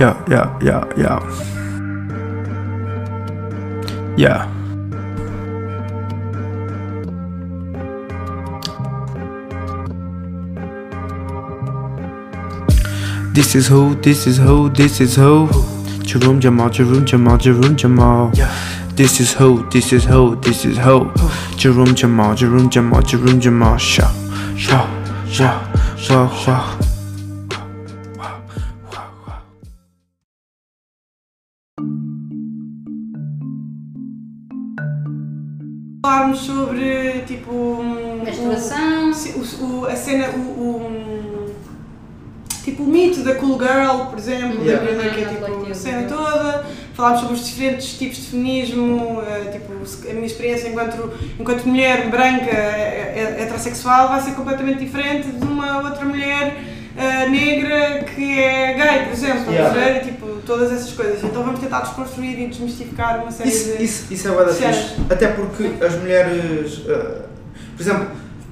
Yeah, yeah, yeah, yeah. Yeah. This is who, this is who, this is who. Jerome Jamal, Jerome Jamal, Jerome Jamal. This is who, this is who, this is who. Jerome Jamal, Jerome Jamal, Jerome Jamal. Sha, sha, sha, sha, sha. O, o- a cena o, o- tipo o mito da cool girl por exemplo Yeah. da Brenda, que é Uhum, tipo coletivo, a cena toda falámos sobre os diferentes tipos de feminismo eh, tipo a minha experiência enquanto enquanto mulher branca eh, eh, heterossexual vai ser completamente diferente de uma outra mulher eh, negra que é gay por exemplo Yeah. ver? Tipo todas essas coisas então vamos tentar desconstruir e desmistificar uma série Isso, de isso, isso é fixe. Até porque as mulheres. eh, por exemplo,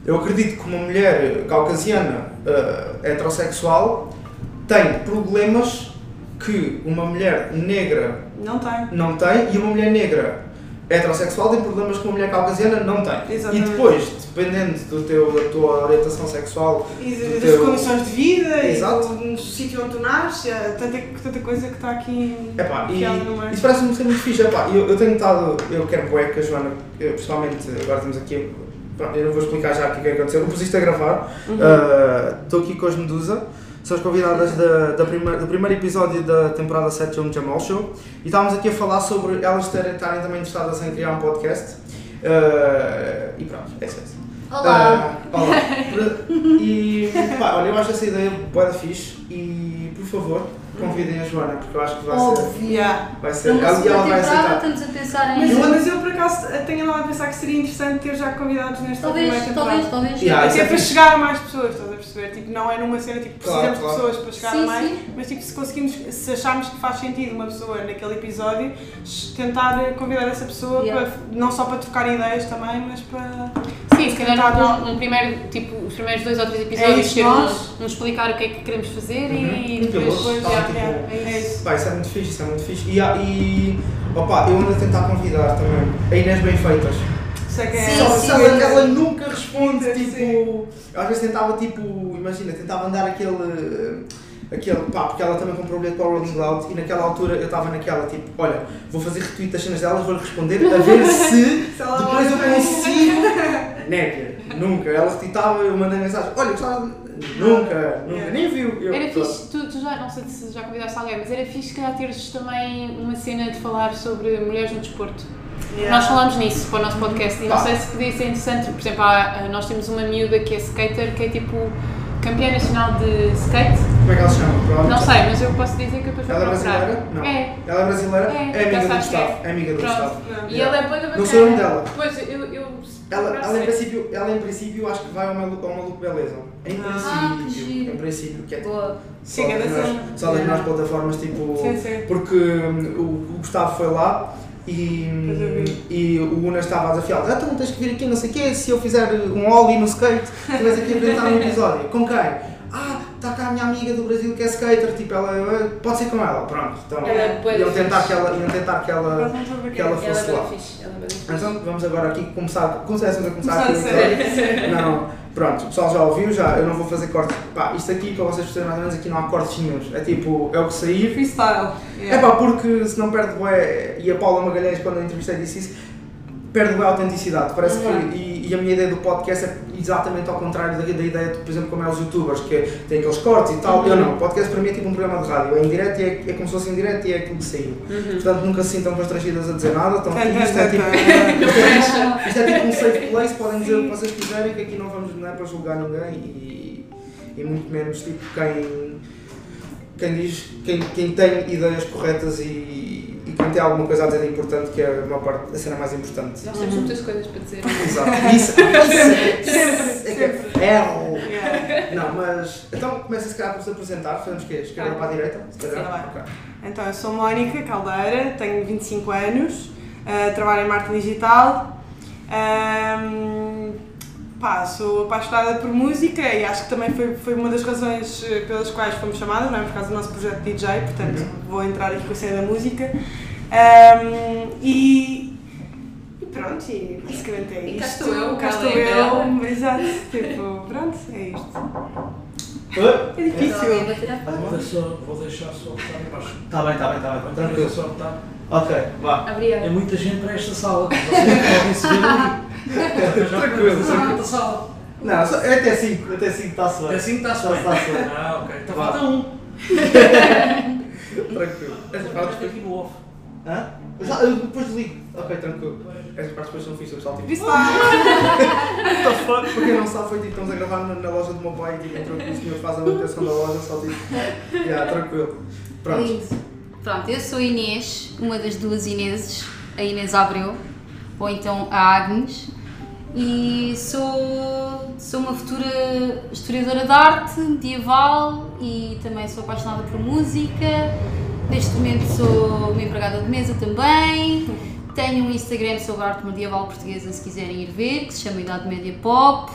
eu acredito que uma mulher caucasiana eh, heterossexual tem problemas que uma mulher negra não tem não tem e uma mulher negra heterossexual tem problemas que uma mulher caucasiana não tem. Exatamente. E depois, dependendo do teu, da tua orientação sexual, E das teu- condições de vida Exato. e do, sítio onde tu nasces, há tanta, tanta coisa que está aqui Epá, e enfiada no meio. isso parece-me ser muito fixe. Epá, eu, eu tenho estado, eu quero bué que a Joana, eu, pessoalmente, agora estamos aqui, pronto, eu não vou explicar já aqui o que é que aconteceu. Eu pus isto a gravar, Uhum. ah, estou aqui com as Medusa, são as convidadas da, da primeira, do primeiro episódio da temporada 7 do Jamal Show e estávamos aqui a falar sobre elas terem, estarem também interessadas em criar um podcast. Ah, e pronto, é isso. Olá! Ah, olá. E pá, olha, eu acho essa ideia boa da fixe e por favor convidem a Joana porque eu acho que vai ser. Óbvio. Yeah. Vai ser. Numa Ela, vai aceitar. estamos a pensar em. Mas, Eu- mas eu por acaso tenho lá a pensar que seria interessante ter já convidados nesta Talvez, primeira temporada. talvez, talvez. Yeah, Até é para chegar a mais pessoas, estás a perceber? Tipo, não é numa cena tipo Claro, precisamos claro. de pessoas para chegar Sim, a mais, sim. mas tipo, se conseguimos, se acharmos que faz sentido uma pessoa naquele episódio, tentar convidar essa pessoa Yeah. para, não só para trocar ideias também, mas para. Sim, se calhar Tentar- um, um primeiro, tipo, os primeiros dois ou três É episódios isso, ter nós. um, um explicar o que é que queremos fazer Uhum. e depois. depois, tal, yeah, tipo, yeah, é isso. Pá, isso é muito fixe, isso é muito fixe. E, e opa, eu ando a tentar convidar também a Inês Benfeitas. Que é. Sim, Só sim, se ela, sim. ela nunca responde, Sim, tipo. sim. Às vezes tentava, tipo, imagina, tentava andar aquele. Aquele, pá, porque ela também comprou o bilhete para o Rolling Loud e naquela altura eu estava naquela, tipo, olha, vou fazer retweet das cenas delas, vou-lhe responder, a ver se depois eu consigo. Néquia, nunca. Ela retweetava, eu mandei mensagem, olha, gostava. de-" Nunca, nunca, nem viu. Eu, Era fixe, tu, tu já, não sei se já convidaste alguém, mas era fixe se calhar teres também uma cena de falar sobre mulheres no desporto. Yeah. Nós falámos nisso para o nosso podcast e não sei se podia ser interessante, por exemplo, há- nós temos uma miúda que é skater, que é tipo campeã nacional de skate. Como é que ela se chama? Provavelmente Não sei, mas eu posso dizer que eu depois vou Ela é brasileira? Não. É. Ela é brasileira? É, É, amiga do Gustavo. É amiga do Pronto. Gustavo. E ela é boa da. Não sei o nome dela. Pois, eu, eu Ela, ela, em princípio, ela em princípio acho que vai ao Maluco, ao Maluco Beleza. Em Ah, princípio. giro. em princípio, que é tipo, Boa. só, Sim, é das melhores- só das melhores plataformas, tipo. Sim, sim. Porque hum, o, o Gustavo foi lá e, e o Unas estava a desafiar ah, então tens que vir aqui, não sei o quê, se eu fizer um ollie no skate, tu vais aqui apresentar um episódio. Com quem? Está cá a minha amiga do Brasil que é skater, tipo, ela, "Ah, pode ser com ela, pronto. Então, Ela é iam tentar que ela, iam tentar que ela, ver que ela Ela é fosse bem lá. fixe. Ela é fixe. Então vamos agora aqui começar, começássemos a começar aqui a o episódio. sério. Não, pronto, o pessoal já ouviu, já, eu não vou fazer cortes. Pá, isto aqui, para vocês perceberem mais ou menos, aqui não há cortes nenhums. É tipo, é o que sair. Freestyle. É pá, porque se não perde e a Paula Magalhães quando eu entrevistei disse isso, perde a autenticidade. Parece Uhum. que, e, e a minha ideia do podcast é exatamente ao contrário da, da ideia, de, por exemplo, como é os youtubers, que é- tem aqueles cortes e tal. Eu não, o podcast para mim é tipo um programa de rádio, é em direto e é, é como se fosse em direto e é aquilo que saiu. Portanto, nunca se sintam constrangidas a dizer nada, então aqui isto é tipo... Isto é tipo um safe place, podem dizer o que vocês quiserem, que aqui não vamos não é para julgar ninguém e, e muito menos tipo quem, quem diz, quem, quem tem ideias corretas e, e quem tem alguma coisa a dizer de importante, que é uma parte, a cena mais importante. Nós temos muitas coisas para dizer. Exato. Isso, sempre, sempre. É o- Yeah. Não, mas. Então começa se calhar por se apresentar, fazemos o quê? Esquerda Ah. para a direita? Então, eu sou Mónica Caldeira, tenho 25 anos, eh, trabalho em marketing digital. Pá, sou apaixonada por música e acho que também foi, foi uma das razões eh, pelas quais fomos chamadas, não é? Por causa do nosso projeto de DJ, portanto vou entrar aqui com a cena da música. Ahm, e, e pronto, e basicamente é E isto. cá estou eu, cá estou eu, exato, tipo, pronto, é isto. É difícil. Vou deixar, vou deixar só estar em baixo. Tá bem, tá bem, tá bem. Vou Tranquilo. só estar. Ok, vá. Obrigada. É muita gente para esta sala. Vocês podem se ver ali. Tranquilo, tranquilo. sala. Não, só- é até 5, até 5 está-se bem. É assim que está-se Tá-se bem. bem. Ah, ok. Então falta um. Tranquilo. Estas partes Falta aqui no off. Hã? Já, eu depois ligo. Ok, tranquilo. Estas partes depois são fixas, pessoal. Tipo, lá. what the fuck? Para quem não sabe, foi tipo, estamos a gravar na, na loja do meu pai e tipo, entrou aqui o senhor faz a manutenção da loja, só tipo. Yeah, tranquilo. Pronto. Lindo. Pronto, eu sou a Inês, uma das duas Ineses, a Inês Abreu, ou então a Agnes, e sou, sou uma futura historiadora de arte medieval e também sou apaixonada por música. Neste momento sou uma empregada de mesa também. Tenho um Instagram sobre arte medieval portuguesa se quiserem ir ver, que se chama Idade Média Pop.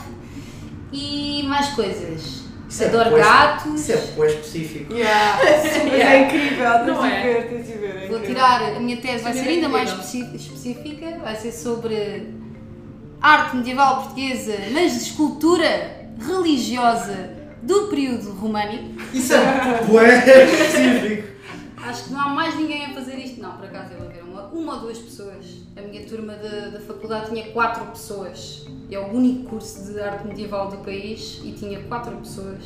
E mais coisas. Isso é Adoro bué- gatos. Isso é específico. Yeah. Mas é incrível, tens Não de é? ver, tens de ver. é Vou tirar, a minha tese vai ser ainda mais específica, vai ser sobre arte medieval portuguesa, mas de escultura religiosa do período românico. Isso é bué específico. Acho que não há mais ninguém a fazer isto. Não, por acaso eu vou ver uma, uma ou duas pessoas. A minha turma da, da faculdade tinha quatro pessoas. É o único curso de arte medieval do país e tinha quatro pessoas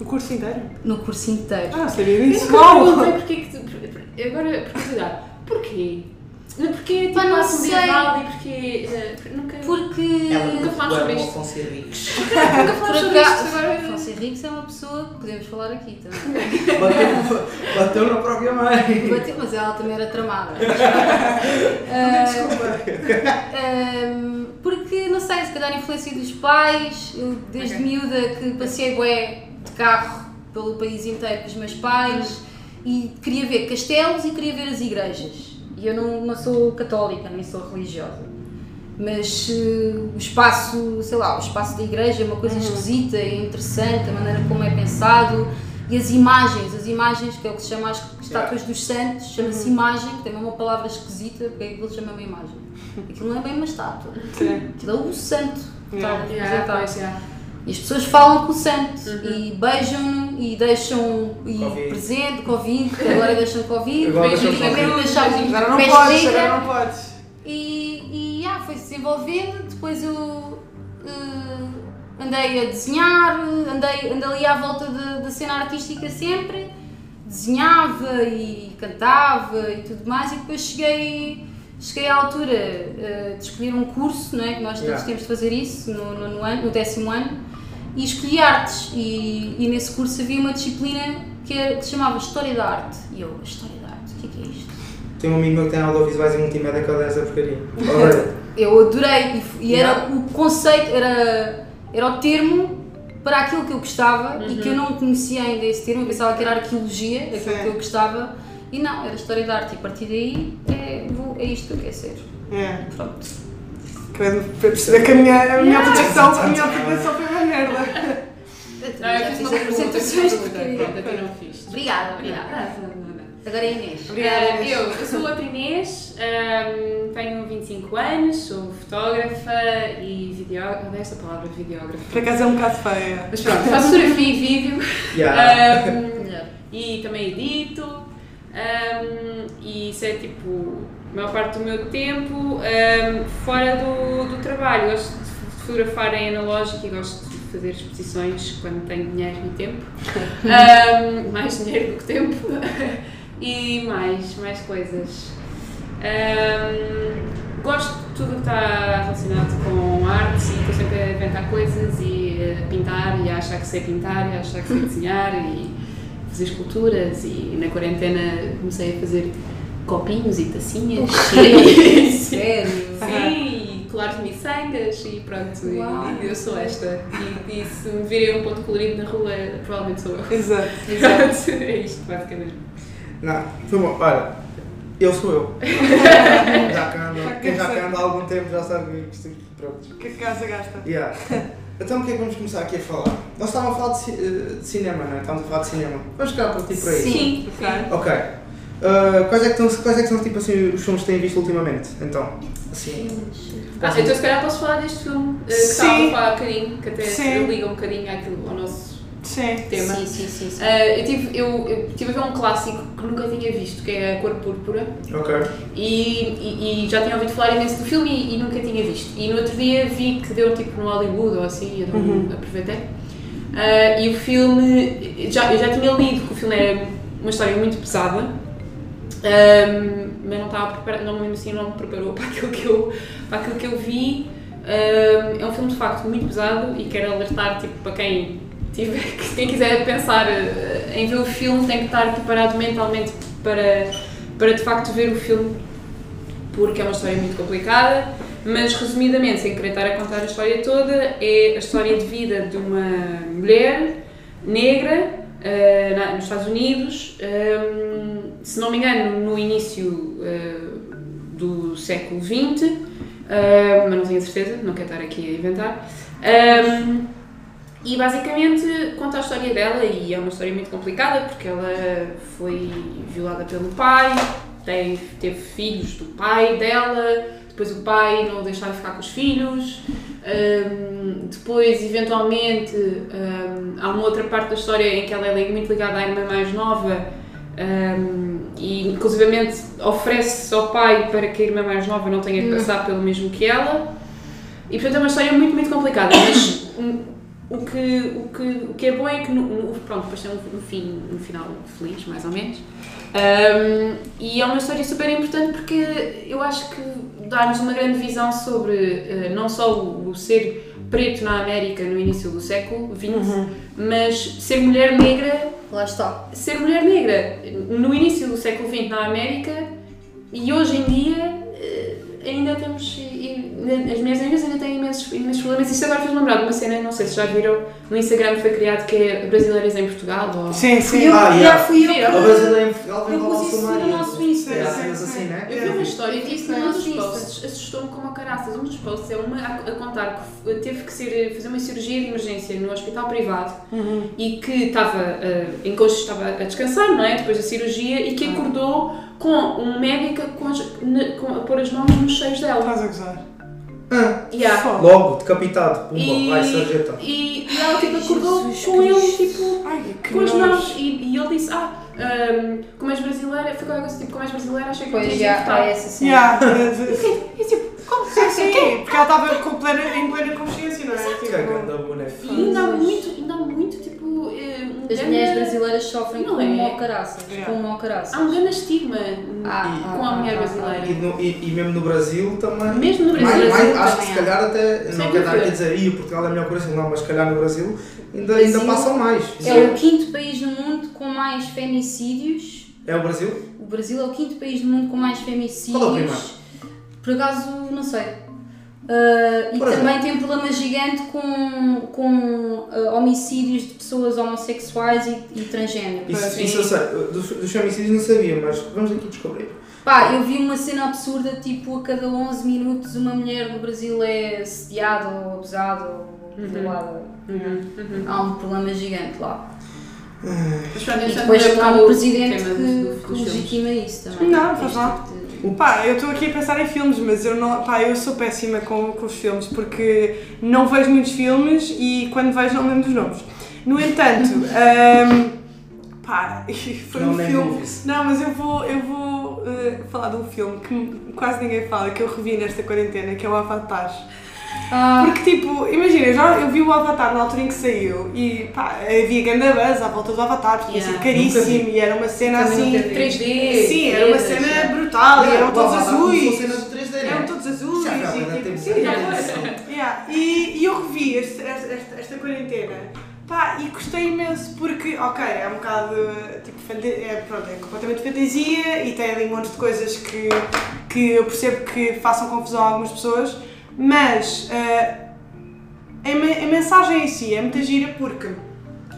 O curso inteiro? no curso inteiro. Ah, sabia disso? Eu perguntei porque que tu. Agora, curiosidade, porquê? Não, Porquê tipo Pá, não sei. medieval e porquê. eh, nunca. Porque. Ela Nunca falámos sobre isto. Afonso Henriques. Nunca Por falámos sobre isto agora. Afonso Henriques é uma pessoa que podemos falar aqui também. Bateu, bateu na própria mãe. Bateu, mas ela também era tramada. Ahm, porque, não sei, se calhar a influência dos pais, eu desde Ok. miúda que passei bué de carro pelo país inteiro com os meus pais e queria ver castelos e queria ver as igrejas. E eu não, não sou católica, nem sou religiosa. Mas eh, o espaço, sei lá, o espaço da igreja é uma coisa esquisita, é interessante, a maneira como é pensado e as imagens, as imagens, que é o que se chama as estátuas dos santos, chama-se imagem, que também é uma palavra esquisita, porque é que ele chama uma imagem. Aquilo não é bem uma estátua, Sim. aquilo é o santo que está Yeah. E as pessoas falam com o santo e beijam-no e deixam e Covid. presente, Covid, agora deixam Covid, Agora deixam e Agora não podes, de agora não podes. E, e ah, foi se desenvolvendo, depois eu eh, andei a desenhar, andei, andei ali à volta da- cena artística sempre, desenhava e cantava e tudo mais, e depois cheguei, cheguei à altura eh, de escolher um curso, não é? que nós todos Yeah. temos de fazer isso no, no, no ano, no décimo ano, e escolhi artes, e, e nesse curso havia uma disciplina que, era, que se chamava História da Arte, e eu, História da Arte, o que é que é isto? Tem um amigo meu que tem audiovisuais e multimédia que odeia essa porcaria. Eu adorei e, e era o conceito, era, era o termo para aquilo que eu gostava e que eu não conhecia ainda esse termo, eu pensava que era arqueologia, aquilo Sim. que eu gostava, e não, era história da arte, e a partir daí é, vou- é isto que eu quero ser. É. Pronto. Para perceber que a minha, a minha aplicação, a minha aplicação foi uma merda. Não, eu Já fiz uma pergunta. apresentações Pronto, porque... a ti não fiz. Obrigada, obrigada. Ah, não, não, não. Agora é a Inês. Obrigada, Inês. eu, eu sou outra Inês, tenho 25 anos, sou fotógrafa e videógrafa. Odeio esta palavra, videógrafa. Por acaso é um bocado feia. Mas pronto, faço fotografia e vídeo Yeah. Melhor. e também edito. ehm, e isso é tipo a maior parte do meu tempo ehm, fora do, do trabalho. Gosto de fotografar em analógico e gosto de fazer exposições quando tenho dinheiro e tempo. Ehm, mais dinheiro do que tempo. e mais, mais coisas. Ehm, gosto de tudo que está relacionado com artes e estou sempre a inventar coisas e a pintar e a achar que sei pintar e a achar que sei desenhar e fazer esculturas e na quarentena comecei a fazer copinhos e tacinhas e, Sério? sim, e colares de miçangas e pronto, e- Uau. e eu sou esta e, e se me virem um ponto colorido na rua provavelmente sou eu Exato. Pronto, é isto basicamente Não, foi bom. Olha, Eu sou eu. já ando, quem já cá anda há algum tempo já sabe que isto pronto. Que casa gasta? Yeah. Então o que é que vamos começar aqui a falar? Nós estávamos a falar de, ci- eh, de cinema, não é? Estávamos a falar de cinema. Vamos ficar por ti por aí. Sim, Ok. Ok. Uh, quais, é que estão, quais é que são tipo, assim, os filmes que têm visto ultimamente? Então, assim. Ah, então se calhar posso falar deste filme eh, que estava a falar um bocadinho, que até Sim. liga um bocadinho àquilo, ao nosso Sim. tema. Sim, sim, sim. sim. Ah, eu, tive, eu, eu tive a ver um clássico que nunca tinha visto, que é A Cor Púrpura, Ok. e, e, e já tinha ouvido falar imenso do filme e, e nunca tinha visto. E no outro dia vi que deu tipo no Hollywood ou assim, e eu Uhum. aproveitei. Ah, e o filme, já, eu já tinha lido que o filme era uma história muito pesada, ahm, mas não estava preparado, não, mesmo assim não me preparou para aquilo que eu, para aquilo que eu vi. Ahm, é um filme de facto muito pesado e quero alertar tipo, para quem, tiver, quem quiser pensar eh, em ver o filme tem que estar preparado mentalmente para, para de facto ver o filme porque é uma história muito complicada, mas resumidamente, sem querer estar a contar a história toda, é a história de vida de uma mulher negra eh, na- nos Estados Unidos, ehm, se não me engano, no início eh, do século XX, eh, mas não tenho certeza, não quero estar aqui a inventar. Ehm, e basicamente conta a história dela e é uma história muito complicada porque ela foi violada pelo pai, teve, teve filhos do pai dela, depois o pai não o deixava ficar com os filhos, hum, depois eventualmente hum, há uma outra parte da história em que ela é muito ligada à irmã mais nova hum, e inclusivamente oferece ao pai para que a irmã mais nova não tenha que passar pelo mesmo que ela. E portanto é uma história muito, muito complicada, mas hum, o que, o que, o que é bom é que, no, no- pronto, depois tem um, um fim, um final feliz, mais ou menos. Um, e é uma história super importante porque eu acho que dá-nos uma grande visão sobre eh, não só o, o ser preto na América no início do século XX, mas ser mulher negra Lá está. ser mulher negra no início do século XX na América e hoje em dia ainda temos. e- e as mulheres negras ainda têm imensos, imensos problemas. Isto agora fez lembrar de uma cena, não sei se já viram, no Instagram foi criado que é Brasileiras em Portugal. Ou... Sim, Fui sim. eu, Ah, já yeah. fui eu. Viram? O brasileiro em Portugal vem Eu lá ao pus isso Sumário. no nosso Insta. É, Sim, sim, assim, né? Eu vi uma história Eu isso no num dos posts, assustou-me como a caraças. Um dos posts é uma a, a contar que teve que ser, fazer uma cirurgia de emergência no hospital privado Uhum. e que estava eh, em coxo, estava a descansar, não é? Depois da cirurgia e que acordou com um médico a pôr as mãos nos seios dela. Estás a gozar. Ah, Yeah. Logo, decapitado. Pumba, E, vai, sarjeta. e, e ela tipo, acordou Jesus com ele Cristo. tipo Ai, com as mãos e, e ele disse, ah, ahm, como és brasileira, foi qualquer coisa tipo, como és brasileira, achei que Pois importado. há essa. Yeah. E tipo, como Sim, sim, porque ela estava com plena, em plena consciência, não é? É Tipo. E ainda há muito, ainda há muito tipo. eh, um As grande- mulheres brasileiras sofrem Não com é? um caraças. Yeah. Com um caraças. Há um grande estigma Ah, com a ah, mulher ah, brasileira. E, no- e- e mesmo no Brasil também. Mesmo no Mais- Brasil. mais- Brasil acho que se calhar até. Sem Não quero estar aqui a dizer, "Ih, o Portugal é melhor que o Brasil, não, mas se calhar no Brasil ainda, ainda passam mais. É o quinto país no mundo com mais femicídios. É o Brasil? O Brasil é o quinto país no mundo com mais femicídios. Qual é o primeiro? Por acaso, não sei. Ah, e Por exemplo. também tem um problema gigante com, com ah, homicídios de pessoas homossexuais e, e transgênero. Isso, isso eu sei. Dos, dos femicídios não sabia, mas vamos aqui descobrir. Pá, eu vi uma cena absurda, tipo, a cada 11 minutos uma mulher no Brasil é assediada ou abusada ou violada. Uhum, uhum. Há um problema gigante lá. Mas E depois há um o presidente que, que legitima isso também. Não, faz mal. tipo de- Pá, eu estou aqui a pensar em filmes, mas eu não, pá, eu sou péssima com, com os filmes porque não vejo muitos filmes e quando vejo não lembro dos nomes. No entanto, ahm, pá, foi Não um filme. movies. Não, mas eu vou, eu vou eh, falar de um filme que quase ninguém fala, que eu revi nesta quarentena, que é o Avatar. Ah, Porque, tipo, imagina, eu, já, eu vi o Avatar na altura em que saiu e pá, havia ganda buzz à volta do Avatar, porque tinha Yeah. sido caríssimo e era uma cena Também assim. nunca vi. 3D. Sim, era uma 3D, cena brutal, e eram todos azuis. cenas de 3D, Eram né? todos azuis. E, tipo, Yeah. Yeah, E, e eu revi esta, esta, esta quarentena pá, e gostei imenso porque, ok, é um bocado tipo, é, pronto, é completamente fantasia e tem ali um monte de coisas que, que eu percebo que façam confusão a algumas pessoas, mas eh, a, me- a mensagem em si é muito gira porque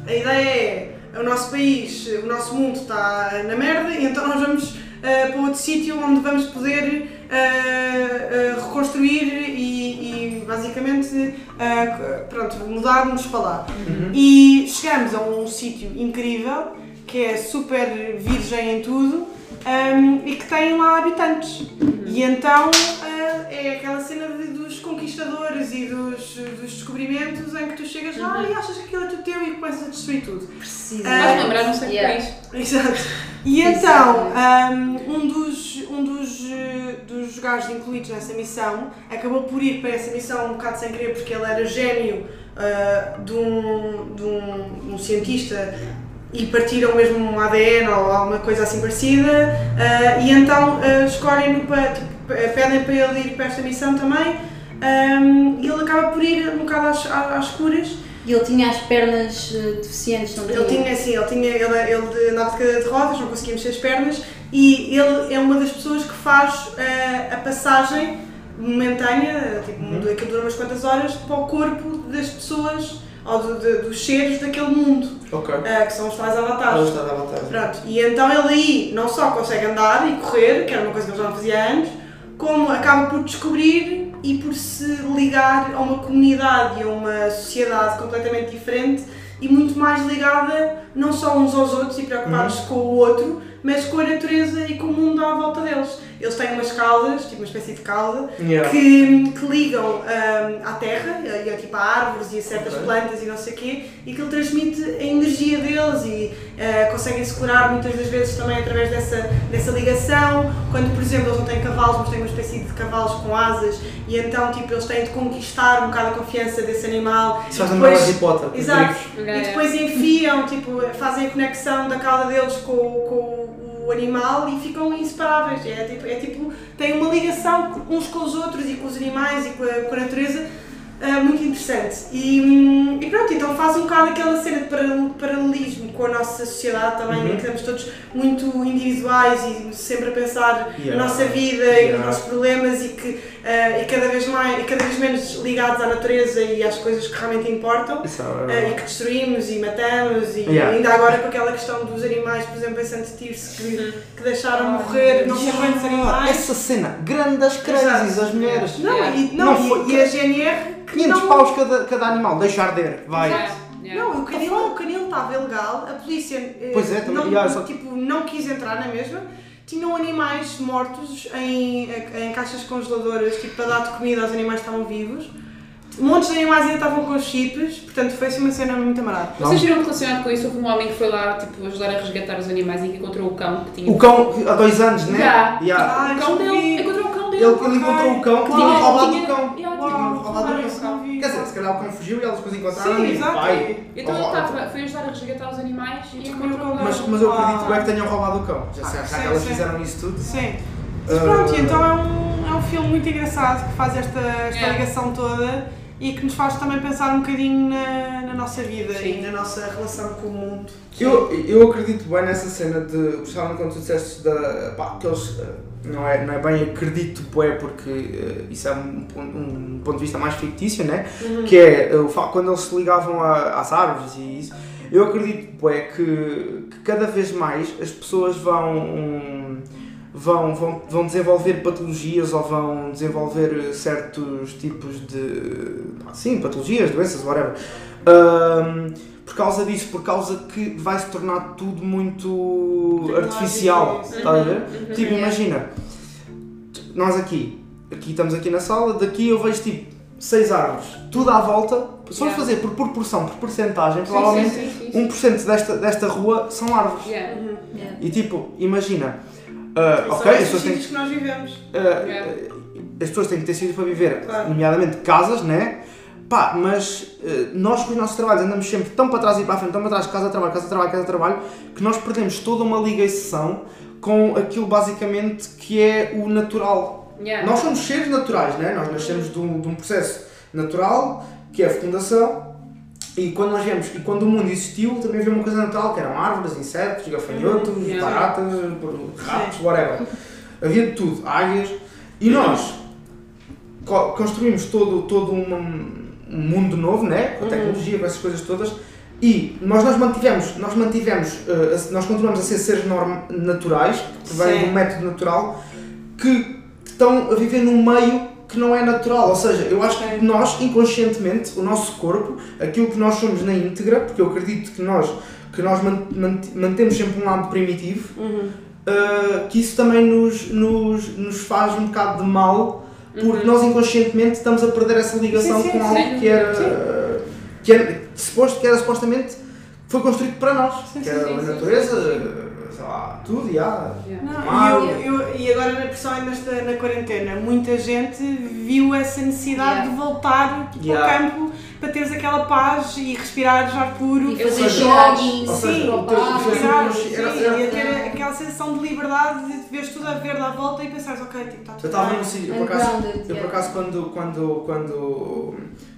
a ideia é o nosso país, o nosso mundo está na merda e então nós vamos ah, para outro sítio onde vamos poder ah, ah, reconstruir e, e, basicamente pronto, mudar-nos para lá. E chegamos a um sítio incrível que é super virgem em tudo um, e que tem lá habitantes. E então ah, é aquela cena de- dos conquistadores e dos, dos descobrimentos em que tu chegas lá e achas que aquilo é tudo teu e começas a destruir tudo. Precisa. Ah, Vais lembrar, não sei Yeah. isso. Exato. E então, um, um dos, um dos, dos gajos incluídos nessa missão acabou por ir para essa missão um bocado sem querer porque ele era gêmeo ah, de, um, de, um, de um cientista e partiram mesmo um ADN ou alguma coisa assim parecida ah, e então uh, escolhem-no para, tipo, pedem para ele ir para esta missão também um, e ele acaba por ir um bocado às, às escuras. E ele tinha as pernas eh, deficientes, não ele tinha? assim, ele, tinha, ele, ele andava de cadeira de rodas, não conseguia mexer as pernas e ele é uma das pessoas que faz a passagem momentânea, tipo, aquilo dura umas quantas horas, para o corpo das pessoas ou do- de- dos seres daquele mundo, Ok. eh, que são os tais avatares. está a dar vantagem. Pronto, e então ele aí não só consegue andar e correr, que era uma coisa que ele já não fazia antes, como acaba por descobrir e por se ligar a uma comunidade e a uma sociedade completamente diferente e muito mais ligada não só uns aos outros e preocupados com o outro, mas com a natureza e com o mundo à volta deles. Eles têm umas caudas, tipo uma espécie de cauda, Yeah. que, que ligam hum, à terra, e, e, tipo a árvores e a certas Ok. plantas e não sei o quê, e que ele transmite a energia deles e eh, conseguem se curar muitas das vezes também através dessa, dessa ligação. Quando, por exemplo, eles não têm cavalos, mas têm uma espécie de cavalos com asas, e então tipo, eles têm de conquistar um bocado a confiança desse animal. Isso faz E Potter. os Exato. E depois enfiam, tipo, fazem a conexão da cauda deles com, com o animal e ficam inseparáveis. É tipo, é tipo, têm uma ligação uns com os outros e com os animais e com a, com a natureza ah, muito interessante. E, hum, e pronto, então faz um bocado aquela cena de paral- paralelismo com a nossa sociedade também, Uhum. em que estamos todos muito individuais e sempre a pensar Yeah. na nossa vida e Yeah. nos nossos problemas e que ah, e cada vez mais e cada vez menos ligados à natureza e às coisas que realmente importam. Isso verdade. e que destruímos e matamos, e Yeah. ainda agora com aquela questão dos animais, por exemplo, em Santo Tirso, que, que deixaram morrer não sei quantos animais. Essa cena, grandes crises, as mulheres. Não, e, não, Não e- foi- e, a GNR que 500 não, paus cada, cada animal, deixa arder, vai. Yeah, yeah. Não, o canil, o canil estava ilegal, a polícia eh, Pois é, também, não, yeah, só- tipo, não quis entrar na mesma. Tinham animais mortos em, em caixas congeladoras, tipo, para dar de comida aos animais que estavam vivos. Montes de animais ainda estavam com chips, portanto foi assim uma cena muito amarada. Vocês viram relacionado com isso? Houve um homem que foi lá tipo, ajudar a resgatar os animais e que encontrou o cão que tinha. O cão, há dois anos, né? Já. Yeah. Ah, o cão dele. Encontrou o cão dele. Ele, ele encontrou o cão que tinha roubado o cão. Yeah, Tinha Uau, roubado claro, o isso não vi. cão. Quer dizer, se calhar o cão fugiu e eles depois encontraram Sim, e exato. vai. Então ele estava, foi ajudar a resgatar os animais e encontrou o. Mas, mas eu acredito bem que tenham roubado o cão. Já, Ah, sei, que elas sim. fizeram isso tudo. Sim. Mas pronto, Ah, e então é um, é um filme muito engraçado que faz esta, esta Yeah. ligação toda e que nos faz também pensar um bocadinho na, na nossa vida Sim. e na nossa relação com o mundo. Eu, eu acredito bem nessa cena de, principalmente quando tu disseste da, pá, que eles, não é, não é bem acredito, bué, porque eh, isso é um, pon- um ponto de vista mais fictício, né? Que é eh, o facto quando eles se ligavam a- às árvores e isso. Eu acredito, bué, que, que cada vez mais as pessoas vão, hum, vão, vão, vão desenvolver patologias ou vão desenvolver certos tipos de, sim, patologias, doenças, whatever. Hum, por causa disso, por causa que vai se tornar tudo muito artificial, sim. estás a ver? Uhum. Tipo, imagina, nós aqui, aqui estamos aqui na sala, daqui eu vejo tipo seis árvores, tudo à volta, se Yeah. fazer por proporção, por porcentagem, Sim, provavelmente sim, sim, sim. 1% desta, desta rua são árvores. Yeah. Yeah. E tipo, imagina, E ok, são as pessoas têm sítios que nós vivemos. ah, Yeah. as pessoas têm que ter sítios para viver, Claro. nomeadamente casas, né? Pá, mas eh, nós com os nossos trabalhos andamos sempre tão para trás e para a frente, tão para trás, casa trabalho, casa trabalho, casa trabalho, que nós perdemos toda uma ligação com aquilo basicamente que é o natural. Yeah. Nós somos seres naturais, né? Nós nascemos de um, de um processo natural, que é a fecundação, e quando nós viemos, e quando o mundo existiu, também havia uma coisa natural, que eram árvores, insetos, gafanhotos, yeah. baratas, ratos, whatever. Havia de tudo, águias, e nós co- construímos todo, todo um, um mundo novo, né? Com a tecnologia, com essas coisas todas, E nós, nós mantivemos, nós mantivemos, eh, nós continuamos a ser seres norm, naturais, que vêm de um método natural, que estão a viver num meio que não é natural. Ou seja, eu acho que nós, inconscientemente, o nosso corpo, aquilo que nós somos na íntegra, porque eu acredito que nós, que nós man- man- mantemos sempre um lado primitivo, Uhum. uh, que isso também nos, nos, nos faz um bocado de mal, porque Uhum. nós inconscientemente estamos a perder essa ligação Sim, sim, com algo que era, que era suposto que era supostamente foi construído para nós, que era a natureza, sei lá, tudo, e há. Yeah. Não, Ah, e, eu, eu- e agora na pressão ainda esta- na quarentena, muita gente viu essa necessidade Yeah. de voltar Yeah. ao campo para teres aquela paz e respirar ar puro. E fazer seja, Sim, o o o e ter aquela sensação de liberdade de veres tudo a verde à volta e pensares, ok, tipo, está Eu tudo estava bem. num sítio, eu por eu acaso quando, quando, quando,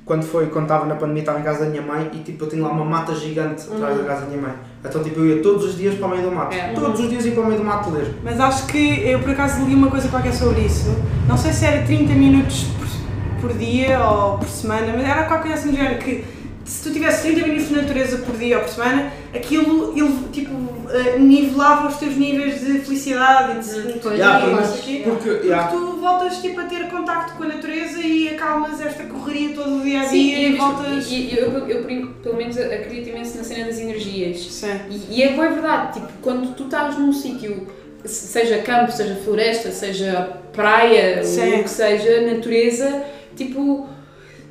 quando foi, quando estava na pandemia, estava em casa da minha mãe e tipo, eu tinha lá uma mata gigante atrás da casa da minha mãe. Então tipo, eu ia todos os dias para o meio do mato. É. Todos os dias ia para o meio do mato ler. Mas acho que eu por acaso li uma coisa qualquer sobre isso. Não sei se era 30 minutos por, por dia ou por semana, mas era qualquer coisa assim do género que se tu tivesse 30 minutos de natureza por dia ou por semana, aquilo ele, tipo, eh, nivelava os teus níveis de felicidade e de Yeah, e não pois. sei o quê. Porque, Porque yeah, tu voltas tipo, a ter contacto com a natureza e acalmas esta correria todo o dia a Sim, dia e, e, voltas. e- eu, eu, eu, pelo menos acredito imenso na cena das energias. Sim. E, e é verdade, tipo, quando tu estás num sítio, se- seja campo, seja floresta, seja praia, Sim. o que seja, natureza, tipo,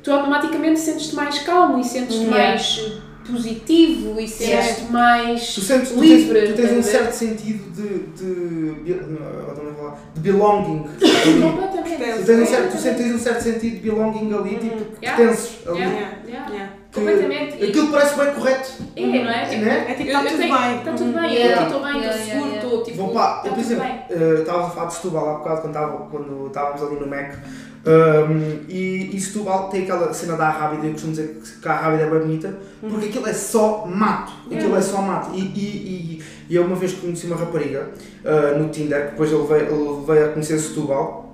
tu automaticamente sentes-te mais calmo e sentes-te Yeah. mais positivo e sentes-te mais tu, sentes, tu livre. tens, tu tens um certo sentido de, de, de, belonging. Completamente. Tu, tens um certo, tu sentes um certo sentido de belonging ali, tipo, Yeah. pertences ali. Yeah. Yeah. Yeah. Yeah. Que Completamente. E- Aquilo parece bem correto. É, não é? Tipo, Né? É tipo, eu- está tudo bem. Está tudo Uhum. bem, Yeah. eu aqui estou bem, estou seguro, estou tipo. Vou pá, está eu, por tudo exemplo, bem. eh, estávamos a falar de Setúbal há bocado quando, estava, quando estávamos ali no Mac. Um, e, e Setúbal tem aquela cena da Rábida, eu costumo dizer que a Rábida é bem bonita, porque aquilo é só mato. Aquilo é só mato. E, e, e, eu uma vez conheci uma rapariga uh, no Tinder, que depois ele veio, ele veio a conhecer Setúbal.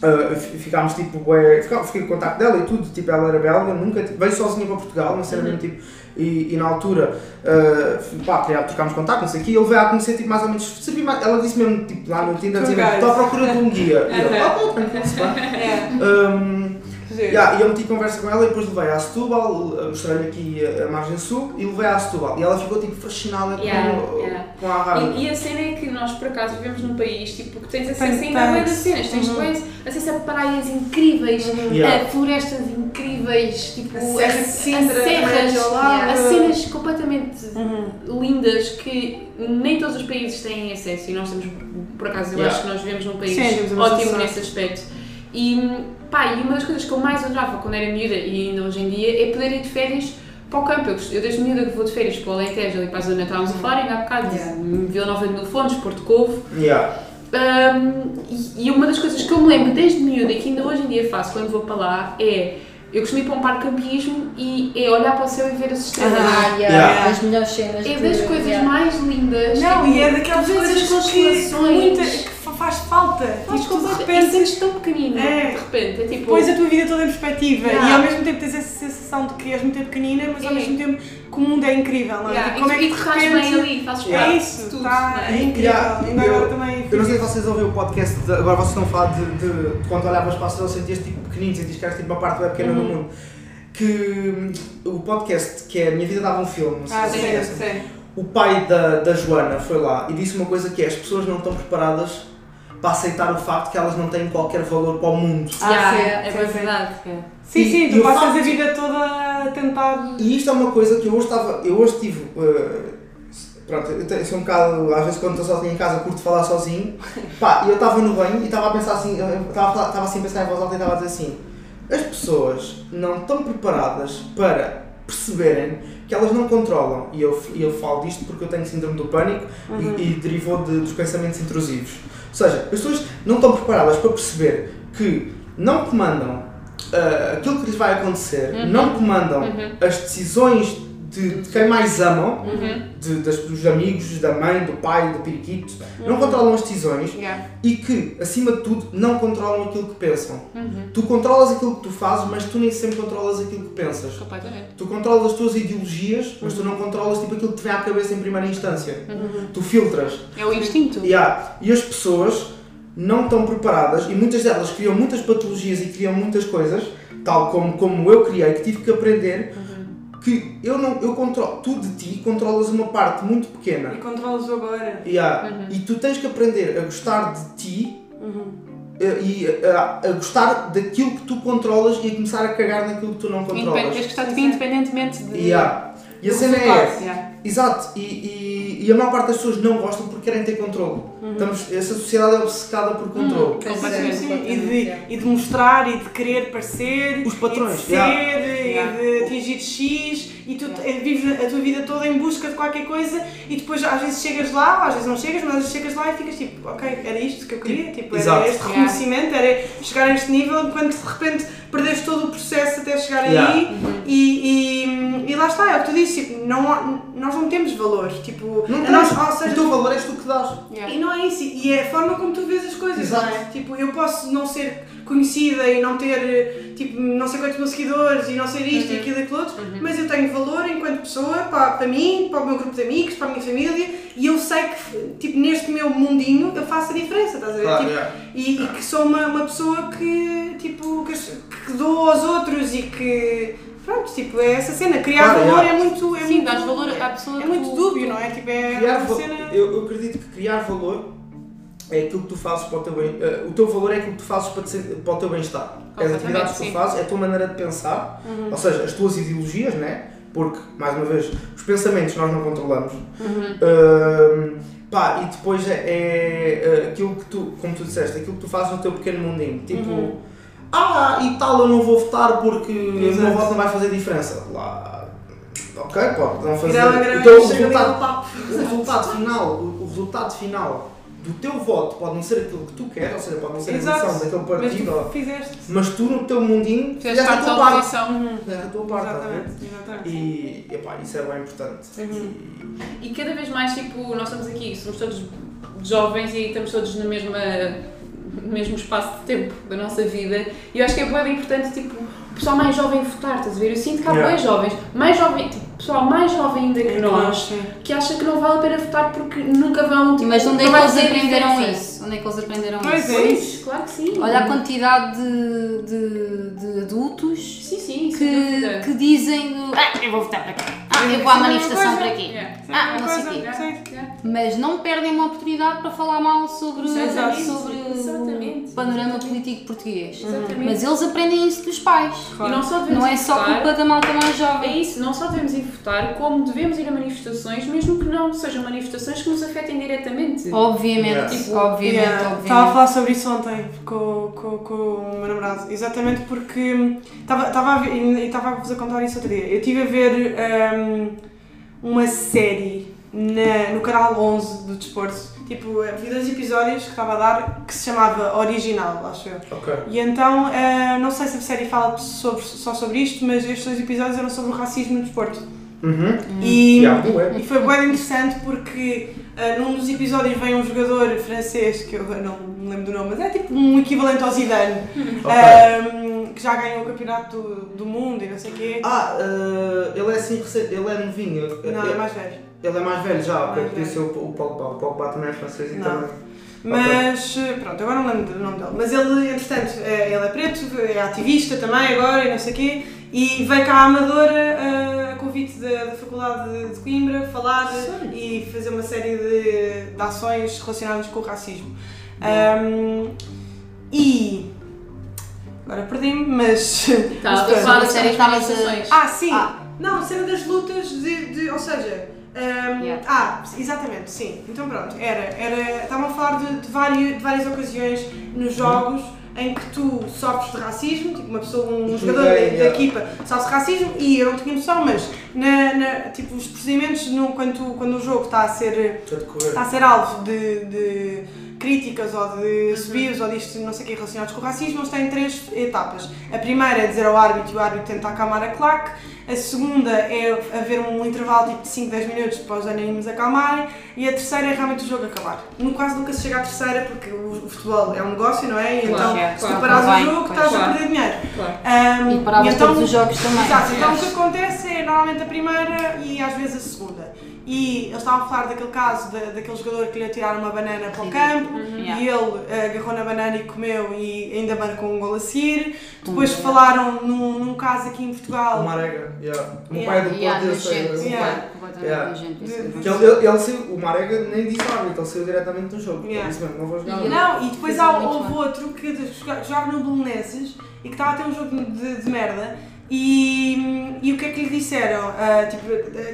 Uh, fi- ficámos tipo, ficá- fiquei com o contacto dela e tudo, tipo, ela era belga, nunca, tipo, veio sozinha para Portugal, uma cena mesmo tipo, e, e na altura, uh, pá, trocámos contacto, não sei o quê, ele veio a conhecer, tipo, mais ou menos, mais, ela disse mesmo, tipo, lá no Tinder, estou à procura de um guia, e eu, Uhum. ok, tranquilo, se vai. Giro. Yeah, e eu meti conversa com ela e depois levei à Setúbal, mostrei-lhe aqui a, a margem sul e levei à Setúbal. E ela ficou tipo fascinada Yeah, com, yeah. com a rádio. E, e a cena é que nós, por acaso, vivemos num país tipo, que tens acesso ainda a das cenas. Tens Uhum. acesso a praias incríveis, Yeah. a florestas incríveis, tipo, A a, Serra a serras, a cenas completamente Uhum. lindas que nem todos os países têm acesso e nós temos, por acaso, eu Yeah. acho que nós vivemos num país Sim, ótimo nesse aspecto. E, pá, e uma das coisas que eu mais adorava quando era miúda e ainda hoje em dia é poder ir de férias para o campo. Eu, eu desde miúda que vou de férias para o Alentejo, ali para a zona que estávamos a falar, ainda há bocado, Yeah. Vila Nova de Mil Fontes, Porto Covo. Yeah. Um, e, e uma das coisas que eu me lembro desde miúda e que ainda hoje em dia faço quando vou para lá é eu costumo ir para um parque de campismo e é olhar para o céu e ver as estrelas. Ah, yeah, Yeah. das melhores cenas. É das coisas yeah. mais lindas. Não, tipo, e é daquelas coisas as que, muita, que falta. Faz tipo, tu de completo- repente e sentes tão pequenino, É. de repente. É tipo. pões a tua vida toda em perspectiva Yeah. e ao mesmo tempo tens essa sensação de que és muito pequenina, mas ao É. mesmo tempo que o mundo é incrível, não é? Yeah, Tipo, como e, é que tu estás repente- bem ali, fazes É parte isso, de tudo. tá, é é? incrível. Yeah, Ainda eu- agora também. Eu não sei se vocês ouviram o podcast, de, agora vocês estão a falar de, de, de quando olhavas para a estrela sentias tipo pequenino, sentias que eras tipo uma parte bem pequena Uhum. do mundo. Que hum, o podcast que é Minha Vida Dava um Filme, não sei Ah, se sim, sim. O pai da, da Joana foi lá e disse uma coisa que é as pessoas não estão preparadas para aceitar o facto que elas não têm qualquer valor para o mundo. Ah, Yeah, sim, é sim, sim. verdade. é. Sim, E- sim, e tu passas facto- a vida toda a tentar. E isto é uma coisa que eu hoje estava. Eu hoje tive. eh, pronto, eu, tenho, eu sou um bocado. Às vezes quando estou sozinho em casa curto falar sozinho. Pá, e eu estava no banho e estava a pensar assim. Estava estava assim a pensar em voz alta e estava a dizer assim. As pessoas não estão preparadas para perceberem que elas não controlam. E eu, e eu falo disto porque eu tenho síndrome do pânico Uhum. e, e derivou de- dos pensamentos intrusivos. Ou seja, as pessoas não estão preparadas para perceber que não comandam ah, aquilo que lhes vai acontecer, Uhum. não comandam Uhum. as decisões de, de quem mais amam, Uhum. de- das, dos amigos, da mãe, do pai, do periquito, não controlam as decisões Yeah. e que, acima de tudo, não controlam aquilo que pensam. Uhum. Tu controlas aquilo que tu fazes, mas tu nem sempre controlas aquilo que pensas. Completamente. Tu controlas as tuas ideologias, mas tu não controlas tipo, aquilo que te vem à cabeça em primeira instância. Tu filtras. É o instinto. Yeah. E as pessoas não estão preparadas e muitas delas criam muitas patologias e criam muitas coisas, tal como, como eu criei, que tive que aprender que eu não eu controlo, tu de ti controlas uma parte muito pequena. E controlas agora. Yeah. Uhum. E tu tens que aprender a gostar de ti Uhum. eh, e a, a gostar daquilo que tu controlas e a começar a cagar naquilo que tu não Independ- controlas. Tens que estar de ti independentemente de. Yeah. E a cena é yeah. Exato, e, e, e a maior parte das pessoas não gostam porque querem ter controle. Estamos, essa sociedade é obcecada por controle. Sim, Completamente, sim, completamente, E, de, yeah. e de mostrar e de querer parecer, Os patrões, e de ser, yeah. Yeah. e de atingir X, e tu eh, vives a tua vida toda em busca de qualquer coisa e depois às vezes chegas lá, às vezes não chegas, mas às vezes chegas lá e ficas tipo, ok, era isto que eu queria, tipo, era Exato. este reconhecimento, era chegar a este nível, enquanto de repente perdeste todo o processo até chegar Yeah. aí e, e, e lá está, é o que tu disse, tipo, não, há- nós não temos valor, tipo, Não tens, nós, ou seja, o teu valor és tu que dás. Yeah. e não é isso, e é a forma como tu vês as coisas, Exato. não é? Tipo, eu posso não ser conhecida e não ter, tipo, não sei quantos mil seguidores e não ser isto e aquilo e aquilo outro, mas eu tenho valor enquanto pessoa para, para mim, para o meu grupo de amigos, para a minha família e eu sei que, tipo, neste meu mundinho eu faço a diferença, estás a ver? Claro, Tipo, yeah. e, e que sou uma, uma pessoa que, tipo, que, que dou aos outros e que, pronto, tipo, é essa cena, criar Claro, valor yeah. é muito... É Sim, muito, dás valor à pessoa É muito dúbio, não é? Tipo, é Criar cena... eu, eu acredito que criar valor é aquilo que tu fazes para o teu bem. eh, o teu valor é aquilo que tu fazes para, te sen- para o teu bem-estar. É as atividades que tu fazes, é a tua maneira de pensar, Uhum. ou seja, as tuas ideologias, né? Porque, mais uma vez, os pensamentos nós não controlamos. Uhum. Pá, e depois é, é, eh, aquilo que tu, como tu disseste, aquilo que tu fazes no teu pequeno mundinho. Tipo, Uhum. Ah, e tal, eu não vou votar porque o meu voto não vai fazer diferença. Lá, ok, pode não fazer. Grava, O grava, resultado o resultado final, o, o resultado final do teu voto pode não ser aquilo que tu queres, ou seja, pode não ser a Exato. eleição daquele Mas partido, tu ou- fizeste. mas tu no teu mundinho Fizeste fizeste a tua parte. Fizeste a tua parte, a ver? Exatamente, exatamente. E epá, isso é bem importante. Uhum. E cada vez mais, tipo, nós estamos aqui, somos todos jovens e estamos todos na mesma, mesmo espaço de tempo da nossa vida. E eu acho que é bem importante, tipo, o pessoal mais jovem votar, estás a ver? Eu sinto que há Yeah. bem jovens, mais jovem, tipo, pessoal mais jovem ainda que É nós, que acha que não vale a pena votar porque nunca vão, tipo, Mas onde é não que eles aprenderam isso? Onde é que eles aprenderam Pois isso? é. Pois, claro que sim. Olha a quantidade de, de, de adultos Sim, sim, que, que dizem ah, eu vou votar para aqui, ah, eu vou à manifestação para aqui. Yeah. Sim, Ah, é não sei coisa, quê. Yeah. Mas não perdem uma oportunidade para falar mal sobre, Exatamente, sobre exatamente. o panorama político português. Exatamente. Mas eles aprendem isso dos pais. E não só devemos Não é só votar, culpa da malta mais É jovem. isso, não só devemos ir votar, como devemos ir a manifestações, mesmo que não sejam manifestações que nos afetem diretamente. Obviamente, Yeah. tipo, obviamente, Yeah, Estava a falar sobre isso ontem com, com, com o meu namorado, exatamente porque hum, estava estava a ver, e estava a vos a contar isso outro dia. Eu estive a ver hum, uma série na, no canal 11 do Desporto, tipo, vi dois episódios que estava a dar que se chamava Original, acho eu. Ok. E então, eh, não sei se a série fala sobre, só sobre isto, mas estes dois episódios eram sobre o racismo no desporto. Uhum. E, Yeah, e foi bem interessante porque uh, num dos episódios vem um jogador francês, que eu não me lembro do nome, mas é tipo um equivalente ao Zidane, um, que já ganhou o campeonato do, do mundo e não sei o quê. Ah, eh, ele é assim ele é novinho. não, ele, é mais velho. ele é mais velho já. Mais velho. ser o, o Pogba. O Pogba também é francês e Não. Mas uh, pronto, agora não lembro do nome dele. Mas ele, entretanto, é, ele é preto, é ativista também agora e não sei o quê. E veio cá a Amadora uh, a convite da, da Faculdade de- de Coimbra falar Sério? e fazer uma série de, de ações relacionadas com o racismo. Um, e. Agora perdi-me, mas. Estava a falar da série série estava a- manifestações. Ah, sim! Ah. Não, cena das lutas de. de- ou seja. Um, Yeah. Ah, exatamente, sim. Então pronto, era. era estavam a falar de, de, várias, de várias ocasiões nos jogos em que tu sofres de racismo, tipo uma pessoa, um Tudo jogador da yeah. equipa sofre de racismo e eu não tinha noção, mas na, na- tipo, os procedimentos no, quando, tu- quando o jogo está a ser está a ser alvo de, de críticas ou de subios ou disto não sei o que relacionados com o racismo, eles têm três etapas. A primeira é dizer ao árbitro e o árbitro tenta acalmar a claque. A segunda é haver um intervalo tipo de 5, 10 minutos para os ânimos acalmarem. E a terceira é realmente o jogo acabar. No quase nunca se chega à terceira porque o, o futebol é um negócio, não é? E Claro, então, é, se claro, tu parares claro, o jogo, estás a perder dinheiro. Claro. Um, E paravas então- todos os jogos também. Exato, então o que acontece é normalmente a primeira e às vezes a segunda. E eles estavam a falar daquele caso da, daquele jogador que lhe atiraram uma banana para o campo Yeah. e ele eh, agarrou na banana e comeu e ainda marcou um gol a seguir. Depois Hum. falaram num, num caso aqui em O Portugal. Marega, yeah. o meu Yeah. pai é do Yeah, Porto, eu o Yeah. pai. Yeah. Que ele, ele, ele saiu, o Marega nem disse árbitro, ele saiu diretamente do jogo. Yeah. Disse mesmo, não vou jogar. Não, e depois há, houve outro que joga- jogava no Belenenses e que estava a ter um jogo de, de merda. E, e o que é que lhe disseram? Ah, tipo,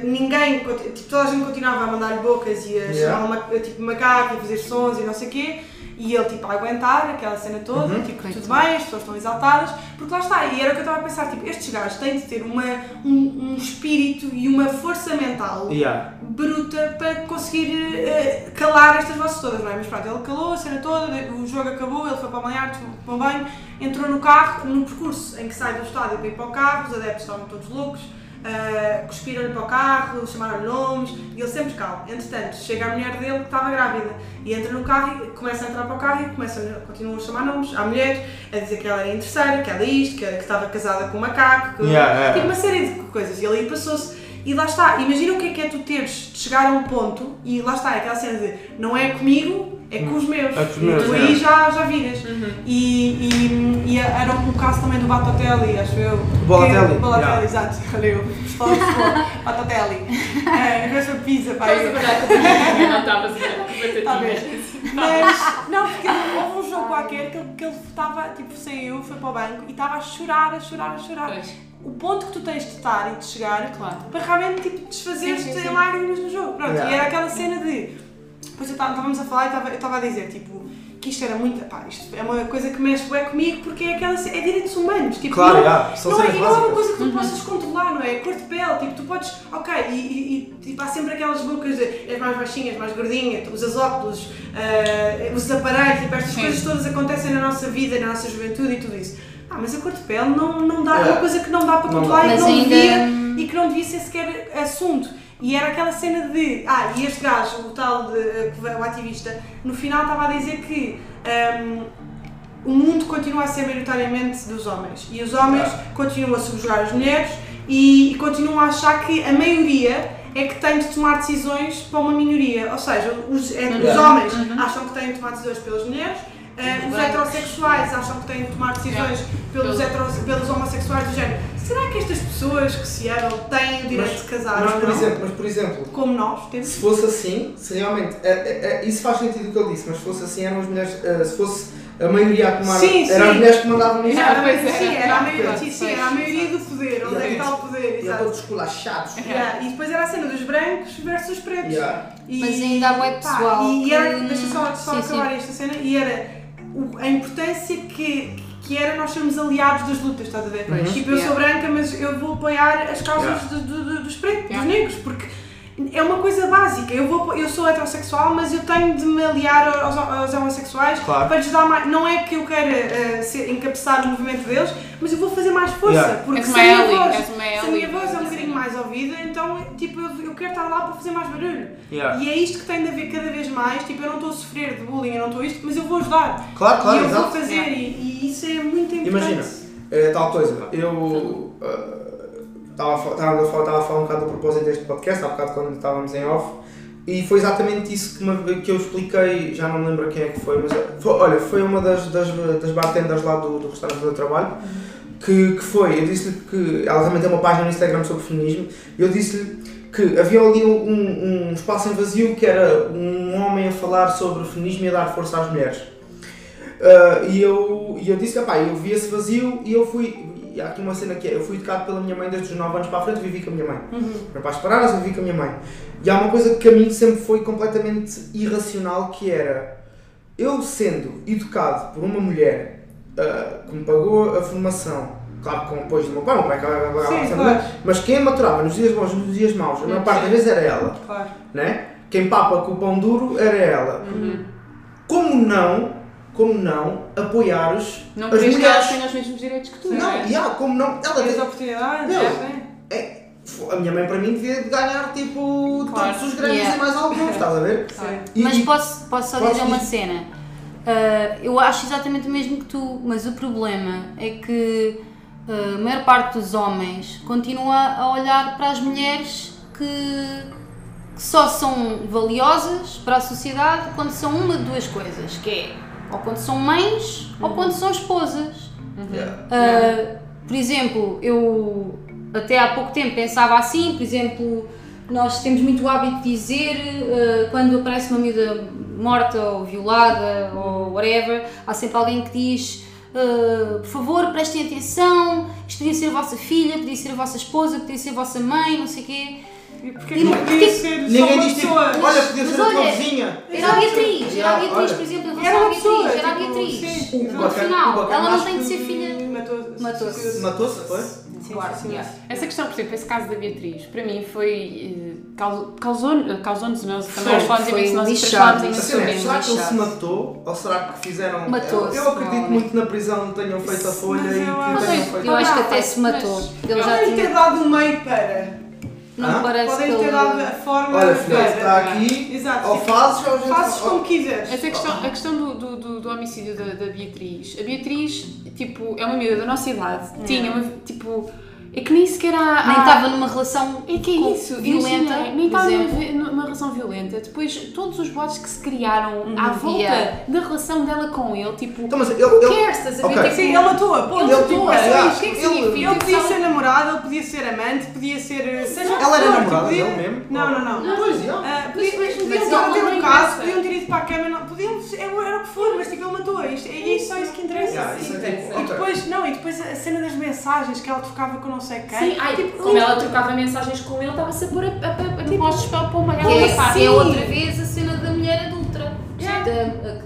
ninguém, tipo, toda a gente continuava a mandar-lhe bocas e a Yeah. chamar uma, tipo, macaco e fazer sons e não sei o quê. E ele, tipo, a aguentar aquela cena toda, Uhum. tipo, tudo bem, as pessoas estão exaltadas, porque lá está, e era o que eu estava a pensar, tipo, estes gajos têm de ter uma, um, um espírito e uma força mental Yeah. bruta para conseguir eh, calar estas vozes todas, não é? Mas pronto, ele calou a cena toda, o jogo acabou, ele foi para o banhar, para o banho, entrou no carro, no percurso em que sai do estádio para ir para o carro, os adeptos estavam todos loucos, eh, cuspiram-lhe para o carro, chamaram-lhe nomes e ele sempre calmo. Entretanto, chega a mulher dele que estava grávida e entra no carro e começa a entrar para o carro e começa, continuam a chamar nomes à mulher, a dizer que ela era interesseira, que era isto, que, que estava casada com um macaco, que, Yeah, yeah. tipo uma série de coisas. E ele aí passou-se. E lá está, imagina o que é que é tu teres de chegar a um ponto e lá está, é aquela cena de não é comigo, é com os meus. É com os meus, e tu é. aí já, já viras. E, e, e era um caso também do Batotelli, acho eu. Balotelli, Que- Balotelli, yeah. exato. Olha eu, de. Batotelli. É, vez foi pizza, pá. Não estavas a olhar com a Talvez. Mas, não, porque houve um jogo qualquer que ele, que ele estava, tipo, saiu, foi para o banco e estava a chorar, a chorar, a chorar. Pois. O ponto que tu tens de estar e de chegar Claro. para realmente tipo, desfazer-te em lágrimas no jogo. Pronto, Yeah. e era aquela cena de. Depois eu estava- estávamos a falar e estava- eu estava a dizer, tipo, que isto era muito. Pá, isto é uma coisa que mexe bem comigo porque é aquela. É direitos humanos. Tipo, Claro, não, yeah, não, é, não é uma coisa que tu possas controlar, não é? Cor de pele, tipo, tu podes. Ok, e, e- e, tipo, há sempre aquelas bocas de és mais baixinha, és mais gordinha, tu usas óculos, eh, usas aparelhos, tipo, estas Sim. coisas todas acontecem na nossa vida, na nossa juventude e tudo isso. Ah, mas a cor de pele não, não dá, é uma Yeah. coisa que não dá para controlar e que não devia e que não devia ser sequer assunto. E era aquela cena de. Ah, e este gajo, o tal de, o ativista, no final estava a dizer que hum, o mundo continua a ser maioritariamente dos homens e os homens continuam a subjugar as mulheres e, e continuam a achar que a maioria é que tem de tomar decisões para uma minoria. Ou seja, os, é, os Yeah. homens acham que têm de tomar decisões pelas mulheres. eh, os heterossexuais acham que têm de tomar decisões pelos, Pelos- heteros, pelos homossexuais do género. Será que estas pessoas que se amam têm o direito Mas- de casar Mas ou por, não? exemplo, mas por exemplo, Como nós temos. se fosse assim, se realmente. é- é- é- isso faz sentido o que ele disse, mas se fosse assim, eram as mulheres. eh, se fosse a maioria a tomar. Sim, eram sim. as mulheres que mandavam nisso. Ah, pois é. Sim, era a maioria, sim, sim, era a maioria do poder. Onde é que está o poder? E Exato. todos esculachados. Yeah, E depois era a cena dos brancos versus os pretos. Yeah. E, Mas ainda há pá, pessoal E, e era, que- deixa só, só Sim, acabar esta cena, e era a importância que, que era nós sermos aliados das lutas, estás a ver? Pois, Tipo, eu sou branca, mas eu vou apoiar as causas Yeah. do- do- do- dos pretos, Yeah. dos negros, porque é uma coisa básica. Eu, vou, eu sou heterossexual, mas eu tenho de me aliar aos, aos homossexuais Claro. para lhes dar mais. Não é que eu queira eh, ser, encabeçar o movimento deles, mas eu vou fazer mais força. Yeah. Porque És se uma a minha voz, a ally, minha voz é bocadinho mais ouvida, então tipo, eu, eu quero estar lá para fazer mais barulho. Yeah. E é isto que tem de haver cada vez mais. Tipo, eu não estou a sofrer de bullying, eu não estou isto, mas eu vou ajudar. Claro, claro, e eu vou exato. fazer, Yeah. e, e isso é muito importante. Imagina, é, tal coisa, eu estava a fa- estava a falar estava a falar um bocado do propósito deste podcast, há bocado quando estávamos em off, e foi exatamente isso que, me- que eu expliquei, já não me lembro quem é que foi, mas foi, olha, foi uma das, das, das bartenders lá do, do restaurante onde eu trabalho, que, que foi, eu disse-lhe que ela também tem uma página no Instagram sobre feminismo, eu disse-lhe que havia ali um, um espaço em vazio que era um homem a falar sobre feminismo e a dar força às mulheres. Uh, e eu, e eu disse, pá, eu vi esse vazio e eu fui. E há aqui uma cena que é: eu fui educado pela minha mãe desde os 9 anos para a frente, vivi com a minha mãe. Uhum. Meus pais pararam, eu vivi com a minha mãe. E há uma coisa que a mim sempre foi completamente irracional: que era eu sendo educado por uma mulher uh, que me pagou a formação, claro, com o apoio do meu pai, meu pai acaba- acaba- Sim, acaba- claro. mas quem a maturava nos dias bons e nos dias maus, a maior parte das vezes era ela, Claro. né? Quem papa com o pão duro era ela. Como não, como não apoiares Não as querias que elas mulheres? tenham os mesmos direitos que tu, não Não, é? e há, como não, ela tem, oportunidades, Meu, é, é- a minha mãe para mim devia de ganhar tipo Claro. todos os Grammys Yeah. e mais alguns, estás a ver? Sim. E- Mas posso, posso só Podes dizer uma cena. Ah, eu acho exatamente o mesmo que tu, mas o problema é que a maior parte dos homens continua a olhar para as mulheres que, que só são valiosas para a sociedade quando são uma de duas coisas, que é ou quando são mães ou quando são esposas. Yeah. Uh, por exemplo, eu até há pouco tempo pensava assim, por exemplo, nós temos muito o hábito de dizer uh, quando aparece uma miúda morta ou violada ou whatever, há sempre alguém que diz uh, por favor prestem atenção, isto podia ser a vossa filha, podia ser a vossa esposa, podia ser a vossa mãe, não sei o quê. E porquê que podia ser só Ninguém uma diz tipo, olha, podia ser a tua vizinha. Era a Beatriz, era a Beatriz, por exemplo, em Era relação à Beatriz, era a tipo, Beatriz. No final, ela não tem de ser filha. Matou-se. Matou-se. foi? Sim, Claro, sim, yeah. sim. Essa questão, por exemplo, esse caso da Beatriz, para mim foi. eh, causou- causou- Causou-nos, nós também falamos imenso, nós lixado, isso Assim, será que ele se matou? Ou será que fizeram. Matou-se, Eu, eu acredito muito na prisão, tenham feito a folha Mas e eu que acho- tenham feito. Eu acho que até se matou. Ele já tinha. dado um meio para. Não Hã? parece que Podem ter dado a forma Olha, para. está aqui. Exato. Ou fazes ou Fazes como quiseres. Essa questão, a questão do, do, do, do homicídio da, da Beatriz. A Beatriz, tipo, é uma miúda da nossa idade. Tinha uma, tipo, é que nem sequer há... Nem há- estava numa relação É que é isso, violenta, imagina, nem estava numa, relação violenta. Depois, todos os boatos que se criaram à volta Yeah. da relação dela com ele, tipo, Então, mas ele. who ele- cares, estás a ver? Ok. Tipo, Sim, ele matou-a. Ponto. Ele Ele, tipo, é yeah, isso, o que é que ele- significa? Ele podia ser namorado, ele podia ser amante, podia ser. Seja o Ela era namorada podia- dele mesmo? Não, não, não. Pois, yeah. Ah, podiam ter ele não um caso, podiam ter ido para a cama, não, podiam, era, era o que for, mas tipo, ele matou isto. É isso, só isso que interessa. É tipo, E depois, não, e depois a cena das mensagens que ela trocava com não sei quem. Sim, ai, tipo, como ela trocava mensagens com ele, estava-se a pôr a, a, a, a postos para uma Que ela é, que é outra vez a cena da mulher adulta. Yeah.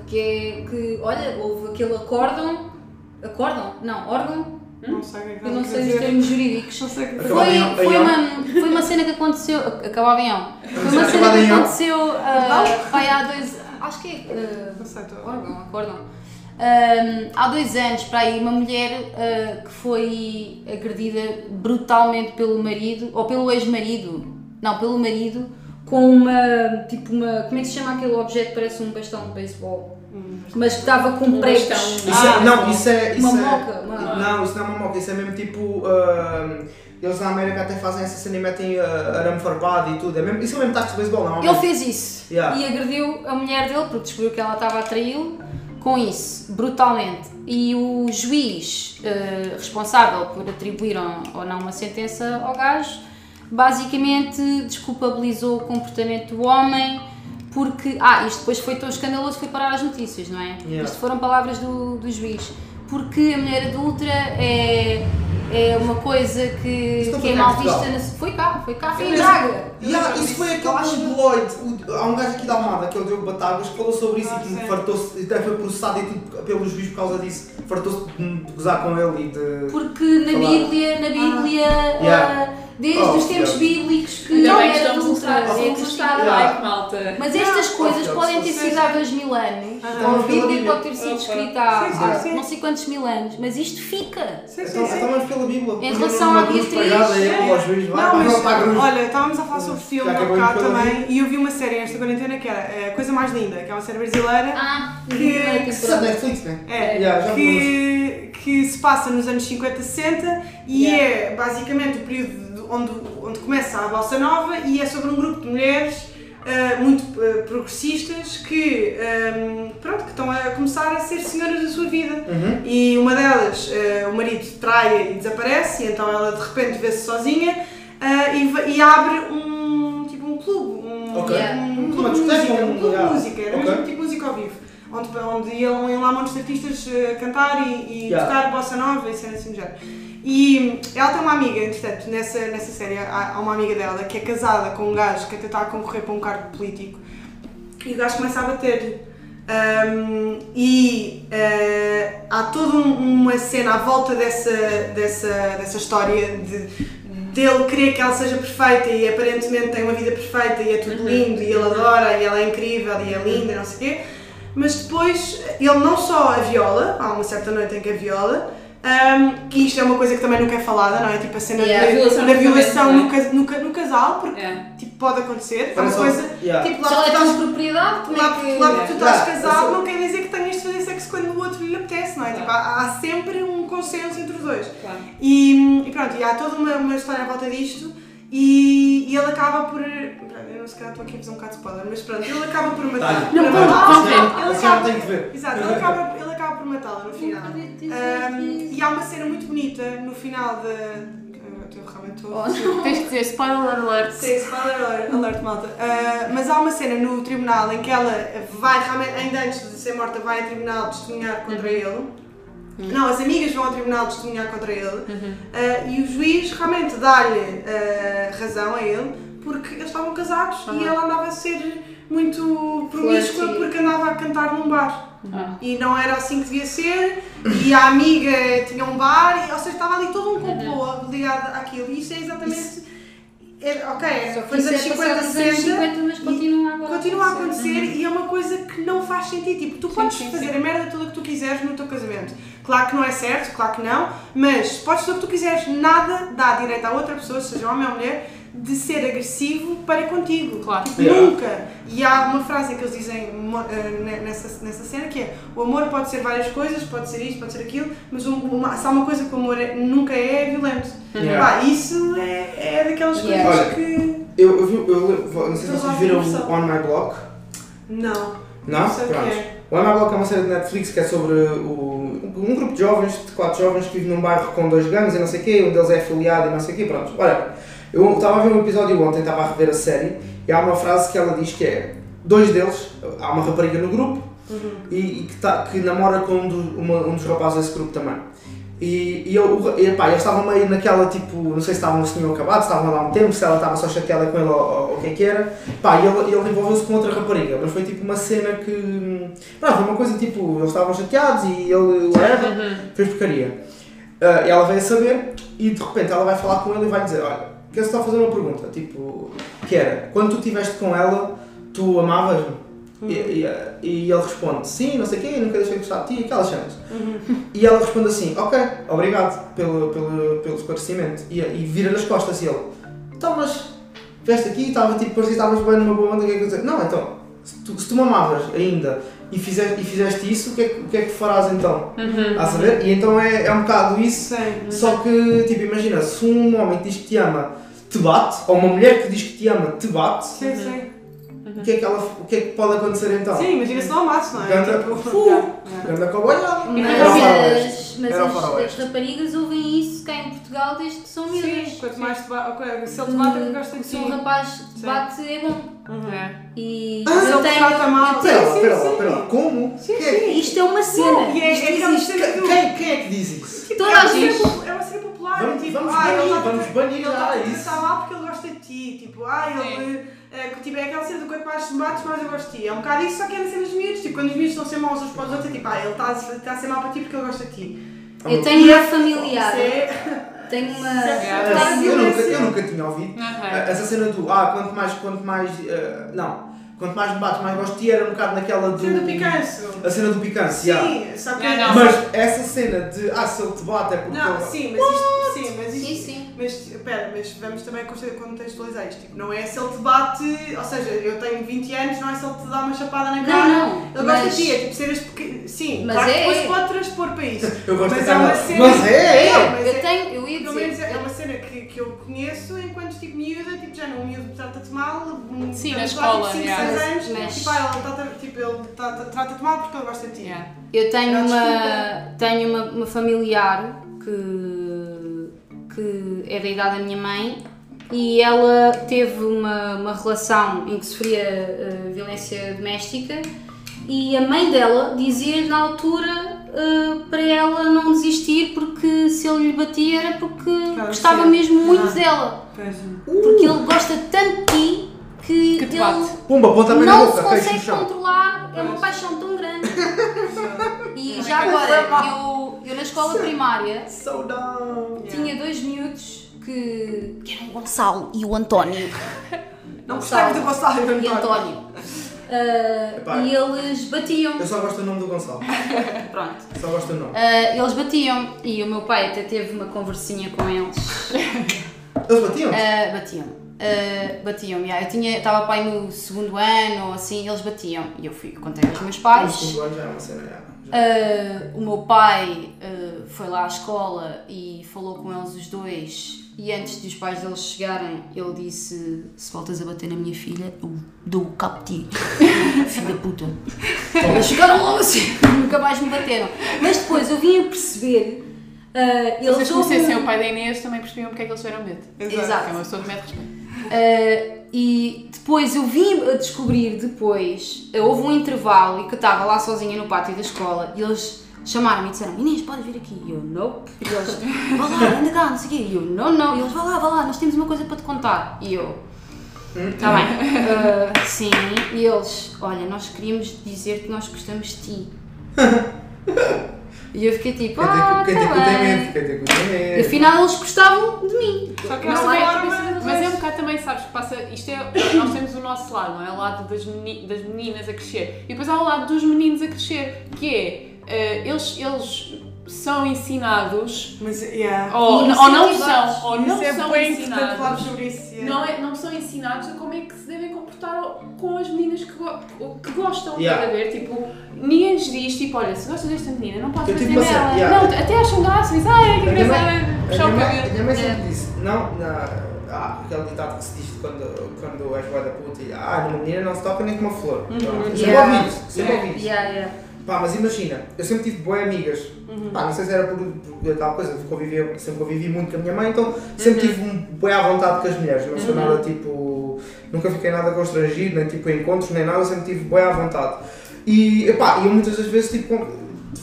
Que é que, olha, houve aquele acórdão. Acórdão? Não, órgão? Não sei o que é que Eu não sei os termos jurídicos. Não sei o que Foi, foi, uma, foi uma cena que aconteceu. Acabava em ão. Foi uma cena que aconteceu ah, vai há dois. Acho que é. ah, Não sei, órgão, acórdão. Ahm, há dois anos para aí uma mulher ah, que foi agredida brutalmente pelo marido ou pelo ex-marido, não, pelo marido, com uma tipo uma. Como é que se chama aquele objeto que parece um bastão de beisebol? Mas que estava com Um pregos. bastão. Isso Ah, é, não, isso é. Isso Uma é, moca, uma- Não, isso não é uma moca, isso é mesmo tipo. ahm, eles na América até fazem essa cena e metem ah, arame farpado e tudo. É mesmo, isso é mesmo tacos de beisebol, não? Ele fez isso Yeah. e agrediu a mulher dele porque descobriu que ela estava a traí-lo com isso, brutalmente. E o juiz eh, responsável por atribuir ou ou não uma sentença ao gajo basicamente desculpabilizou o comportamento do homem porque. Ah, isto depois foi tão escandaloso que foi parar as notícias, não é? Yeah. Isto foram palavras do, do juiz. Porque a mulher adulta é, é uma coisa que, que é mal vista. Na, foi cá, foi cá, foi em Braga. Yeah, isso foi aquele. O- Há um gajo aqui da Almada, que é o Diogo Batagas, que falou sobre isso Ah, e que fartou-se, até foi processado e tudo pelo juiz por causa disso. Fartou-se de gozar com ele e de. Porque na Falar. Bíblia, na Bíblia, Yeah. Ah, desde Oh, os tempos yeah. bíblicos que não bem era estamos a adulta, mostrar, é like, malta. Mas estas Não, coisas podem ter sido há dois mil anos, Ah, a pela Bíblia pode ter sido escrita há, não sei quantos mil anos, mas isto fica. Sim, sim, Então, então pela Bíblia. Em relação à Beatriz, é. olha, estávamos a falar sobre filme há bocado também e eu vi uma série nesta quarentena que era eh, A Coisa Mais Linda, que é uma série brasileira Ah, Que- é. Netflix, né? é, que, que se passa nos anos 50, 60 e é basicamente o período de- onde, onde começa a Bossa Nova e é sobre um grupo de mulheres eh, muito eh, progressistas que, ehm, pronto, que estão a começar a ser senhoras da sua vida. Uhum. E uma delas, eh, o marido trai e desaparece, e então ela de repente vê-se sozinha eh, e, e abre um tipo um clube, um, Ok. um, Uma clube de música, um- um clube de música, era Ok. mesmo tipo música ao vivo, onde, onde iam, iam lá muitos artistas eh, cantar e, e Yeah. tocar bossa nova e cenas assim do género. E ela tem uma amiga, entretanto, nessa, nessa série há, há uma amiga dela que é casada com um gajo que até está a concorrer para um cargo político e o gajo começa a bater. Um, e eh, há toda um- uma cena à volta dessa, dessa, dessa história de, dele querer que ela seja perfeita e aparentemente tem uma vida perfeita e é tudo lindo e ele adora e ela é incrível e é linda e não sei o quê. Mas depois ele não só a viola, há uma certa noite em que a viola, Um, que isto é uma coisa que também nunca é falada, não é? Tipo a cena Yeah, de- a violação da violação casamento, no, no, no casal, porque É. tipo, pode acontecer. É uma coisa. só- yeah. Tipo, lá tu é estás tens propriedade, como Lá, é que. lá que tu estás Yeah, casado sou- não quer dizer que tenhas de fazer sexo quando o outro lhe apetece, não é? Tipo, há, há sempre um consenso entre os dois. Claro. E, e pronto, e há toda uma, uma história à volta disto e, e ele acaba por. Eu não se calhar estou aqui a fazer um bocado de spoiler, mas pronto, ele acaba por matar. Tá. Não, por vamos- matá-la. vamos ver. Ele A senhora acaba, tem que ver. exato, ele acaba, ele acaba por matá-la no final. Nunca devia ter Um, e há uma cena muito bonita no final da. Eu realmente estou. Oh, Tens de dizer spoiler alert. Sim, spoiler alert, malta. Ah, mas há uma cena no tribunal em que ela vai, realmente, ainda antes de ser morta, vai ao tribunal testemunhar contra ele. Não, as amigas vão ao tribunal testemunhar contra ele. Ah, e o juiz realmente dá-lhe ah, razão a ele porque eles estavam casados e ela andava a ser muito promíscua porque andava a cantar num bar. Ah. E não era assim que devia ser, e a amiga tinha um bar, e, ou seja, estava ali todo um complô ligado àquilo. E isto é exatamente. É, ok, Só que foi isso anos é 50, passado nos anos 60. 50, mas continua agora. Continua a acontecer e é uma coisa que não faz sentido. Tipo, tu podes sim, fazer sim. a merda toda que tu quiseres no teu casamento. Claro que não é certo, claro que não, mas podes fazer o que tu quiseres, nada dá direito à outra pessoa, seja homem ou mulher, de ser agressivo para contigo. Claro. Tipo, Yeah. nunca. E há uma frase que eles dizem eh, ne- nessa, nessa cena que é o amor pode ser várias coisas, pode ser isto, pode ser aquilo, mas um- uma, se há uma coisa que o amor é- nunca é, é violento. Yeah. Pá, isso é, é daquelas Yeah. coisas Olha, que. Eu, eu, vi- eu, não sei se vocês viram o On My Block. Não. Não? sei o que Pronto. é. O On My Block é uma série de Netflix que é sobre o, um grupo de jovens, de quatro jovens que vivem num bairro com dois gangues e não sei o quê, um deles é afiliado e não sei o quê, pronto. Olha, eu estava a ver um episódio ontem, estava a rever a série, e há uma frase que ela diz que é, dois deles, há uma rapariga no grupo, e, e que, tá, que namora com um, do- uma- um dos rapazes desse grupo também. E, e, eu, e pá, eles estavam meio naquela tipo, não sei se estavam se tinham acabado, se estavam a dar um tempo, se ela estava só chateada com ele ou, o que é que era. Pá, e ele, ele envolveu-se com outra rapariga, mas foi tipo uma cena que. Pá, foi uma coisa tipo, eles estavam chateados e ele, whatever, fez porcaria. E ela veio a saber e de repente ela vai falar com ele e vai dizer: Olha, quero só fazer uma pergunta, tipo, que era, quando tu estiveste com ela, tu amavas-me? E, e, e ele responde, sim, não sei o quê, nunca deixei de gostar de ti, aquelas cenas. E ela responde assim, ok, obrigado pelo, pelo, pelo esclarecimento. E, e vira nas costas e ele, então mas vieste aqui, estava tipo, parecia que estavas bem numa boa onda, o que é que eu dizer? Não, então, se tu, se tu me amavas ainda e fizeste, e fizeste isso, o que, é, que- o que é que farás então? A saber? E então é, é um bocado isso, Sim. só que, tipo, imagina, se um homem que diz que te ama te bate, ou uma mulher que diz que te ama te bate, Sim, sim. o, que é que ela, o que é que pode acontecer então? Sim, imagina se não amasses, não é? Ganda- Tipo, Fu! yeah, Ganda coboiada. Mas, mas as, as raparigas ouvem isso cá em Portugal desde que são Sim, miúdas. quanto mais te bate, ok, se ele te bate é que gosta de Se ti. um rapaz te Sim. bate é bom. É. E Ah, se eu ele te tenho. trata mal, sim, Espera lá, sim, espera lá, sim. espera lá. Como? Sim, é que- sim. Isto é uma cena. Não, e é- Isto é existe. do- Quem, quem é que diz isso? Tipo, Toda é a uma cena gente. É uma cena popular. Vamos- tipo, vamos ah, banir, ele vamos banir Ele está a isso. tratar mal porque ele gosta de ti. Tipo, ah, ele. É, que, tipo, é aquela cena do quanto mais te bates, mais eu gosto de ti. É um bocado isso, só que é na cena dos miúdos. Tipo, quando os miúdos estão a ser maus uns para os outros, é tipo, ah, ele está a, está a ser mau para ti porque ele gosta de ti. Eu tenho uma familiar. Isso é. Tenho uma. É, Tá, eu, nunca, eu nunca tinha ouvido. Aham. Essa cena do, ah, quanto mais, quanto mais, eh, não, quanto mais me bates, mais gosto de ti, era um bocado naquela do... Cena do picanço. A cena do picante, já. Sim, só que. Não, não. Mas essa cena de, ah, se ele te bate é porque... Não, ele- sim, mas isto. Sim, mas isto. Sim, sim. Mas, espera, mas vamos também contextualizar isto. Tipo, não é se ele te bate, ou seja, eu tenho 20 anos, não é se ele te dá uma chapada na Não, cara. não, Ele gosta mas- de ti, é tipo seres pequeno. Sim, Mas claro que é- depois pode transpor para isso. Eu gosto Mas de é uma cena- Mas é! Não, mas Eu é- tenho, eu ia Pelo menos dizer. é uma cena que, que eu conheço enquanto tipo miúda, tipo já não, um miúdo trata-te mal, Sim, na escola, tipo 5, yeah. 6 anos, Mas- tipo, ah, ele trata- tipo, ele trata- trata-te mal porque ele gosta de ti. Yeah. Eu tenho uma, tenho uma, uma familiar que, que é da idade da minha mãe e ela teve uma, uma relação em que sofria eh, violência doméstica e a mãe dela dizia na altura eh, para ela não desistir porque se ele lhe batia era porque Claro, gostava sim. mesmo muito Ah. dela. Pois. Porque ele gosta tanto de ti que, Que te ele. Pumba, ponta na não se boca, no consegue controlar, é uma paixão tão grande. E já agora, eu, eu na escola primária tinha dois miúdos que, que eram o Gonçalo e o António. Não gostava do Gonçalo e do E António. António. Ah, Epá. e eles batiam. Eu só gosto do nome do Gonçalo. Pronto. Só gosto do nome. Ah, eles batiam e o meu pai até teve uma conversinha com eles. Eles batiam? Ah, batiam. Ah, batiam, yeah. eu tinha, estava pai no segundo ano ou assim, eles batiam. E eu fui, contei aos meus No pais. segundo ano já é uma cena. já. Ah, o meu pai ah, foi lá à escola e falou com eles os dois. E antes dos pais deles chegarem, ele disse: Se voltas a bater na minha filha, eu dou o cabo de ti. Filho da puta. Eles chegaram logo assim, nunca mais me bateram. Mas depois eu vim a perceber. Se eles vocês conhecessem um- o pai da Inês, também percebiam porque é que eles tiveram medo. Exato. Que é uma pessoa de medo respeito. Uh, e depois eu vim a descobrir depois, uh, houve um intervalo e que eu estava lá sozinha no pátio da escola e eles chamaram-me e disseram Inês, podes vir aqui? E eu, não. E eles, vá lá, anda cá, não sei o quê. E eu, não, não. E eles, vá lá, vá lá, nós temos uma coisa para te contar. E eu, está bem, uh, sim. E eles, olha, nós queríamos dizer que nós gostamos de ti. E eu fiquei tipo, ah, Quem tem tá bem. medo, quem tem que medo. afinal eles gostavam de mim. Só que essa é, forma. mas é um bocado também, sabes, que passa. Isto é. Nós temos o nosso lado, não é? O lado das, meni- das meninas a crescer. E depois há o lado dos meninos a crescer, que é. eh, eles, eles são ensinados. Mas, yeah. Ou, E ou não são, ou não Isso é são bem importante falar ensinados. sobre isso. yeah. Não, é, não são ensinados a como é que se devem comportar com as meninas que, go- que gostam, Yeah. a ver? Tipo, ninguém lhes diz, tipo, olha, se gostas desta menina, não podes fazer tipo assim, nela. yeah. Não, até acham graça, dizem, ah, é que A engraçado, puxar a o a cabelo. minha mãe sempre É. disse, não, na, ah, aquele ditado que se diz quando, quando és boa da puta, e, ah, numa menina não se toca nem com uma flor. Eu sempre Yeah. ouvi isso, sempre ouvi isso. Pá, mas imagina, eu sempre tive boas amigas. Pá, não sei se era por, por tal coisa, porque convivia, sempre convivi muito com a minha mãe, então sempre tive um bem à vontade com as mulheres. Não sou nada tipo. Nunca fiquei nada constrangido, nem tipo em encontros, nem nada, sempre tive bem à vontade. E, eu muitas das vezes tipo,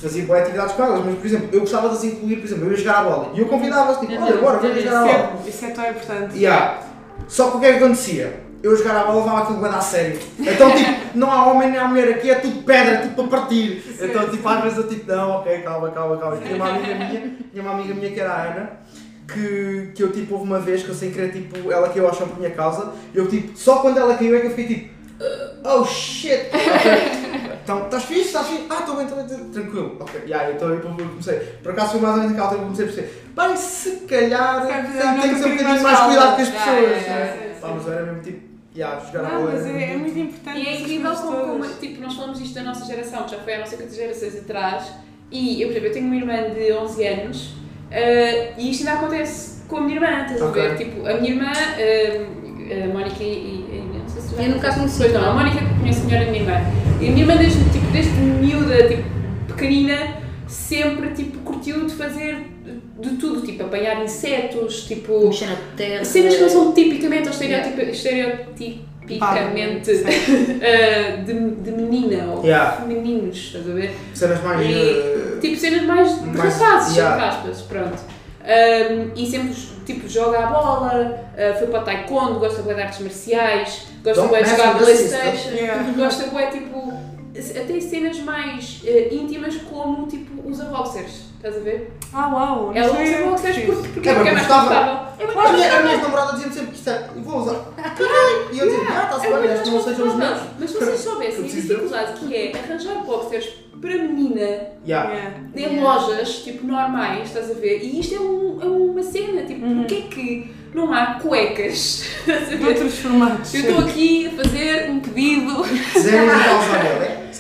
fazia boas atividades com elas, mas por exemplo, eu gostava de as incluir, por exemplo, eu ia jogar a bola e eu convidava-as, tipo, olha, bora, vamos jogar a bola. é, isso é tão importante. Yeah. Só que o que é que acontecia? Eu jogar a bola levava aquilo bem a sério. Então, tipo, não há homem nem há mulher aqui, é tudo pedra, tudo para partir. Então, tipo, às vezes eu tipo, não, ok, calma, calma, calma. E tinha uma amiga minha, tinha uma amiga minha que era a Ana, que, que eu tipo, houve uma vez que eu sem querer, tipo, ela caiu ao chão por minha causa, e eu tipo, só quando ela caiu é que eu fiquei tipo, oh shit. Então, estás fixe, estás fixe? Ah, estou bem, estou bem, tranquilo. Ok, yeah, então eu comecei. Por acaso foi mais ou menos naquela altura que comecei a perceber, bem, se calhar calhar que ter um bocadinho mais cuidado com as Yeah, pessoas. yeah, yeah, mas eu era mesmo tipo, yeah, jogar a Não, mas é, é muito importante. E é incrível como, como, tipo, nós falamos isto da nossa geração, que já foi há não sei quantas gerações atrás, e eu, por exemplo, eu tenho uma irmã de 11 anos, eh, e isto ainda acontece com a minha irmã, estás a Ok. ver? Tipo, a minha irmã, eh, a Mónica e, e, e não sei se tu já Eu nunca conheci, Pois não, a. Mónica conhece melhor a minha irmã. E a minha irmã, desde, tipo, desde miúda, tipo, pequenina, sempre, tipo, curtiu de fazer de tudo, tipo, apanhar insetos, tipo... Mexer na terra. Cenas que não são tipicamente ou estereotipa- estereotipicamente uh, de, de menina ou Yeah. femininos, estás a ver? Cenas mais. E, eh, Tipo cenas mais de Mais- rapazes, yeah. entre aspas, pronto. Um, e sempre tipo joga a bola, uh, foi para o taekwondo, gosta de artes marciais, gosta Don't de jogar. Playstation, Yeah. gosta bué tipo até cenas mais uh, íntimas como tipo usa boxers, estás a ver? Ah, uau! não Ela sei usa boxers disso. porque, porque É, é, mas mais gostava. confortável. É muito A mais minha, a confortável. minha namorada dizia-me sempre que isto é. Eu vou usar. E eu dizia, ah, está-se É bem, que não sejam os meus. Mas se vocês soubessem Eu a dificuldade que é arranjar boxers para menina em lojas tipo normais, estás a ver? E isto é, um, é uma cena, tipo, Uhum. porquê é que não há cuecas? Estás a De ver? outros formatos. Eu estou aqui a fazer um pedido, Zero e tal,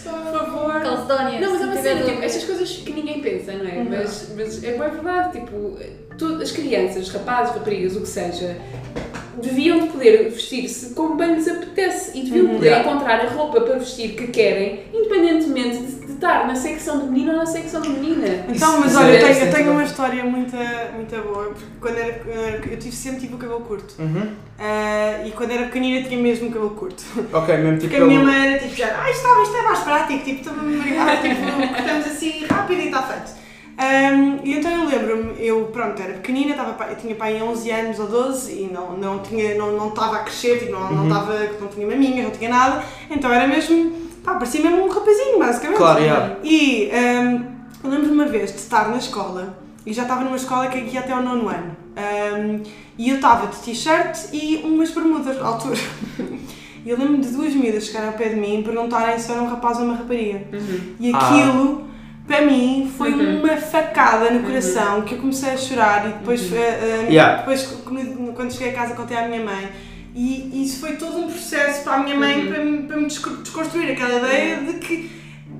Isabel. por favor. Calcedónia. Não, mas é uma tiver cena, tipo, dúvidas. estas coisas que ninguém pensa, não é? Uhum. Mas, mas é bem verdade, tipo, todas as crianças, rapazes, raparigas, o que seja, deviam de poder vestir-se como bem lhes apetece e deviam Uhum. poder Yeah. encontrar a roupa para vestir que querem, independentemente de, de estar na secção de menino ou na secção de menina. Então, mas Isso- olha, eu é- tenho, é eu tenho uma história muito, muito boa, porque quando era, eu tive, sempre tive o cabelo curto. Uhum. Ah, e quando era pequenina tinha mesmo o cabelo curto. Ok, mesmo tipo. Porque a minha mãe era tipo, já, ah, isto, isto é mais prático, tipo, estou-me a tipo, cortamos assim rápido e está feito. Ahm, e então eu lembro-me, eu pronto, era pequenina, estava, pá- eu tinha pai 11 anos ou 12 e não, não, tinha, não, não estava a crescer, tipo, não, não, Uhum. estava, não tinha maminhas, não tinha nada, então era mesmo, pá, parecia mesmo um rapazinho, basicamente. Claro, yeah. E ahm, eu lembro-me uma vez de estar na escola, e já estava numa escola que ia até ao nono ano, Ahm, e eu estava de t-shirt e umas bermudas à altura. E eu lembro de duas miúdas chegarem ao pé de mim e perguntarem se era um rapaz ou uma rapariga. Uhum. E Ah. Para mim, foi Uhum. uma facada no coração que eu comecei a chorar e depois, Uhum. eh, Yeah. depois quando cheguei a casa contei à minha mãe. E isso foi todo um processo para a minha mãe Uhum. para, me- para me desco- desconstruir aquela ideia de que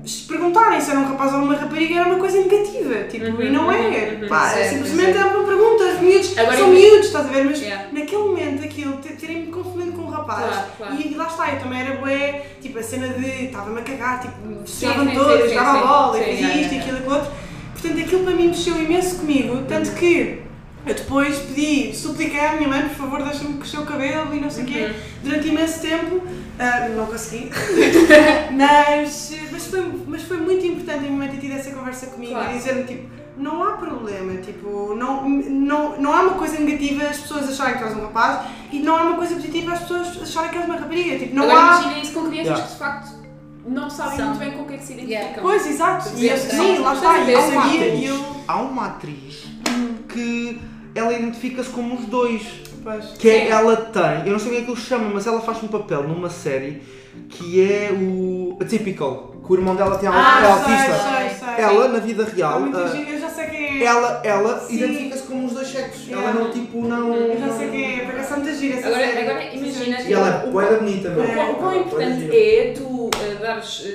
se perguntarem se era um rapaz ou uma rapariga era uma coisa negativa, tipo, Uhum, e não é. uhum, uhum. Pá, Certo, simplesmente certo. é uma pergunta, os miúdos Agora são miúdos, estás a ver? Mas Yeah. naquele momento aquilo, te- terem-me confundido com rapaz. Claro, claro. E, lá está, eu também era bué, tipo a cena de estava-me a cagar, tipo, sim, todas, jogava a bola, sim, e fazia isto e aquilo e aquilo outro. Portanto, aquilo para mim mexeu imenso comigo, tanto que eu depois pedi, supliquei à minha mãe, por favor, deixa-me crescer o cabelo e não sei o quê, Uhum. durante imenso tempo, ah, não consegui, mas, mas, foi, mas foi muito importante a minha mãe ter tido essa conversa comigo Claro. e dizer-me, tipo, não há problema, tipo, não, não, não há uma coisa negativa as pessoas acharem que tu és um rapaz e não há uma coisa positiva as pessoas acharem que és uma rapariga, tipo, não Agora há... imagina isso com crianças Yeah. que de facto não sabem São. muito bem com o que é que se identificam. Yeah. Pois, exato, e eu, Sim, lá está, e eu sabia eu... Há uma atriz que ela identifica-se como os dois. Pois. Que é, ela tem, eu não sei o que é que ele chama, mas ela faz um papel numa série que é o Atypical, que o irmão dela tem, Ah, é sei, autista. sei, sei. Ela, na vida real, é. Ela, ela identifica-se como os dois sexos. Yeah. Ela não, tipo, não... Eu já sei quem é, porque essa é muita gira essa Agora, série. agora imagina E ela é o- boeda bonita, O meu. quão, o quão é importante gira. é tu eh, dares,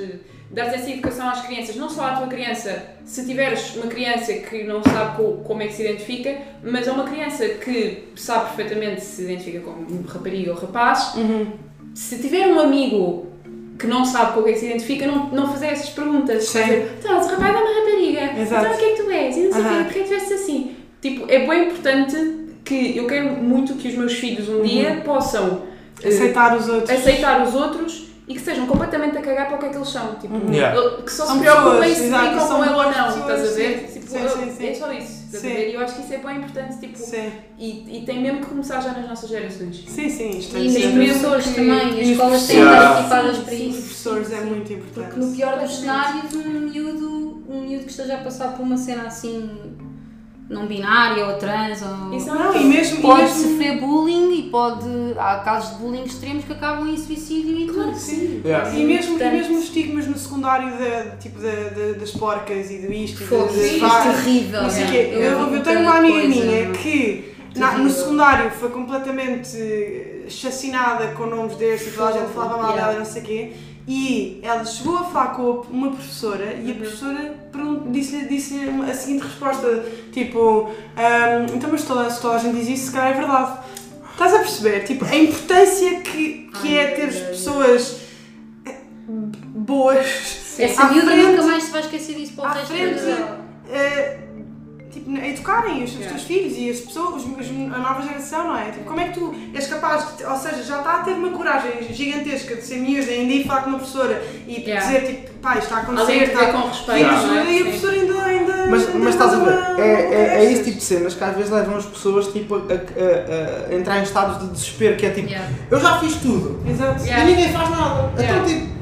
dares essa educação às crianças, não só à tua criança, se tiveres uma criança que não sabe co- como é que se identifica, mas a uma criança que sabe perfeitamente se se identifica como rapariga ou rapaz, Uhum. se tiver um amigo que não sabe com o que é que se identifica, não, não fazer essas perguntas. Sim. Dizer, então, esse rapaz é uma rapariga, Exato. então o que é que tu és? E não sei o quê, Aham. porque é que tu és assim? Tipo, é bem importante que eu quero muito que os meus filhos um dia possam eh, Aceitar os outros. aceitar os outros e que sejam completamente a cagar para o que é que eles são. Tipo, Yeah. ele- que só São se preocupem se ficam com ele ou não, pessoas, estás a ver? sim. Tipo, sim, sim. É só isso, estás a Sim. ver? E eu acho que isso é bem importante tipo, Sim, e, e tem mesmo que começar já nas nossas gerações. sim, sim. Isto é E nos Sim, professores que- também, as e os escolas têm estar equipadas para Os isso. professores é muito importante. Porque no pior dos cenários, um miúdo, um miúdo que esteja a passar por uma cena assim, não binária ou trans, ou... É Não, e mesmo, e pode mesmo sofrer bullying e pode. Há casos de bullying extremos que acabam em suicídio e tudo. Sim. Yeah. E mesmo, e mesmo os estigmas no secundário da, tipo, da, da- das porcas e do isto e Fogo, isso é terrível. Não sei é. Eu, eu, vi tenho uma amiga minha que na- no secundário foi completamente chacinada com nomes destes e toda a gente falava mal yeah. dela e não sei o quê. E ela chegou a falar com uma professora e a professora pergun- disse-lhe disse a seguinte resposta: tipo, "Ahm, então, mas toda, se toda a gente diz isso, se calhar é verdade. Estás a perceber? Tipo, a importância que, que é ter Deus. pessoas eh, boas Essa miúda nunca mais se vai esquecer disso para o resto da vida tipo, a educarem os, os teus filhos e as pessoas, os- a nova geração, não é? Tipo, como é que tu és capaz, de, ou seja, já está a ter uma coragem gigantesca de ser miúda e ainda ir falar com uma professora e Yeah. dizer, tipo, pá, isto está a acontecer, Alguém está vê com respeito, é? e a Sim. professora ainda, ainda Mas, ainda mas estás a ver, é, é, é esse tipo de cenas que às vezes levam as pessoas tipo, a, a- a- a entrar em estados de desespero, que é tipo, Yeah. eu já fiz tudo Exato. Yeah. e ninguém faz nada. Yeah. Então tipo,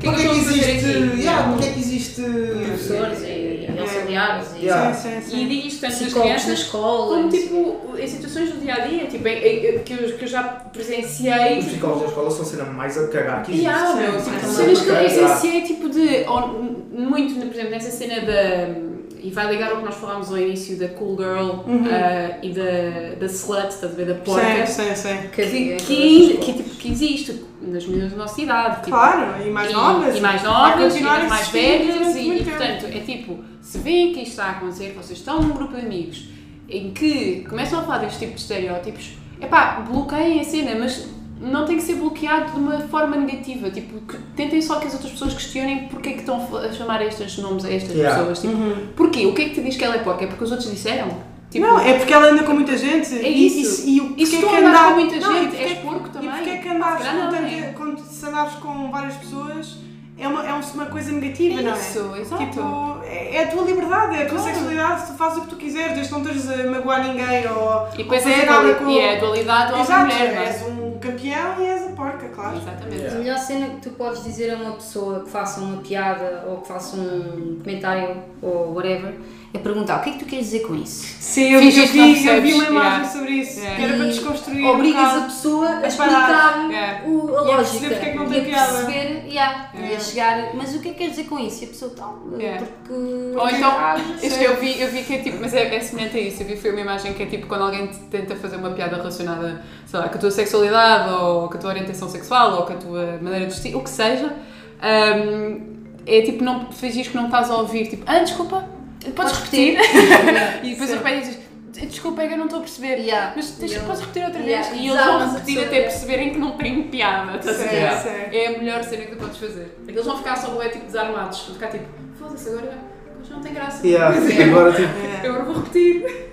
que é porque que é existe. Yeah, Yeah. porque é que existe. Professores e e auxiliares e Yeah. Sim, sim, E sim. digo isto tanto das psicólogos na crianças escola. como tipo em situações do dia a dia, tipo, em- em- que, eu, que eu já presenciei. Os psicólogos da escola são a cena mais a cagar que existe. Yeah, meu, tipo, cenas que eu presenciei, tipo de. ou, muito, por exemplo, nessa cena da. E vai ligar ao que nós falámos ao início da Cool Girl Uhum. ah, e da, da Slut, estás a ver? Da porca. Sim, sim, sim. Que, que, todas as que, tipo, que existe nas meninas da nossa idade. Tipo, Claro, e mais e, novas. E mais novas, e mais velhas, e, e portanto, é tipo, se veem que isto está a acontecer, vocês estão num grupo de amigos em que começam a falar deste tipo de estereótipos, epá, bloqueiem a cena, mas não tem que ser bloqueado de uma forma negativa, tipo, que tentem só que as outras pessoas questionem porque é que estão a chamar estes nomes a estas Yeah. pessoas, tipo, porquê? O que é que te diz que ela é porca? É porque os outros disseram? Tipo, não, é porque ela anda com muita gente. É e, isso. E, e, o E se porquê tu que andares andar- com muita Não, e gente, porquê- és porco também. E porque é que não, é? se andares com várias pessoas é uma, é uma coisa negativa, não é? Isso, exato. Tipo, é, é a tua liberdade, é a tua Claro. sexualidade, tu fazes o que tu quiseres, desde que não estejas a magoar ninguém ou, E depois ou é fazer a, nada com... é a dualidade Exato, homem-mulher, não é? Campeão e és a porca, claro. Exatamente. A melhor cena que tu podes dizer a uma pessoa que faça uma piada ou que faça um comentário ou whatever é perguntar o que é que tu queres dizer com isso. Sim, eu, Fingir eu vi, eu vi uma imagem Yeah. sobre isso, Yeah. era para desconstruir Obrigas um a pessoa a a explicar. Yeah. o, a E a lógica. perceber porque é que não e tem a piada. perceber, yeah, e a Yeah. chegar, mas o que é que queres dizer com isso? E a pessoa tal, Yeah. porque. Ou então, Ah, isto eu vi, eu vi que é tipo, mas é, é semelhante a isso. Eu vi foi uma imagem que é tipo quando alguém te tenta fazer uma piada relacionada, sei lá, com a tua sexualidade, ou com a tua orientação sexual, ou com a tua maneira de vestir, o que seja, hum, é tipo, não fingires que não estás a ouvir, tipo, ah, desculpa, podes repetir? e depois de repente dizes, desculpa, é que eu não estou a perceber. Yeah. Mas deixa, Eu- podes repetir outra Yeah, vez? E eles vão repetir até perceberem que não tem piada, estás a ver? É a melhor cena que tu podes fazer. É que eles vão ficar só bué, tipo desarmados, vão ficar tipo, foda-se, agora hoje não tem graça. Yeah, agora tipo. Eu agora vou repetir.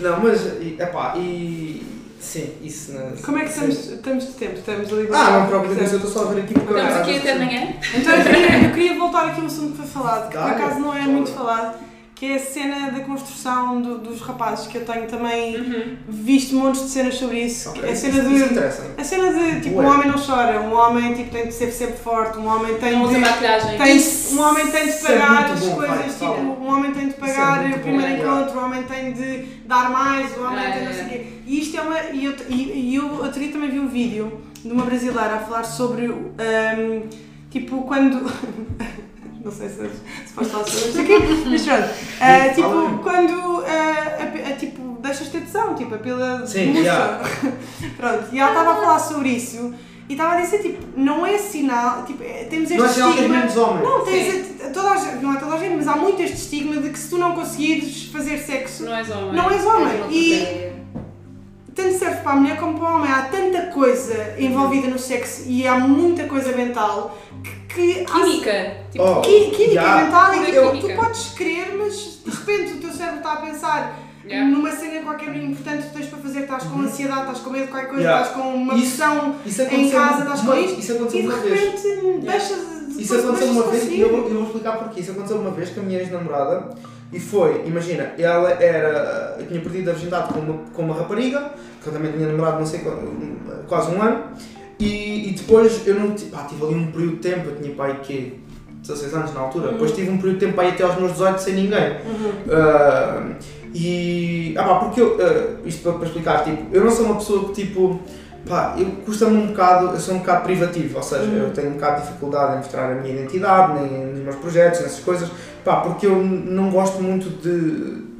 Não, mas. Epá, e. Sim, isso na. Como é que estamos, estamos de tempo? Estamos ali Ah, não isso, eu estou só a ver aqui porque. Estamos aqui até amanhã. Então eu queria, eu queria voltar aqui a um assunto que foi falado, que por acaso não é muito falado, que é a cena da construção do- dos rapazes, que eu tenho também visto montes de cenas sobre isso. Ok, a cena isso de. A cena de tipo, Ué. um homem não chora, um homem tipo, tem de ser sempre forte, um homem tem Não de. maquilhagem. Tem, Isso- um homem tem de é pagar as bom, coisas, vai, tipo, fala. um homem tem de é pagar muito o bom, primeiro yeah. encontro, um homem tem de dar mais, o homem É, tem não é, sei o quê. E isto é uma. E eu, e, e eu outro dia também vi um vídeo de uma brasileira a falar sobre. hum, tipo, quando. Não sei se, se falar sobre isto aqui, mas pronto. Ah, tipo, quando ah, a a, tipo, deixas de ter tesão, tipo, a pila Sim, murcha. yeah. Pronto, e ela estava a falar sobre isso e estava a dizer, tipo, não é sinal, tipo, é- temos este Não é sinal tens estigma. menos homem. Não, tens a- toda a não é toda a gente, mas há muito este estigma de que se tu não conseguires fazer sexo, Não és homem. não és é homem. uma E tanto serve para a mulher como para o homem. Há tanta coisa envolvida no sexo e há muita coisa mental que. Química. Tipo, Oh. Qui- Química Yeah. mental e que química. tu podes querer, mas de repente o teu cérebro está a pensar Yeah. numa cena qualquer importante que tu tens para fazer, estás com ansiedade, estás com medo de qualquer coisa, Uhum. Yeah. estás com uma pressão em casa, estás com isto Isso e aconteceu de uma vez. repente deixas de Isso aconteceu uma vez e eu, eu vou explicar porquê. Isso aconteceu uma vez com a minha ex-namorada e foi, imagina, ela era. Eu tinha perdido a virgindade com uma, com uma rapariga, que eu também tinha namorado não sei quase um ano, e, depois eu não. Pá, tive ali um período de tempo, eu tinha pai que 16 anos na altura, depois tive um período de tempo ir até aos meus 18 sem ninguém. Ah, e. Ah pá, porque eu. ah, isto para, para explicar, tipo, eu não sou uma pessoa que tipo. Pá, eu custa-me um bocado, eu sou um bocado privativo, ou seja, eu tenho um bocado de dificuldade em mostrar a minha identidade, nem nos meus projetos, nessas coisas, pá, porque eu não gosto muito de.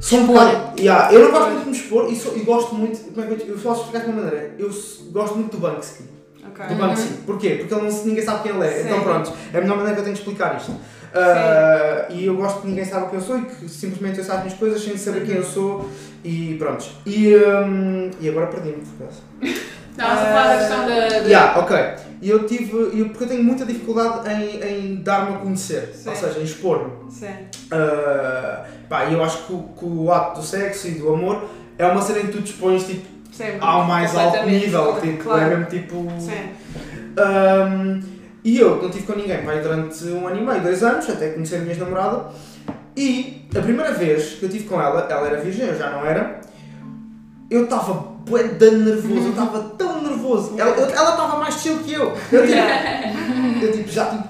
Sou um Expor. bocado. Yeah, eu não gosto muito de me expor e, sou- e gosto muito. Como é que eu, eu posso explicar de uma maneira? Eu gosto muito do Banksy. Ok. Do Banksy. Porquê? Porque ele não, ninguém sabe quem ele é. Sim. Então pronto, é a melhor maneira que eu tenho de explicar isto. Ah, e eu gosto que ninguém saiba quem eu sou e que simplesmente eu saiba as minhas coisas sem saber quem eu sou e pronto. E, hum, e agora perdi-me por acaso. Estavas a falar da questão da. da- Yeah, ok. E eu tive. Eu, porque eu tenho muita dificuldade em, em dar-me a conhecer, Sim. ou seja, em expor-me. Sim. Pá, e eu acho que o, que o ato do sexo e do amor é uma cena em que tu dispões tipo, Sim. ao mais alto nível. Tipo, claro. É mesmo tipo. Sim. Um, e eu não tive com ninguém pai, durante um ano e meio, dois anos, até conhecer a minha namorada. E a primeira vez que eu tive com ela, ela era virgem, eu já não era, eu estava bué nervoso, eu estava tão nervoso. Ela estava mais chill que eu. Eu, tipo, eu tipo, já tipo,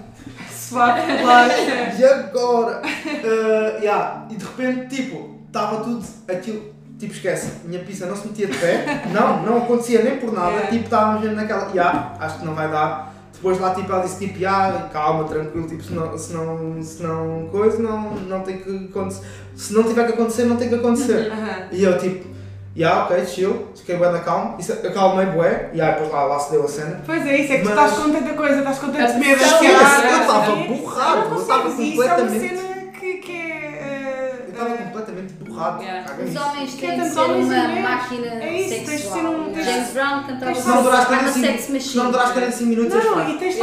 claro. e agora? Uh, yeah. E de repente, tipo, estava tudo aquilo. Tipo, esquece, minha pizza não se metia de pé, não, não acontecia nem por nada, Yeah. tipo, estávamos mesmo naquela, yeah, acho que não vai dar. Depois lá, tipo, ela disse, tipo, yeah, calma, tranquilo, tipo, se não, se não, se não coisa, não, não tem que acontecer, se não tiver que acontecer, não tem que acontecer. E eu, tipo, yeah, ok, chill, fiquei bué da calma, isso, acalmei bué, e aí depois lá, lá se deu a cena. Pois é isso, é que tu Mas- estás com tanta coisa, estás com tanto medo, ansiedade, eu estava borrado, Não eu estava consegues, isso é uma completamente- cena que, que é... eh, Eu estava eh, completamente borrado, Yeah. Os homens Que é têm de ser uma máquina É isso, tens de ser um- James Brown cantava tens- Se não a 45 sex Se machine. não durares 45 minutos, és Não, e tens de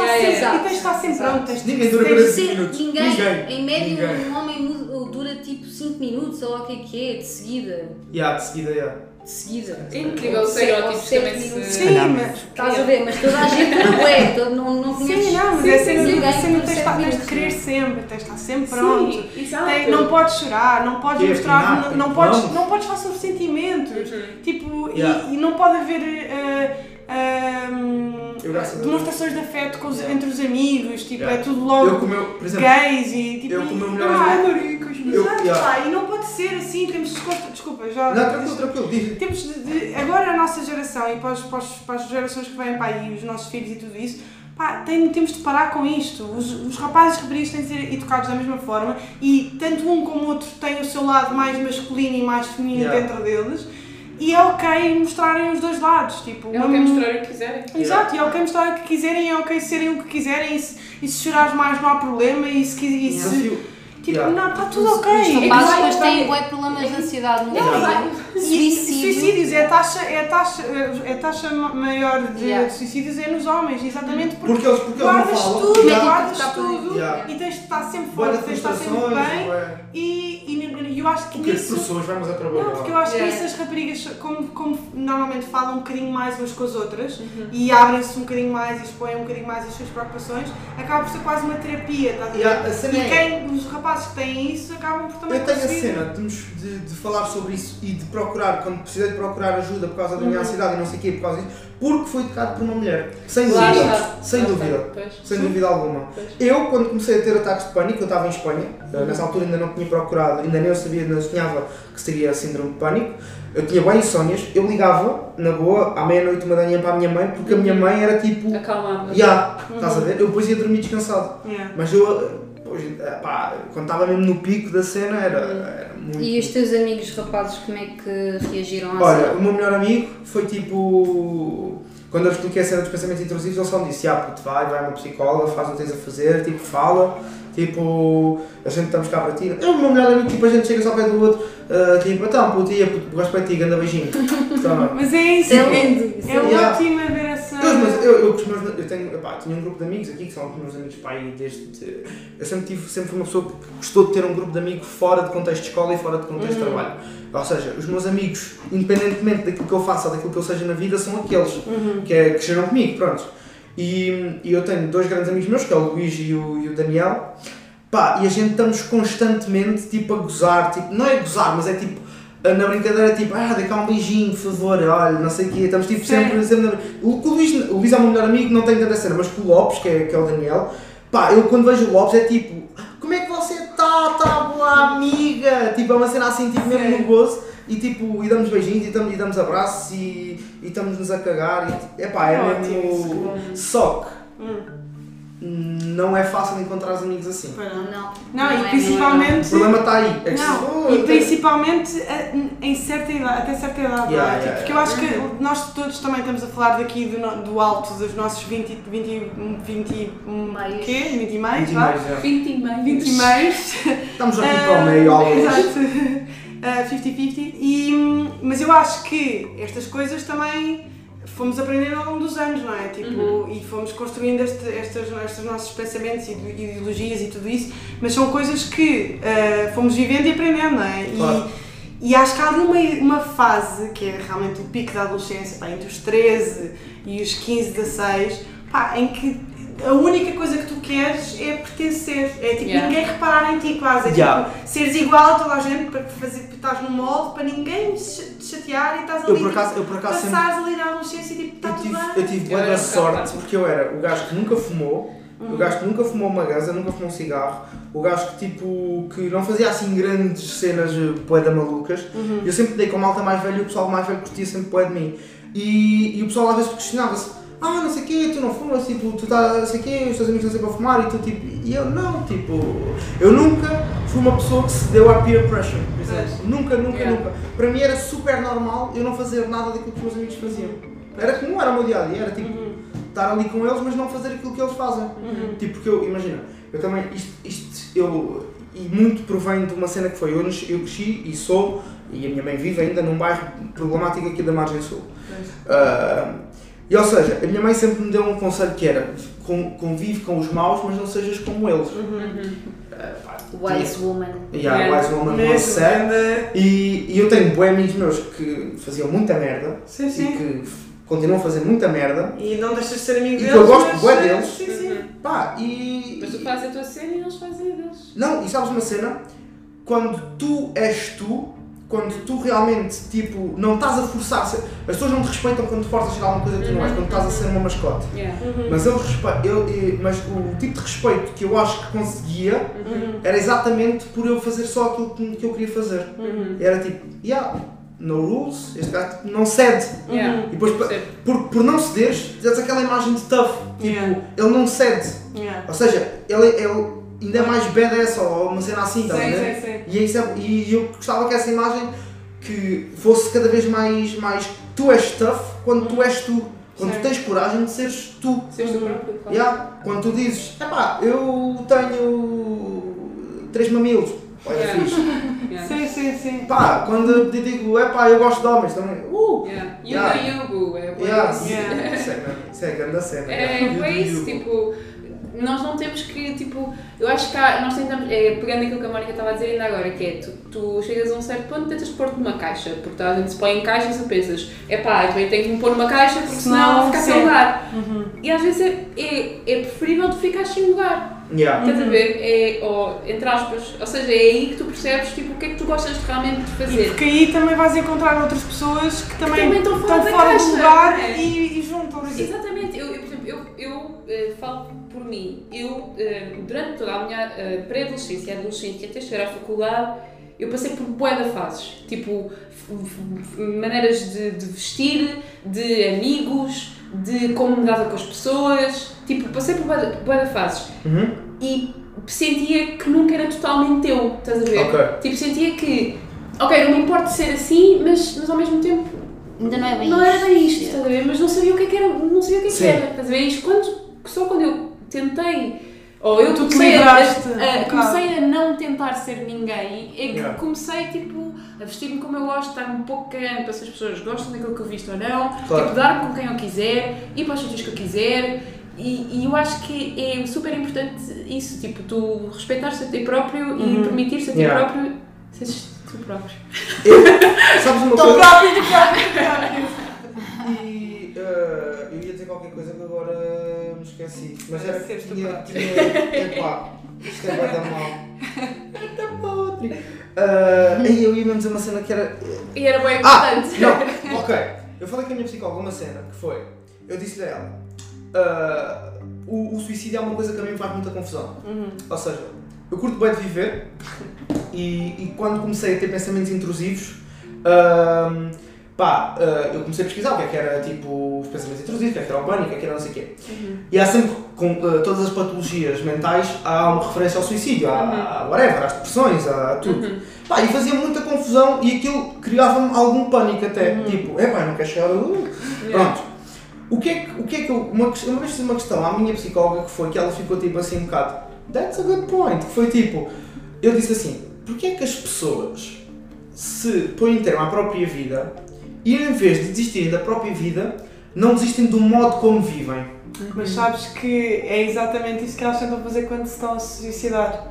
estar sempre, e pronto. Ninguém dura tens- 45 Ser- minutos. Ninguém, Ninguém. em média, um homem dura tipo 5 minutos, ou lá o que é que é, de seguida. Yeah, de seguida, yeah. De seguida. É incrível estereótipos sete também. Sim, mas... Estás a ver, mas toda a gente não é, todo, não, não conheces. Sim, não, mas é ninguém cena por tens de sete estar- tens de minutos, querer sempre, tens de estar sempre pronto. Sim, exato. Tem- não podes chorar, não podes mostrar, não, não podes, não podes falar sobre sentimentos. Uhum. Tipo, e- Yeah. e, não pode haver. Deus. demonstrações de afeto com os- Yeah. entre os amigos, tipo, Yeah. é tudo logo meu, exemplo, gays e tipo. eu com o meu melhor ah, amigo- exato, yeah. pá, e não pode ser assim, temos de. descontra- Desculpa, já. não, tranquilo, tranquilo, diz. Temos de, de- agora a nossa geração e para, os- para, os- para as gerações que vêm para aí, os nossos filhos e tudo isso, pá, tem- temos de parar com isto. Os, os rapazes raparigas têm de ser educados da mesma forma e tanto um como o outro têm o seu lado mais masculino e mais feminino dentro deles e é ok mostrarem os dois lados. Tipo, É uma- o que mostrar o que quiserem. Exato, e é ok mostrar o que quiserem, é ok serem o que quiserem e se, e se chorares mais não há problema e se, e se Desafio. tipo, Yeah. não, está tudo Os ok. rapazes Exato. depois têm problemas de ansiedade no Yeah. E Suicídio. suicídios, é a taxa, é a taxa, é a taxa ma- maior de Yeah. suicídios é nos homens, exatamente porque, Porque eles, porque guardas falam. tudo, Yeah. guardas Tá tudo. Yeah. e tens de estar sempre forte, tens de estar sempre bem bué. e, e, eu acho que Porque as nisso... pessoas vamos a trabalhar. Não, porque eu acho que Yeah. isso as raparigas, como, como normalmente falam um bocadinho mais umas com as outras Uhum. e abrem-se um bocadinho mais e expõem um bocadinho mais as suas preocupações, acaba por ser quase uma terapia, estás a ver? Yeah, e é- quem, os rapazes que têm isso acabam por também Eu tenho a cena de, de falar sobre isso e de procurar, quando precisei de procurar ajuda por causa da Uhum. minha ansiedade e não sei o quê, por causa disso, porque fui educado por uma mulher. Sem Lá dúvida. está. Sem Lá dúvida. Sem dúvida alguma. Pois. Eu, quando comecei a ter ataques de pânico, eu estava em Espanha, Uhum. nessa altura ainda não tinha procurado, ainda nem eu sabia, ainda sonhava que seria síndrome de pânico. Eu tinha bem insónias, eu ligava, na boa, à meia-noite, uma da manhã para a minha mãe, porque a minha mãe era tipo. Acalmava. Ya, estás a ver? Eu depois ia dormir descansado. Yeah. Mas eu, pois, eh, pá, quando estava mesmo no pico da cena, era, era muito. E os teus amigos rapazes, como é que reagiram à Olha, cena? o meu melhor amigo foi tipo. Quando eu expliquei a cena dos pensamentos intrusivos, ele só me disse: Ah, puto, vai, vai uma psicóloga, faz o que tens a fazer, tipo, fala, tipo, a gente estamos cá para ti. Eu, o meu melhor amigo, tipo, a gente chega só ao pé do outro, ah, tipo, então, puto, ia, puto, gosto de ti, ganda beijinho. Então, Mas é isso, é é, lindo, é é lindo. ótimo a ver Eu, mas eu, eu, eu tenho, epá, tinha um grupo de amigos aqui que são os meus amigos pai desde. Eu sempre tive, sempre fui uma pessoa que gostou de ter um grupo de amigos fora de contexto de escola e fora de contexto de trabalho. Ou seja, os meus amigos, independentemente daquilo que eu faça ou daquilo que eu seja na vida, são aqueles que, é, que cresceram comigo, pronto. E, e eu tenho dois grandes amigos meus, que é o Luís e o, e o Daniel. Pá, e a gente estamos constantemente tipo a gozar, tipo, não é gozar, mas é tipo na brincadeira, tipo, ah, dá cá um beijinho, por favor, olha, não sei o quê, estamos tipo sempre, sempre na... o, o, Luís, o Luís é o meu melhor amigo, não tem tanta cena, mas com o Lopes, que é, que é o Daniel, pá, eu quando vejo o Lopes é tipo, como é que você está, tá boa amiga, tipo, é uma cena assim, tipo, mesmo no gozo, e tipo, e damos beijinhos, e damos, e damos abraços, e, e estamos-nos a cagar, e epá, é Ótimo, mesmo... Só que Hum. Não é fácil encontrar amigos assim. Não. Não, Não, e é, O principalmente. problema está aí. É que se- Não, Oh, e principalmente eh, em certa idade, até certa idade, Yeah, é? yeah, Porque yeah. eu acho que nós todos também estamos a falar daqui do, do alto dos nossos 20, 20, 20, um, Meios. quê? 20 e mais, Vinte e vá? mais, é. 20 e meio. 20 e mais. Estamos aqui Ah, para o meio, algo. Exato. Ah, 50-50. E, hum, mas eu acho que estas coisas também fomos aprendendo ao longo dos anos, não é? Tipo, E fomos construindo este, estas, estes nossos pensamentos e ideologias e tudo isso, mas são coisas que ah, fomos vivendo e aprendendo, não é? Claro. E, e acho que há ali uma, uma fase que é realmente o pico da adolescência, pá, entre os 13 e os 15, 16, pá, em que a única coisa que tu queres é pertencer, é tipo Yeah. ninguém reparar em ti quase, é Yeah. tipo seres igual a toda a gente para fazer, estás no molde, para ninguém te chatear e estás ali, Eu por acaso, eu por acaso sempre. passares ali na adolescência e tipo, está Eu tudo tive, bem. eu tive boa sorte porque eu era o gajo que nunca fumou, Uhum. o gajo que nunca fumou uma gaza, nunca fumou um cigarro, o gajo que tipo que não fazia assim grandes cenas eh, poeda malucas. Uhum. Eu sempre dei com a malta mais velha e o pessoal mais velho curtia sempre poé de mim. E, e o pessoal às vezes questionava-se, ah, não sei o quê, tu não fumas, tipo, tu estás, não sei o quê, os teus amigos estão sempre a fumar e tu tipo, e eu não, tipo, eu nunca fui uma pessoa que se deu à peer pressure, por exemplo. Nunca, nunca, Yeah. nunca. Para mim era super normal eu não fazer nada daquilo que os meus amigos faziam. Era como era o meu dia a dia, era tipo, Uhum. estar ali com eles, mas não fazer aquilo que eles fazem. Tipo, porque eu, imagina, eu também, isto, isto eu, e muito provém de uma cena que foi, eu, eu cresci e sou, e a minha mãe vive ainda num bairro problemático aqui da Margem Sul. Ah, e ou seja, a minha mãe sempre me deu um conselho que era, con- convive com os maus, mas não sejas como eles. Ah, pá, Wise woman. Yeah, Yeah. wise woman Mesmo, E, e eu tenho bons amigos meus que faziam muita merda Sim, e sim. que f- continuam a fazer muita merda. E não deixas de ser amigo E que deles. eu gosto bué eh, deles. Sim, sim. Pá, e. Mas tu fazes a tua cena e eles fazem a deles. Não, e sabes uma cena? Quando tu és tu, quando tu realmente, tipo, não estás a forçar, as pessoas não te respeitam quando tu forças a ser alguma coisa que tu não és, quando estás a ser uma mascote. Yeah. Mas, eu eu, mas o tipo de respeito que eu acho que conseguia Uhum. era exatamente por eu fazer só aquilo que, que eu queria fazer. Uhum. Era tipo, yeah, no rules, este gajo tipo, não cede. Yeah. E depois, por, por não cederes, tens aquela imagem de tough. Tipo, Yeah. ele não cede. Yeah. Ou seja, ele, ele ainda é mais badass ou uma cena assim, tá Sim, ver? sim, sim. E, é isso é- e eu gostava que essa imagem que fosse cada vez mais, mais tu és tough quando tu és tu. Quando tu Certo. tens coragem de seres tu. Seres tu próprio, claro. Yeah. Quando tu dizes, epá, eu tenho três mamilos. Olha, Yeah. fixe. Yeah. Sim, sim, sim. Pá, quando eu te digo, epá, eu gosto de homens também. Uh! Yeah. You Yeah. do you, boo. É Yeah. isso. Yeah. Isso é grande- Isso é grande cena. É, foi isso, tipo, nós não temos que, tipo, eu acho que há, nós tentamos, é, pegando aquilo que a Mónica estava a dizer ainda agora, que é, tu, tu chegas a um certo ponto e tentas pôr-te numa caixa, porque toda a gente se põe em caixas e pensas, é pá, eu também tenho que me pôr numa caixa porque senão Senão, vou ficar sem lugar. Uhum. E às vezes é, é, é preferível tu ficar sem lugar, Yeah. estás a ver? É, ou, entre aspas, ou seja, é aí que tu percebes, tipo, o que é que tu gostas realmente de E fazer. porque aí também vais encontrar outras pessoas que também, também estão fora da do caixa, lugar é. e, e juntam Exatamente, eu, eu, por exemplo, eu, eu eh, falo por mim, eu eh, durante toda a minha eh, pré-adolescência e adolescência até chegar à faculdade, eu passei por bué de fases, tipo maneiras de, de vestir, de amigos, de como me dava com as pessoas, tipo, passei por bué de, fases Uhum. e sentia que nunca era totalmente eu, estás a ver? Ok. Tipo, sentia que, ok, não me importa ser assim, mas, mas ao mesmo tempo Ainda não é bem não isto. era bem isto, estás a ver? Mas não sabia o que é que era, não sabia o que é que era, estás a ver? Isto quando, só quando eu tentei, ou eu Tu comecei, a, a- comecei a não tentar ser ninguém, é que Yeah. comecei tipo a vestir-me como eu gosto, estar um pouco cagando para se as pessoas gostam daquilo que eu visto ou não, Claro. tipo, dar com quem eu quiser, ir para os sítios que eu quiser. E, e eu acho que é super importante isso, tipo, tu respeitares-te a ti próprio e permitir-se a ti Yeah. próprio seres tu próprio. Sabes uma coisa? próprio próprio, E eh, eu ia dizer qualquer coisa que agora me esqueci. Mas era que tinha. tinha epá, isto é dar mal. Eita podre. Uh, aí eu ia mesmo dizer uma cena que era. E era bem Ah! importante. Não, ok. Eu falei com a minha psicóloga uma cena que foi. Eu disse-lhe a ela. ah, o, o suicídio é uma coisa que a mim me faz muita confusão. Uhum. Ou seja, eu curto bem de viver e, e quando comecei a ter pensamentos intrusivos, ahm, pá, ah, eu comecei a pesquisar o que é que era tipo os pensamentos intrusivos, o que é que era o pânico, o que é que era não sei o quê. E há sempre, com ah, todas as patologias mentais, há uma referência ao suicídio, à, à whatever, às depressões, a tudo. Pá, e fazia muita confusão e aquilo criava-me algum pânico até. Tipo, é pá, não quero chegar a. Uh. Pronto. O que é que, o que, é que eu. Uma, uma vez fiz uma questão à minha psicóloga que foi que ela ficou tipo assim um bocado. That's a good point. Que foi tipo. Eu disse assim: porquê é que as pessoas se põem termo à própria vida e em vez de desistirem da própria vida, não desistem do modo como vivem? Mas sabes que é exatamente isso que elas tentam fazer quando se estão a suicidar.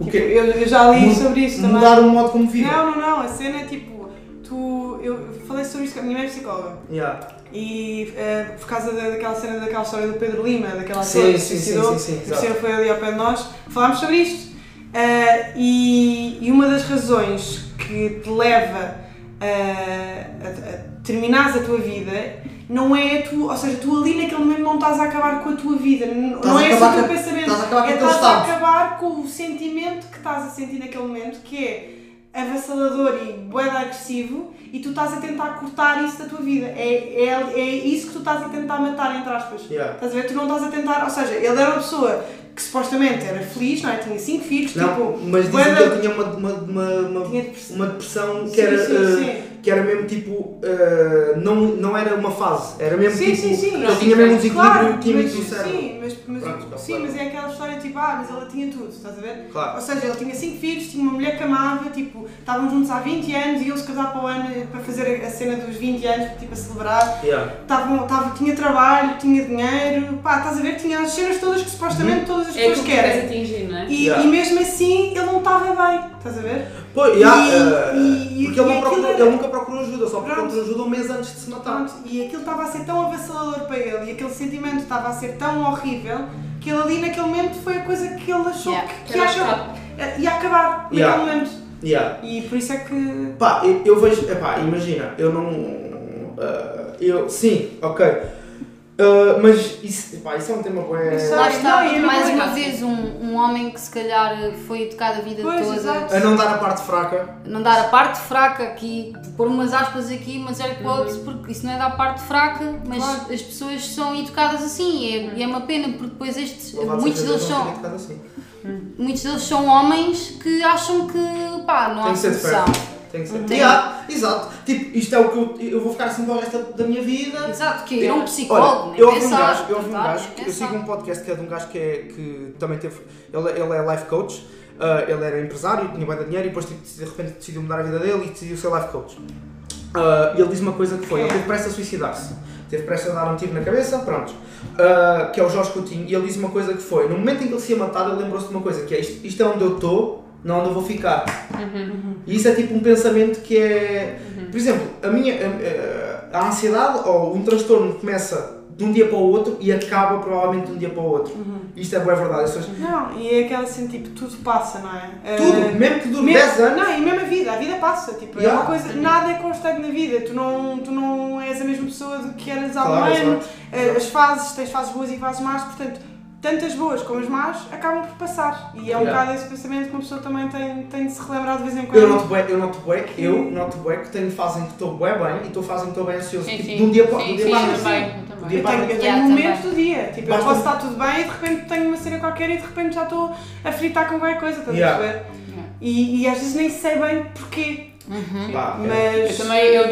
O Tipo, quê? eu, eu já li Mu- sobre isso também. Mudar o modo como vivem? Não, não, não. A cena é tipo, tu. Eu falei sobre isso com a minha mãe psicóloga. Yeah. E eh, por causa da- daquela cena daquela história do Pedro Lima, daquela Sim, ator que sim, se sim, suicidou, sim, sim, que exato. sempre foi ali ao pé de nós, falámos sobre isto. Eh, e, e uma das razões que te leva a terminares a tua vida não é tu, ou seja, tu ali naquele momento não estás a acabar com a tua vida, Estás não é esse o teu pensamento, estás a acabar é estás a acabar com o sentimento que estás a sentir naquele momento, que é avassalador e boeda agressivo e tu estás a tentar cortar isso da tua vida. É, é, é isso que tu estás a tentar matar, entre aspas. Yeah. Estás a ver? Tu não estás a tentar, ou seja, ele era uma pessoa que supostamente era feliz, não é? Tinha cinco filhos, Não, tipo. mas dizem que ele tinha uma, uma, uma, uma, Tinha depressão. uma depressão que Sim, era, sim, eh, sim. Que era mesmo tipo. eh, não, não era uma fase, era mesmo Sim, tipo. sim, sim. Ele tinha mesmo um desequilíbrio Claro, químico mas, no cérebro. sim, mas, mas, Pronto, sim, claro. mas é aquela história tipo, ah, mas ela tinha tudo, estás a ver? Claro. Ou seja, ele tinha cinco filhos, tinha uma mulher que amava, tipo, estavam juntos há 20 anos e se casar para o ano para fazer a cena dos 20 anos, tipo, a celebrar. Yeah. Estavam, tava, tinha trabalho, tinha dinheiro, pá, estás a ver? Tinha as cenas todas que supostamente todas as É pessoas aquilo que querem. atingir, não é? E, Yeah. e mesmo assim ele não estava bem, estás a ver? Pô, yeah, E- eh, e- porque ele, e procurou, era- ele nunca procurou ajuda, só procurou ajuda um mês antes de se matar. Pronto, e aquilo estava a ser tão avassalador para ele e aquele sentimento estava a ser tão horrível que ele ali naquele momento foi a coisa que ele achou Yeah. que, que Era ia, acabar, ia acabar Yeah. naquele momento. Yeah. E por isso é que. Pá, eu, eu vejo, epá, imagina, eu não. ah, eu, sim, ok. Ah, mas isso, epá, isso é um tema bué. Isso Lá Não, está, eu não mais vou uma vez, um, um homem que se calhar foi educado a vida Pois, toda, exato. A não dar a parte fraca. não dar a parte fraca aqui, pôr umas aspas aqui, umas air quotes, porque isso não é dar parte fraca, mas Claro. as pessoas são educadas assim e é, e é uma pena, porque depois estes, Louvado muitos deles não são, assim. muitos deles são homens que acham que pá, não Tem há que ser de solução. Tem que ser. Tem. Yeah, exato. Tipo, isto é o que eu, eu vou ficar assim para o resto da minha vida. Exato, que ir a um psicólogo, Olha, eu ouvi um gajo, eu ouvi um gajo, eu pensar. sigo um podcast que é de um gajo que, é, que também teve, ele, ele é life coach, ah, ele era empresário, tinha bem de dinheiro e depois tipo, de repente decidiu mudar a vida dele e decidiu ser life coach. E ele diz uma coisa que foi, ele teve pressa a suicidar-se, teve pressa a dar um tiro na cabeça, pronto, Ah, que é o Jorge Coutinho, e ele diz uma coisa que foi, no momento em que ele se ia matar, ele lembrou-se de uma coisa, que é isto, isto é onde eu estou, não eu vou ficar. E isso é tipo um pensamento que é. Por exemplo, a minha. A, a- ansiedade ou um transtorno começa de um dia para o outro e acaba provavelmente de um dia para o outro. Isto é boa verdade. Pessoas- Não, e é aquela assim, tipo, tudo passa, não é? Tudo, Eh, mesmo que dure mesmo- 10 anos. Não, e mesmo a vida, a vida passa, tipo, é Yeah. uma coisa, nada é constante na vida, tu não, tu não és a mesma pessoa do que eras há um Claro, ano, exato. Eh, as fases, tens fases boas e fases más, portanto, tanto as boas como as más acabam por passar. E é um Yeah. bocado esse pensamento que uma pessoa também tem, tem de se relembrar de vez em quando. Eu noto bué, eu noto bué, eu noto bué que tenho fase em que estou bué bem e estou fase em que estou bem ansioso. Sim, tipo, sim. de um dia para, sim, de um dia sim, para eu outro. eu Eu tenho, eu tenho Yeah, momentos também. do dia, tipo, eu Basta- posso estar tudo bem e de repente tenho uma cena qualquer e de repente já estou a fritar com qualquer coisa, estás Yeah. a perceber? E, e às vezes nem sei bem porquê, Pá, é. mas... Eu também, eu,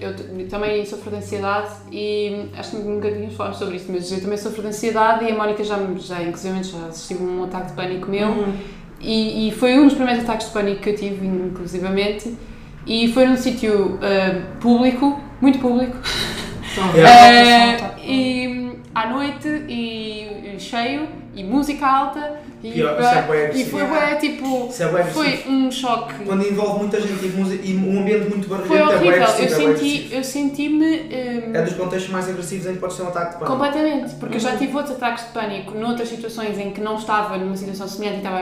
eu, eu também sofro de ansiedade e acho que nunca tínhamos falado sobre isso, mas eu também sofro de ansiedade e a Mónica já, já inclusive, já assistiu a um ataque de pânico meu Uhum. e, e foi um dos primeiros ataques de pânico que eu tive, inclusivamente, e foi num sítio ah, público, muito público, Yeah. Ah, e à noite e cheio e música alta e, Pior, é bué e foi bué, tipo, é bué foi um choque Quando envolve muita gente e, música, e um ambiente muito barulhento Foi é bué horrível, eu é bué senti, eu senti-me hum, É dos contextos mais agressivos em que pode ser um ataque de pânico. completamente, porque eu Uhum. já tive outros ataques de pânico noutras situações em que não estava numa situação semelhante e estava,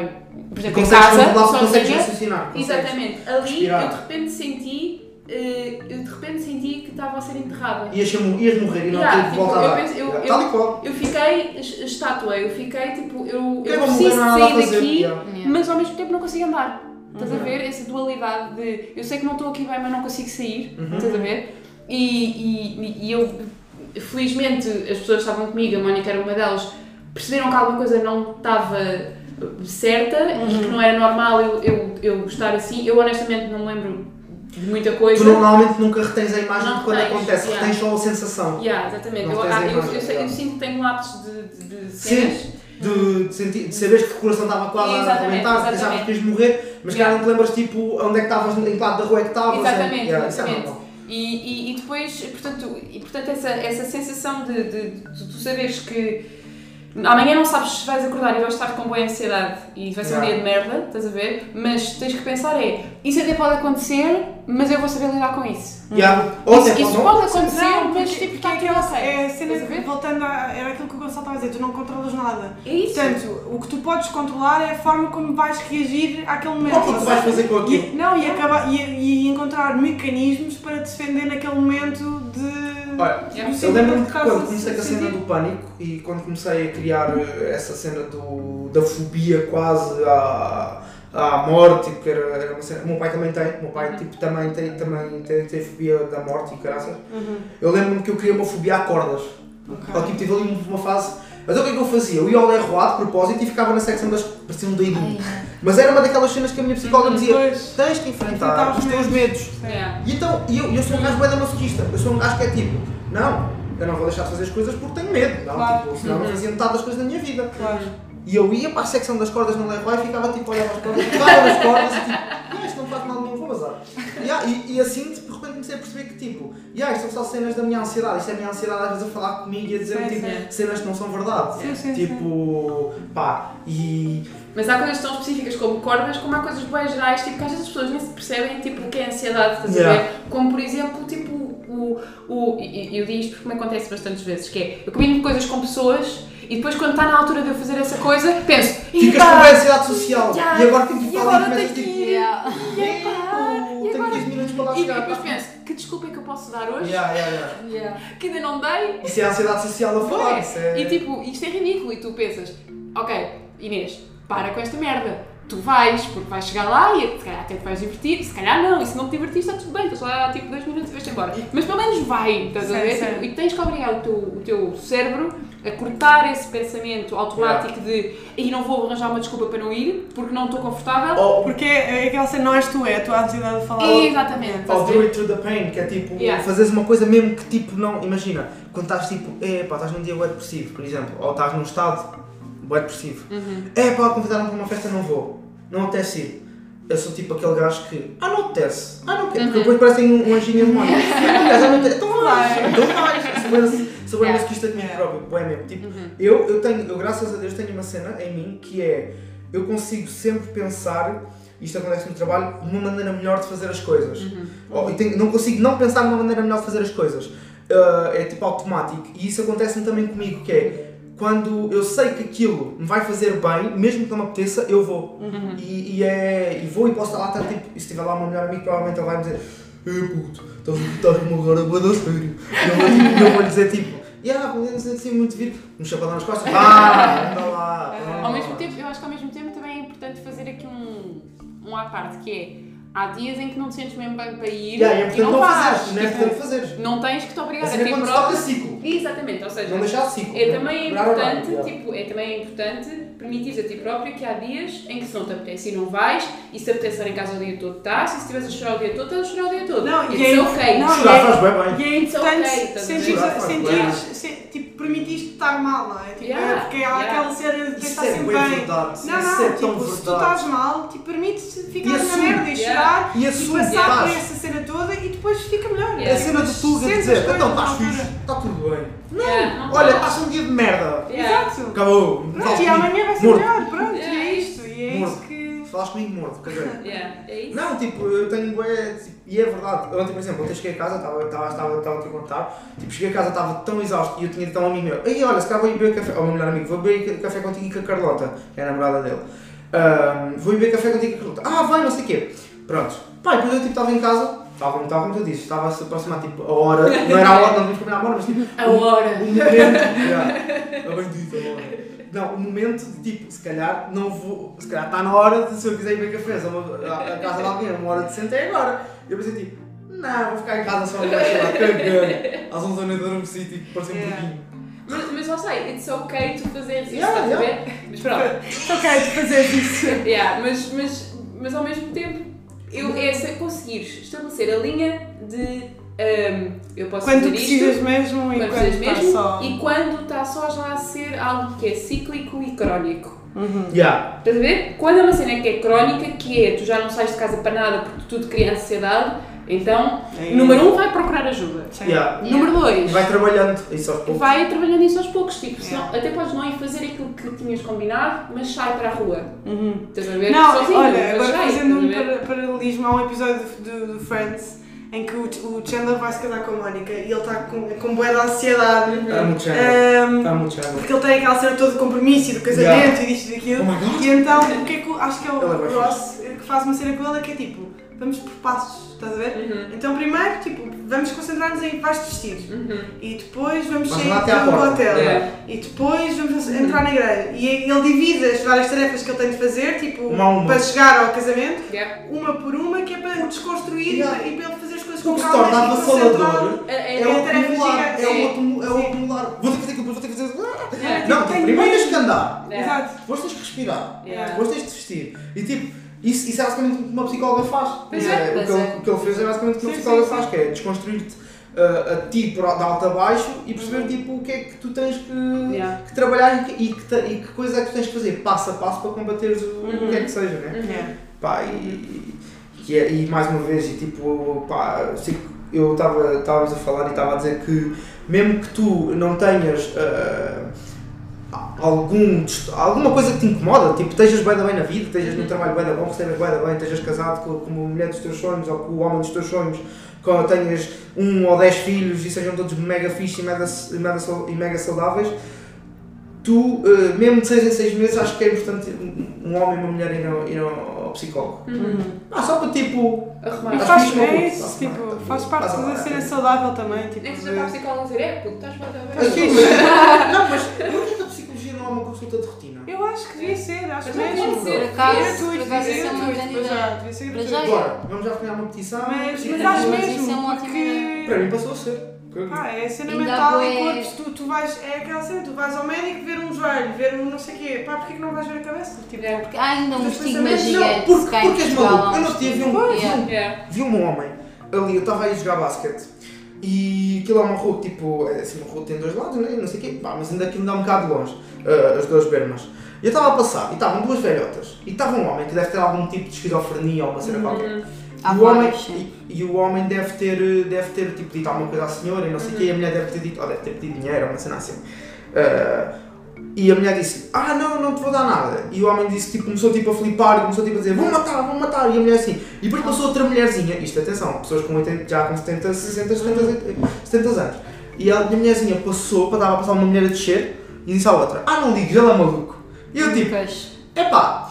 por exemplo, em casa, consegues raciocinar. consegues. Exatamente, ali respirar. eu de repente senti, eu de repente senti que estava a ser enterrada. Ias, ias morrer e não Yeah, ter tipo, volta a eu penso- eu- Yeah, eu- Tal e qual. Eu fiquei es- estátua, eu fiquei tipo, eu, eu preciso a sair daqui, yeah. Mas ao mesmo tempo não consigo andar. Estás a Uhum. ver? Essa dualidade de eu sei que não estou aqui bem, mas não consigo sair. Uhum. Estás a ver? E, e, e eu, felizmente, as pessoas que estavam comigo, a Mónica era uma delas, perceberam que alguma coisa não estava certa e que não era normal eu, eu, eu estar assim. Eu honestamente não me lembro de muita coisa. Tu normalmente nunca retens a imagem Não de quando retens, acontece, yeah. retens só a sensação. Yeah, exatamente. Não Eu, tens ah, eu, eu, eu yeah. sinto que tenho lápis de, de, de Sim. cenas. De, de, sentir, de saberes que o coração estava quase a Exatamente, arrebentar, pensavas que ias morrer, mas que Yeah. não te lembras tipo onde é que estavas, em que lado da rua é que estavas. Exatamente, Yeah, é exatamente. normal. E, e, e depois, portanto, e, portanto essa, essa sensação de, de, de tu saberes que amanhã não sabes se vais acordar e vais estar com boa ansiedade e vai ser um Yeah. dia de merda, estás a ver? Mas tens que pensar é, isso até pode acontecer, mas eu vou saber lidar com isso. Yeah. Ou Isso, isso não. pode acontecer, Não, mas tipo, porque está é aquela ok. é cena ver? voltando a, era aquilo que o Gonçalo estava a dizer, tu não controlas nada. É isso. Portanto, o que tu podes controlar é a forma como vais reagir àquele momento. Ou o que tu vais fazer com aquilo. E, não, e, acabar, e, e encontrar mecanismos para te defender naquele momento de. Olha, do Eu lembro-me que quando comecei com a cena do pânico e quando comecei a criar eh, essa cena do, da fobia quase à, à morte, porque era, era uma cena. O meu pai também tem, o meu pai tipo, também, tem, também tem, tem fobia da morte e caraças. Uhum. Eu lembro-me que eu queria uma fobia a cordas. Ok. Ou tipo, tive ali uma fase. Então o que é que eu fazia? Eu ia ao Lerroa de propósito e ficava na secção das. parecia um doido. Ai, Mas era uma daquelas cenas que a minha psicóloga me dizia: Pois. tens que enfrentar os teus medos. Yeah. E então, eu, eu sou um gajo bué da masoquista. Eu sou um gajo que é tipo, não, eu não vou deixar de fazer as coisas porque tenho medo. Não, Claro. tipo, senão não fazia metade das coisas da minha vida. Claro. E eu ia para a secção das cordas no Leroy e ficava tipo a olhar para as cordas, pegava nas cordas e tipo, "Ah, isto não faz mal nenhum, vou bazar. Yeah, e, e assim, de repente comecei a perceber que tipo, yeah, isto são só cenas da minha ansiedade, isto é a minha ansiedade às vezes a falar comigo e a dizer Sim, tipo, sim. cenas que não são verdade. Sim, sim, tipo, pá, e Mas há coisas tão específicas como cordas, como há coisas bem gerais, tipo, que às vezes as pessoas nem se percebem tipo, o que é ansiedade, estás a Yeah. ver? Como por exemplo, tipo, o. o e- e eu digo isto porque me acontece bastantes vezes, que é, eu combino coisas com pessoas e depois quando está na altura de eu fazer essa coisa, penso, ficas "Epá, com a ansiedade social. já, e agora tipo, e tenho começas que tipo, ir, Yeah. Tipo, tenho 15 minutos para lá E chegar. depois penso, que desculpa é que eu posso dar hoje? Yeah, yeah, yeah. Yeah. Que ainda não dei? Isso é a ansiedade social a falar. É. É... E tipo, isto é ridículo. E tu pensas, ok, Inês, para com esta merda. Tu vais, porque vais chegar lá e se calhar até te vais divertir, se calhar não, e se não te divertir está tudo bem, estás lá tipo dois minutos e vais-te embora. Mas pelo menos vai, estás a ver? Tipo, e tens que obrigar o teu, o teu cérebro a cortar esse pensamento automático de e não vou arranjar uma desculpa para não ir, porque não estou confortável. Ou, Porque é aquela cena, não és tu, é a tua ansiedade de falar. Exatamente. ou do it through the pain, que é tipo, Yeah. fazeres uma coisa mesmo que tipo não. Imagina, quando estás tipo, é pá, estás num dia bué depressivo, por exemplo, ou estás num estado bué depressivo, Uhum. é pá, convidaram-me para uma festa, não vou, não apetece ir. Eu sou tipo aquele gajo que, ah, não apetece, ah, não quero, porque depois parece que tem um, um anjinho demónio. Ah, então vais, então vais. Sou bem- bem masoquista comigo próprio, bué mesmo. Tipo, Uhum. eu, eu tenho, eu graças a Deus tenho uma cena em mim que é, eu consigo sempre pensar, isto acontece no trabalho, numa maneira melhor de fazer as coisas. Uhum. Oh, tenho- não consigo não pensar numa maneira melhor de fazer as coisas. Uh, é tipo automático. E isso acontece também comigo, que é quando eu sei que aquilo me vai fazer bem, mesmo que não me apeteça, eu vou. Uhum. E, e é, e vou e posso estar lá, estar, tipo, e se tiver lá o meu melhor amigo, provavelmente ele vai me dizer Ei puto, estás estás-me agora a boa sério. E eu vou, lhe dizer tipo, yeah, podemos assim muito vir, um chapadão nas costas, ah, anda lá. Ao lá." mesmo tempo, eu acho que ao mesmo tempo também é importante fazer aqui um, um à parte, que é, há dias em que não te sentes mesmo bem para ir Yeah, e é e não não fazeres, não é Tipo, fazeres. não tens que te obrigar a Assim é ti próprio. ciclo. Exatamente, ou seja, Não deixar ciclo. é também horário, importante, tipo, é também importante permitir a ti próprio que há dias em que se não te apetece e não vais, e se te apetece estar em casa o dia todo, estás, e se estiveres a chorar o dia todo, estás a chorar o dia todo. Não, e é- ok. não, Chorar é- faz bem bem. E é importante okay, sentir, sentir, tipo, permitiste estar mal, não é? Tipo, Yeah, é porque há yeah. aquela cena de Isso estar é sempre bem verdade. Não, não, é tipo, se tu estás mal, tipo, permite-te ficar na merda e chorar E e passar por essa cena toda e depois fica melhor. É a cena de Sentes dizer, então estás fixe, está tudo bem. Não Olha, passa um dia de merda. Exato. Acabou. Pronto, e amanhã vai ser Morto. melhor, pronto, e Yeah. é isto, e é Morto. isso que... Falas comigo morto, caguei. Yeah, é isso. Não, tipo, eu tenho bué, tipo, e é verdade. Ontem, por exemplo, ontem cheguei a casa, estava estava estava estava a te contar, tipo, cheguei a casa, estava tão exausto e eu tinha dito a um amigo meu, ei, olha, se calhar vou ir beber café, ao meu melhor amigo, vou beber café contigo e com a Carlota, que é a namorada dele. Ahm, vou beber café contigo e com a Carlota. Ah, vai, não sei o quê. Pronto. Pá, e depois eu tipo, estava em casa, estava, estava como tu disse, estava a se aproximar tipo a hora, não era a hora, não vamos combinar a hora, mas tipo, A hora. o momento. yeah, a bendita hora. Não, o momento de tipo, se calhar não vou. Se calhar está na hora de se eu quiser ir beber a- a casa de alguém, uma hora de senta é agora. Eu pensei tipo, não, vou ficar em casa só baixo lá, cagando. Às 11 da noite adormeci, tipo, parecia um pouquinho. Mas, mas lá sei, it's ok tu fazeres isso, Yeah, estás a ver? Mas pronto. Ok, tu fazer isso. Yeah, mas, mas, mas ao mesmo tempo, eu, é se conseguires estabelecer a linha de um, eu posso Quando tu fazer precisas isto, mesmo e quando quando precisas está mesmo, só... e quando está só já a ser algo que é cíclico e crónico. Uhum. Yeah. Estás a ver? Quando é uma cena que é crónica, que é tu já não sais de casa para nada porque tudo cria ansiedade, então, É. número um, vai procurar ajuda. Yeah. Número E dois, vai trabalhando, isso aos poucos. vai trabalhando isso aos poucos. Tipo, senão, Yeah. até podes não ir fazer aquilo que tinhas combinado, mas sai para a rua. Uhum. Estás a ver? Não, Sozinho, olha, agora sai, fazendo um a paralelismo, há um episódio do, do Friends em que o, o Chandler vai se casar com a Mónica e ele está com, com boa de ansiedade. Amo o Chandler. ehm, Amo o Chandler. porque ele tem aquela cena toda de compromisso e do casamento Yeah. e disto e daquilo. Oh. E então, o que é que acho que é o Ele é Ross que faz uma cena com ele é que é tipo, vamos por passos, estás a ver? Uhum. Então primeiro, tipo, vamos concentrar-nos em vais vestir Uhum. e depois vamos sair à do hotel Yeah. e depois vamos entrar na igreja e ele divide as várias tarefas que ele tem de fazer, tipo, Uma uma. para chegar ao casamento, Yeah. uma por uma, que é para desconstruir Yeah. e para ele fazer as coisas O com que se torna avassalador É, é, é é o a tarefa acumular. É o é o acumular. Vou ter que fazer aquilo, vou ter que fazer. Yeah. Não, tipo, primeiro tens que andar. Exato. Depois tens que respirar. Depois tens de vestir. E tipo, isso, isso é basicamente o que uma psicóloga faz. Pois é, o, que ele, é. o que ele fez é basicamente o que uma psicóloga faz, que é desconstruir-te uh, a ti por, de alto a baixo e perceber tipo, o que é que tu tens que, Yeah. que trabalhar e que, e, que e que coisas é que tu tens que fazer passo a passo para combateres o, Uhum. o que é que seja, né? Yeah. Pá, e, e, é- e mais uma vez, e tipo, pá, que eu estava estávamos a falar e estava a dizer que mesmo que tu não tenhas ah, algum, alguma coisa que te incomoda, tipo, estejas bem da bem na vida, estejas no trabalho bem da bom, recebas bem da bem, estejas casado com, com a mulher dos teus sonhos ou com o homem dos teus sonhos, que tenhas um ou dez filhos e sejam todos mega fixe e mega, e mega, e mega saudáveis, tu, eh, mesmo de 6 em 6 meses, acho que é importante um homem e uma mulher irem ao, ao psicólogo. Uhum. Ah, só para tipo. Arrumar. E faz, é isso, tipo, faz parte da cena é. saudável também. Tipo, Nem que seja para a psicóloga dizer, é puto, estás Mas, bem. fixe. não, mas que a psicologia não é uma consulta de rotina? Eu acho que devia ser, acho Mas mesmo. não pode ser. Gratuito, devia é ser gratuito, devia ser gratuito. já é. Bora, vamos já criar uma petição. Mas, acho mesmo, é. Para mim passou a ser. Pá, é cena Ainda mental bué- e corpos, tu, tu vais, é aquela cena, tu vais ao médico ver um joelho, ver um não sei o quê, pá, porquê que não vais ver a cabeça? Tipo, É. Porque há ainda um estigma não, gigante porque- cá em porque és Portugal. maluco. há Eu não tive estigma. um- Yeah. Yeah. Vi um homem ali, eu estava aí a jogar basquete e aquilo é uma rua que tipo, é assim, uma rua que tem dois lados, né? não sei o quê, pá, mas ainda aquilo dá um bocado longe, ah, as duas bermas. E eu estava a passar e estavam duas velhotas e estava um homem que deve ter algum tipo de esquizofrenia ou uma cena qualquer. Há E o, homem, vários, e, e o homem deve ter, deve ter tipo, dito alguma coisa à senhora e não sei o quê, e a mulher deve ter dito, ou deve ter pedido dinheiro ou uma cena assim. Ah, e a mulher disse, ah não, não te vou dar nada. E o homem disse, tipo, começou tipo, a flipar começou tipo, a dizer, vou matar, vou matar. E a mulher assim. E depois passou outra mulherzinha, isto atenção, pessoas com 80, já com 70, 60, 70, 70 anos. E a mulherzinha passou, para estava a passar uma mulher a descer, e disse à outra, ah não ligues, ele é maluco. E eu tipo, epá,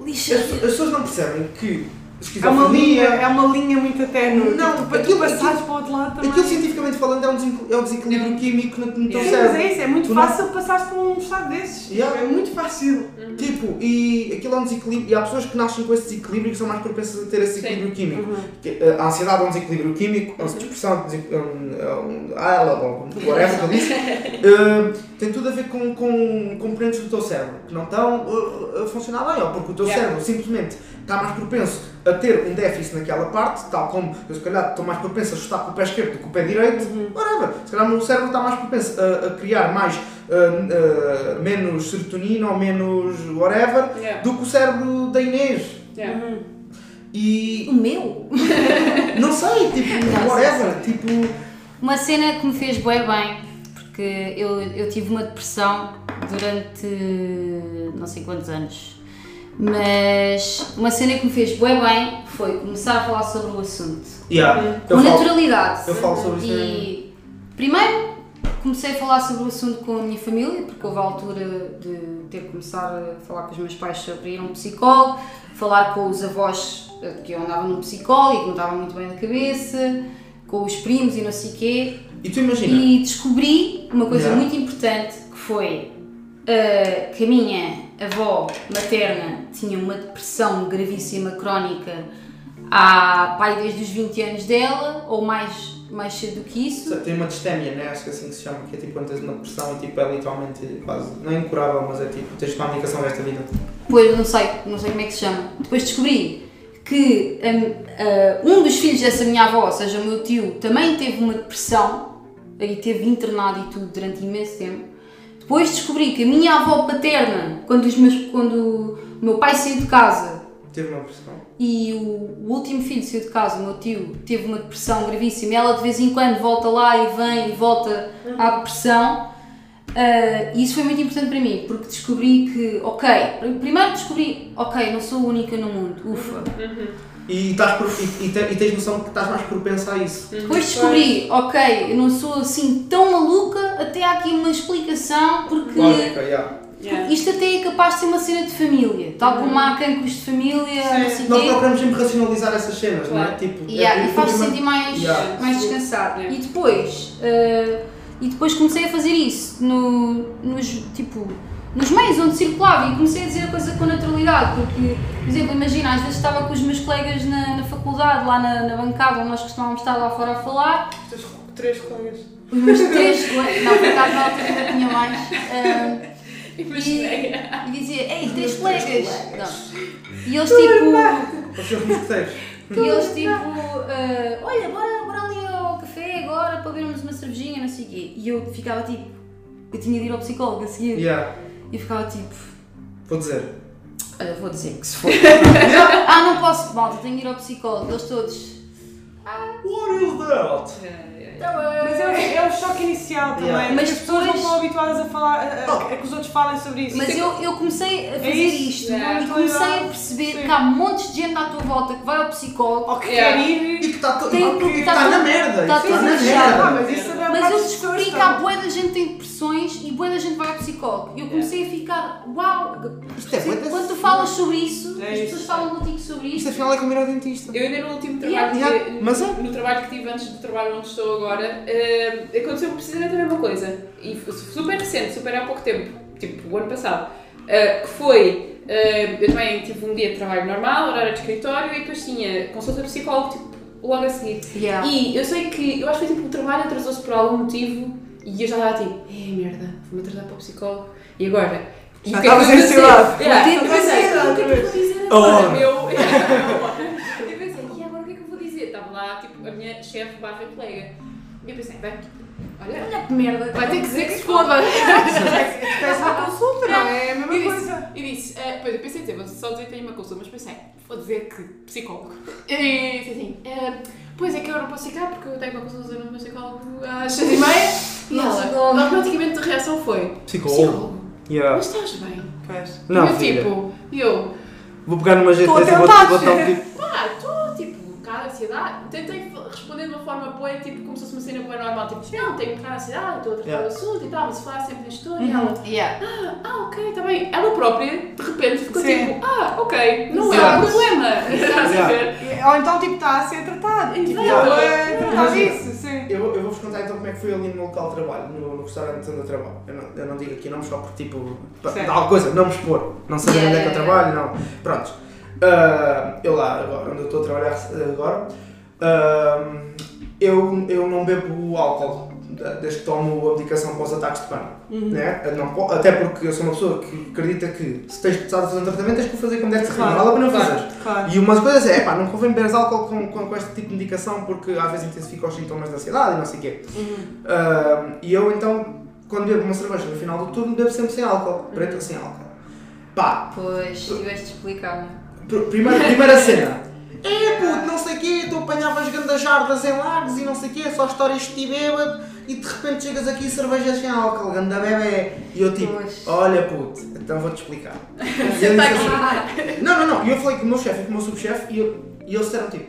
as, as pessoas não percebem que é uma linha, esquizofrenia... é uma linha muito tenue, Não, tipo, para tu aquilo- passares aquilo- para o outro lado também. Aquilo cientificamente falando é um desequil- é um desequilíbrio químico no, no teu Sim, mas cérebro. é isso, é muito Tu não- fácil passares por um estado desses. Yeah. É muito fácil. Tipo, e aquilo é um desequilíbrio, e há pessoas que nascem com esse desequilíbrio e que são mais propensas a ter esse desequilíbrio químico. Que, eh, A ansiedade é um desequilíbrio químico, a é um desequilíbrio. É um, é um, ah, ela, ou whatever que eu disse. Eh, tem tudo a ver com, com componentes do teu cérebro que não estão eh, a funcionar bem, ou porque o teu Yeah. cérebro simplesmente está mais propenso a ter um déficit naquela parte, tal como eu se calhar estou mais propenso a chutar com o pé esquerdo do que com o pé direito, whatever. Se calhar o meu cérebro está mais propenso a, a criar mais, eh, eh, menos serotonina ou menos whatever Yeah. do que o cérebro da Inês. Yeah. E O meu? não sei, tipo, Não, whatever, tipo. Uma cena que me fez bué bem, porque eu, eu tive uma depressão durante não sei quantos anos, mas uma cena que me fez bué bem foi começar a falar sobre o assunto. Yeah, Com eu, falo, naturalidade. eu falo sobre isso. E primeiro comecei a falar sobre o assunto com a minha família, porque houve a altura de ter que começar a falar com os meus pais sobre ir a um psicólogo, falar com os avós eh, que eu andava num psicólogo e que não estava muito bem da cabeça, com os primos e não sei o quê. E tu imagina, E descobri uma coisa Yeah. muito importante que foi eh, que a minha avó materna tinha uma depressão gravíssima crónica há pai desde os 20 anos dela, ou mais, mais cedo do que isso. tem uma distémia, né? Acho que é assim que se chama, que é tipo quando tens uma depressão e tipo, é literalmente quase, não é incurável, mas é tipo, tens uma medicação desta vida. Pois, não sei, não sei como é que se chama. Depois descobri que hum, ah, um dos filhos dessa minha avó, ou seja, o meu tio, também teve uma depressão e teve internado e tudo durante imenso tempo. Depois descobri que a minha avó paterna, quando, os meus, quando o meu pai saiu de casa Teve uma depressão. e o, o último filho saiu de casa, o meu tio, teve uma depressão gravíssima. Ela de vez em quando volta lá e vem e volta à depressão. Ah, e isso foi muito importante para mim, porque descobri que, ok, primeiro descobri, ok, não sou a única no mundo, ufa. E, estás por, e, e, te- e tens noção que estás mais propensa a isso. Depois descobri, ok, eu não sou assim tão maluca, até há aqui uma explicação, porque Lógica, yeah. Yeah. isto até é capaz de ser uma cena de família, tal como há cancros de família, não sei Nós quê. procuramos sempre racionalizar essas cenas, não é? Claro. Tipo, Yeah, é, e faz-te sentir mais, Yeah. mais descansado. Yeah. E depois, eh, e depois comecei a fazer isso no, nos, tipo, nos meios onde circulava e comecei a dizer a coisa com naturalidade, porque, por exemplo, imagina, às vezes estava com os meus colegas na, na faculdade, lá na, na bancada onde nós costumávamos estar lá fora a falar, Os teus três colegas. os meus três colegas, não, por acaso na altura ainda tinha mais, eh, Imaginei. e dizia, ei, três colegas! Não. E eles tipo. E eles tipo, ah, olha, bora, bora ali ao café agora para bebermos uma cervejinha, não sei o quê. E eu ficava tipo, eu tinha de ir ao psicólogo a seguir. Yeah. E ficava tipo, Vou dizer. olha, vou dizer que se for. ah, não posso, malta, tenho de ir ao psicólogo. Eles todos. What is that? "Tá bem." Mas é, é o choque inicial também, Yeah. mas as pessoas não estão habituadas a falar, a, a- Oh. a que os outros falem sobre isso. Mas eu, eu comecei a fazer isso, isto é, e comecei a perceber Sim. que há montes de gente à tua volta que vai ao psicólogo. Ou que Yeah. quer E ir. que está que tá está na merda. tá tudo Está na fechado. Ah, merda. mas isso é Mas eu descobri que há bué da gente que tem depressões e bué da gente vai ao psicólogo. E eu comecei a ficar, uau! Isto é bué da- Quando tu falas sobre isso, É as isso. pessoas falam contigo sobre Isto isto. afinal é como ir ao dentista. Eu ainda no último Yeah, trabalho, yeah, que, mas é. no, no trabalho que tive antes do trabalho onde estou agora, eh, aconteceu precisamente a mesma coisa. E foi super recente, super há pouco tempo, tipo o ano passado. eh, que foi, eh, eu também tive um dia de trabalho normal, horário de escritório, e depois tinha consulta psicólogo, tipo, logo a seguir. Yeah. E eu sei que, eu acho que foi tipo, o trabalho atrasou-se por algum motivo, e eu já estava tipo, é merda, vou-me atrasar para o psicólogo. E agora? E Já é estavas. Yeah, Tipo, eu pensei, o que é que eu vou dizer Oh. agora? Eu pensei, e agora o que é que eu vou dizer? Estava lá, tipo, a minha chefe barra colega. E eu pensei, bem, olha, Olha que merda. vai ter que dizer que se foda. Tens uma consulta, não é a mesma E coisa. disse, e disse eh, pois eu pensei em dizer, vou só dizer que tenho uma consulta, mas pensei, vou dizer que psicólogo. E disse assim, eh, pois é que eu não posso ficar porque eu tenho uma consulta no meu psicólogo às seis e meia. E ela, automaticamente a reação foi, psicólogo, Yeah. mas estás bem? Pois. Não, e eu filha. tipo, eu, Vou pegar numa GT Estou a e vou tentar. botar um tipo. pá, estou um bocado de ansiedade. Tentei f- responder de uma forma boa, tipo, como se fosse uma cena boa normal, tipo, não, tenho um bocado de ansiedade, estou a tratar Yeah. o assunto e tal, mas falar sempre nisto tudo. E ela, Yeah. ah, ok, está bem. Ela própria, de repente, ficou Sim. tipo, ah, ok, não é Exato. um problema. Estás a ver? Ou então, tipo, está a ser tratado. Tipo, Exato. estou a tratar Imagina. disso, sim. Eu, eu vou-vos contar então como é que foi ali no meu local de trabalho, no, no restaurante onde eu trabalho. Eu não, eu não digo aqui nomes só porque, tipo, dar alguma coisa, não me expor, não saber Yeah, onde é que eu trabalho, não. Pronto. Ah, eu lá, agora, onde eu estou a trabalhar agora, ah, eu, eu não bebo álcool desde que tomo a medicação para os ataques de pânico. Né? Eu Não, até porque eu sou uma pessoa que acredita que se tens precisado de fazer um tratamento tens que o fazer como deve ser, Claro, não vale a pena claro, fazer. Claro. E uma das coisas é, epá, não convém beberes álcool com, com, com este tipo de medicação porque às vezes intensifica os sintomas de ansiedade e não sei o quê. Ah, e eu então, quando bebo uma cerveja no final do turno, bebo sempre sem álcool, preta sem álcool. Pá, Pois, tiveste de explicar. Pr- primeira, primeira cena. É puto, não sei o quê, tu apanhavas grandes jardas em lagos e não sei o quê, só histórias de ti bêbado e de repente chegas aqui e cervejas sem álcool, ganda bebê. E eu tipo, Pois. olha puto, então vou-te explicar. E ele disse assim, não, não, não. E eu falei com o meu chefe e com o meu subchefe e, eu- e eles disseram tipo,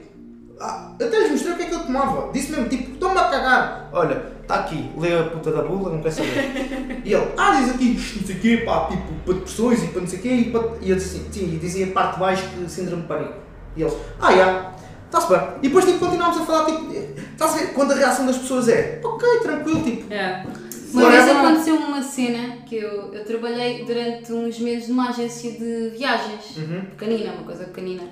ah, até lhes mostrei o que é que eu tomava. Disse mesmo tipo, estou-me a cagar. Olha, está aqui, lê a puta da bula, não quer saber. E ele, ah, diz aqui, isto não sei o quê, pá, tipo, para depressões e para não sei o quê. E, para... e eu disse assim, sim, e dizia a parte de baixo que síndrome de pânico. E eles, ah, já, está-se bem. E depois tipo, continuámos a falar, tipo, estás a ver quando a reação das pessoas é, ok, tranquilo, tipo, Yeah. Uma vez aconteceu uma cena que eu, eu trabalhei durante uns meses numa agência de viagens, Uhum. pequenina, uma coisa pequenina,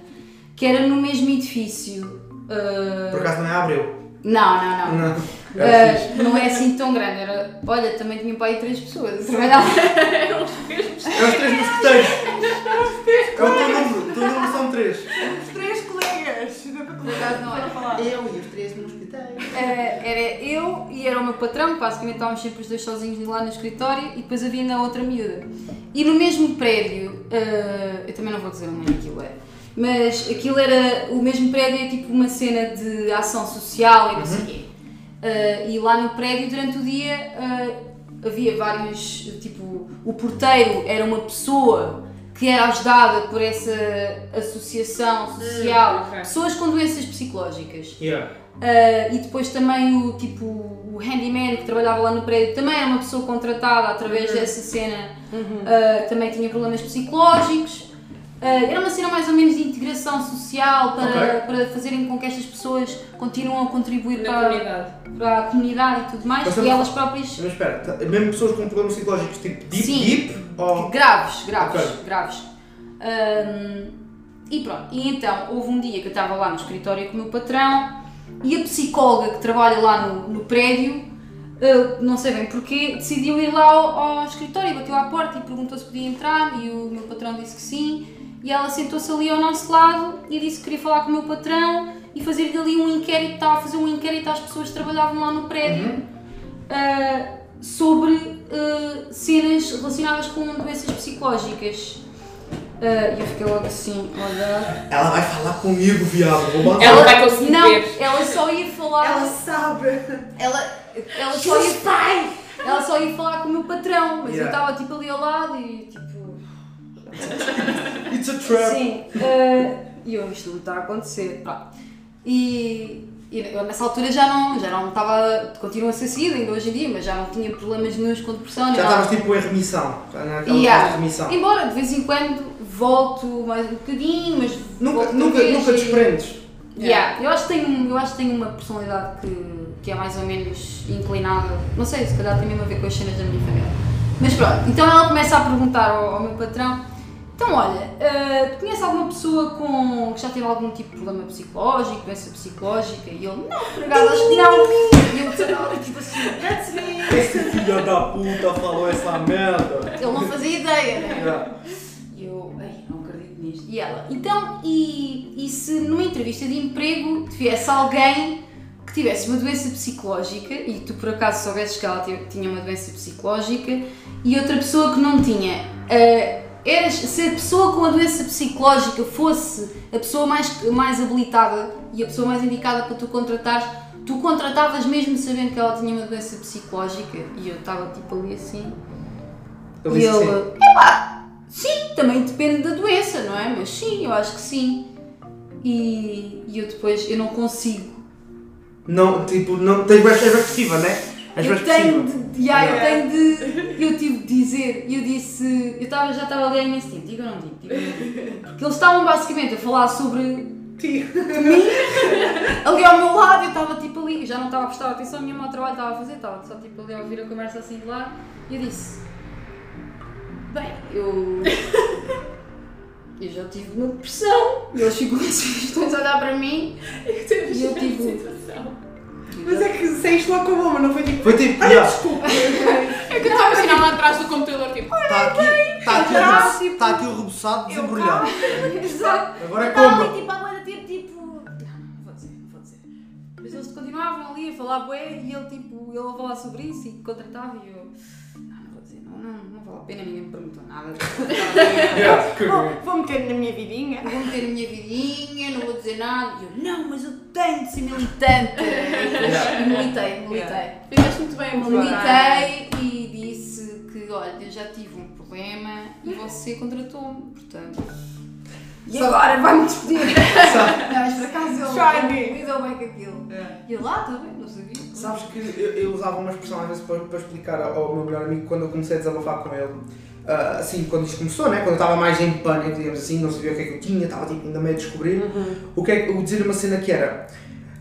que era no mesmo edifício. Ah, por acaso não é Abreu. Não, não, não. Não. Ah, não é assim tão grande. Era, olha, também tinha para aí três pessoas a trabalhar. Eram os mesmos. É os três mosqueteiros. É o teu número, o teu número são três. Os três colegas. Não era. falar. Eu e os três mosqueteiros. Era, era eu e era o meu patrão, basicamente estávamos sempre os dois sozinhos lá no escritório e depois havia na outra miúda. E no mesmo prédio, ah, eu também não vou dizer onde é que aquilo é, mas aquilo era, o mesmo prédio é tipo uma cena de ação social e não sei o quê. Ah, e lá no prédio, durante o dia, ah, havia vários, tipo, o porteiro era uma pessoa que era ajudada por essa associação social, ok. pessoas com doenças psicológicas. Yeah. Uh, e depois também o tipo o handyman que trabalhava lá no prédio também era uma pessoa contratada através dessa cena uh, também tinha problemas psicológicos Uh, era uma cena mais ou menos de integração social para, Ok. para fazerem com que estas pessoas continuem a contribuir para, comunidade. para a comunidade e tudo mais Mas e elas próprias Mas espera, tá- mesmo pessoas com problemas psicológicos tipo deep, Sim. deep ou. Graves, graves, Ok. graves. E pronto, e então houve um dia que eu estava lá no escritório com o meu patrão e a psicóloga que trabalha lá no, no prédio, ah, não sei bem porquê, decidiu ir lá ao, ao escritório, bateu à porta e perguntou se podia entrar e o meu patrão disse que sim. E ela sentou-se ali ao nosso lado e disse que queria falar com o meu patrão e fazer ali um inquérito, estava a fazer um inquérito às pessoas que trabalhavam lá no prédio uh, sobre uh, cenas relacionadas com doenças psicológicas. Uh, E eu fiquei logo assim, olha. Ela vai falar comigo, viado. Vou mandar. Ela vai conseguir Não, ver. ela só ia falar. Ela sabe. ela, ela só ia Ela só ia falar com o meu patrão, mas eu Yeah. estava tipo ali ao lado e tipo. It's a trap. Sim, eh, e eu, isto não está a acontecer. Pronto. E, E eu nessa altura já não, já não estava, continua a ser seguida ainda hoje em dia, mas já não tinha problemas nenhums com depressão. Já estavas tipo em remissão. Naquela Yeah. fase de remissão. Embora de vez em quando volto mais um bocadinho, mas Nunca, volto nunca, nunca e- desprendes. Yeah. Eu, acho que tenho, eu acho que tenho uma personalidade que, que é mais ou menos inclinada, não sei, se calhar tem mesmo a ver com as cenas da minha família. Mas pronto, então ela começa a perguntar ao, ao meu patrão: então olha, eh, tu conheces alguma pessoa com, que já teve algum tipo de problema psicológico, doença psicológica? E ele: não, por acaso acho que não. E eu estava tipo assim: that's me. Esse filho da puta falou essa merda. Ele não fazia ideia, né? Yeah. E eu, ai, não acredito nisto. E ela, então, e, e se numa entrevista de emprego tivesse alguém que tivesse uma doença psicológica e tu por acaso soubesses que ela ti- tinha uma doença psicológica e outra pessoa que não tinha, eh, eras, se a pessoa com a doença psicológica fosse a pessoa mais, mais habilitada e a pessoa mais indicada para tu contratares, tu contratavas mesmo sabendo que ela tinha uma doença psicológica e eu estava tipo ali assim. Ele E ele, assim. epá, sim, também depende da doença, não é? Mas sim, eu acho que sim. E, e eu depois, eu não consigo. Não, tipo, não, tens expressiva, né? És bem Eu tenho de, yeah, eu Yeah. tenho de, eu tive de dizer, eu disse, eu tava, já estava ali há imenso tempo, digo ou não digo, digo ou não digo. Porque eles estavam basicamente a falar sobre Tio. ali ao meu lado, eu estava tipo ali, já não estava a prestar atenção nenhuma ao trabalho que estava a fazer, estava só tipo ali a ouvir a conversa assim de lá, e eu disse, bem, eu. Eu já tive uma depressão, e eles ficam assim, questões a olhar para mim, e eu tipo. Mas é que saíste logo com a bomba, não foi tipo. Foi tipo, Ai, yeah, desculpa. É que eu estava assim lá atrás do computador, tipo, está aqui, está aqui, o rebo- tipo- está aqui o reboçado desembrulhado. Exato. Agora é Eu estava ali como? tipo agora tempo, tipo. Não, não vou dizer, não vou dizer. Mas eles continuavam ali a falar bué e ele tipo, ele a falar sobre isso e contratava e eu. Não, não vale a pena, ninguém me perguntou nada. Vou, vou meter na minha vidinha. Vou meter a minha vidinha, não vou dizer nada. E eu, não, mas eu tenho de ser militante. E militei, militei. fizeste muito bem, muito bem. Militei e disse que, olha, eu já tive um problema e você contratou-me, portanto. E Sabe- agora vai-me despedir. Sabe- Não, mas por acaso ele lidou bem com aquilo. E eu lá também, não sabia. Sabes que eu, eu usava uma expressão às vezes para, para explicar ao, ao meu melhor amigo quando eu comecei a desabafar com ele. Ah, assim, quando isto começou, né? quando eu estava mais em pânico, digamos assim, não sabia o que é que eu tinha, estava tipo, ainda meio a descobrir. O que é eu dizer uma cena que era.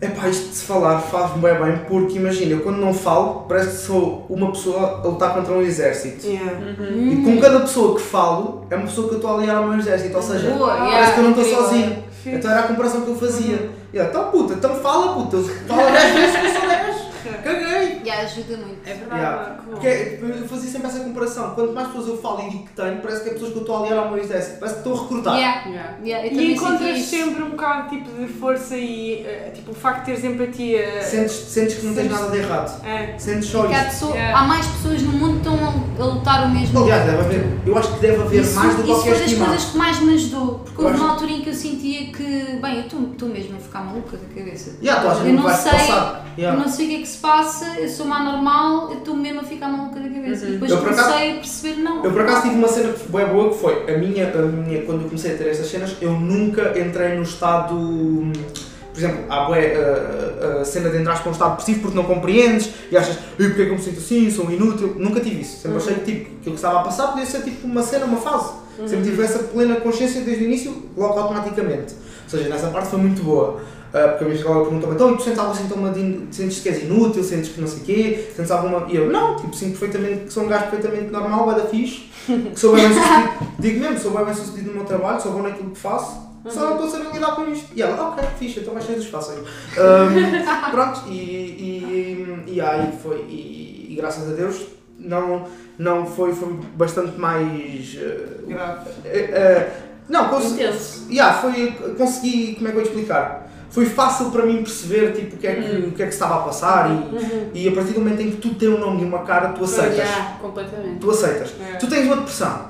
Epá, isto de se falar faz-me bem bem, porque imagina, eu quando não falo, parece que sou uma pessoa a lutar contra um exército. Yeah. E com cada pessoa que falo, é uma pessoa que eu estou a aliar ao meu exército, ou seja, Boa, parece yeah, que eu não estou sozinho. Então era a comparação que eu fazia. E eu, então puta, então fala puta, fala 10 vezes que eu sou 10. Ajuda muito. É verdade. Yeah. que bom. Porque é- eu fazia sempre essa comparação. Quanto mais pessoas eu falo e digo que tenho, parece que é pessoas que eu estou a aliar ao meu exército. Parece que estou a recrutar. Yeah. Yeah. Yeah, E encontras isso. sempre um bocado tipo de força e eh, tipo o facto de teres empatia. Sentes, sentes que não tens Sentes- nada de errado. É. Sentes só isso. pessoa- Yeah. há mais pessoas no mundo que estão a, lutar o mesmo. Aliás, deve haver. Eu acho que deve haver Isso, mais do que isso qualquer foi das coisas que mais me ajudou. Porque houve uma altura em que eu sentia que, bem, eu estou mesmo a ficar maluca da cabeça. Yeah, tu eu não sei, passar. Yeah. eu não sei o que é que se passa, eu sou normal, eu estou mesmo a ficar maluca da cabeça. E depois Eu, por acaso- comecei a perceber, não. Eu por acaso tive uma cena que foi bem boa que foi a minha, a minha, quando eu comecei a ter estas cenas, eu nunca entrei no estado. Por exemplo, há bué, a, a cena de entrar para um estado depressivo porque não compreendes e achas, e porque é que eu me sinto assim, sou inútil. Nunca tive isso. Sempre achei que tipo, aquilo que estava a passar podia ser tipo uma cena, uma fase. Sempre tive essa plena consciência desde o início, logo automaticamente. Ou seja, nessa parte foi muito boa. Ah, porque a minha psicóloga perguntou-me, então e tu sentes algum sintoma de sentes que és inútil, sentes que não sei o quê, sentes alguma. E eu, não, tipo, sinto perfeitamente que sou um gajo perfeitamente normal, vai da fixe, que sou bem sucedido, digo mesmo, sou bem sucedido no meu trabalho, sou bom naquilo que faço, só não estou a saber lidar com isto. E ela, ok, fixe, então vais ser dos fáceis. Ahm, pronto, e, e, e aí foi, e, e graças a Deus, não, não foi, foi bastante mais. eh, Grave. eh, eh, não, cons- Intenso. Yeah, foi, consegui, como é que eu te explicar? Foi fácil para mim perceber tipo, o, que é que, o que é que se estava a passar e, e a partir do momento em que tu tens um nome e uma cara, tu aceitas. Yeah, completamente. Tu aceitas. É. Tu tens uma depressão,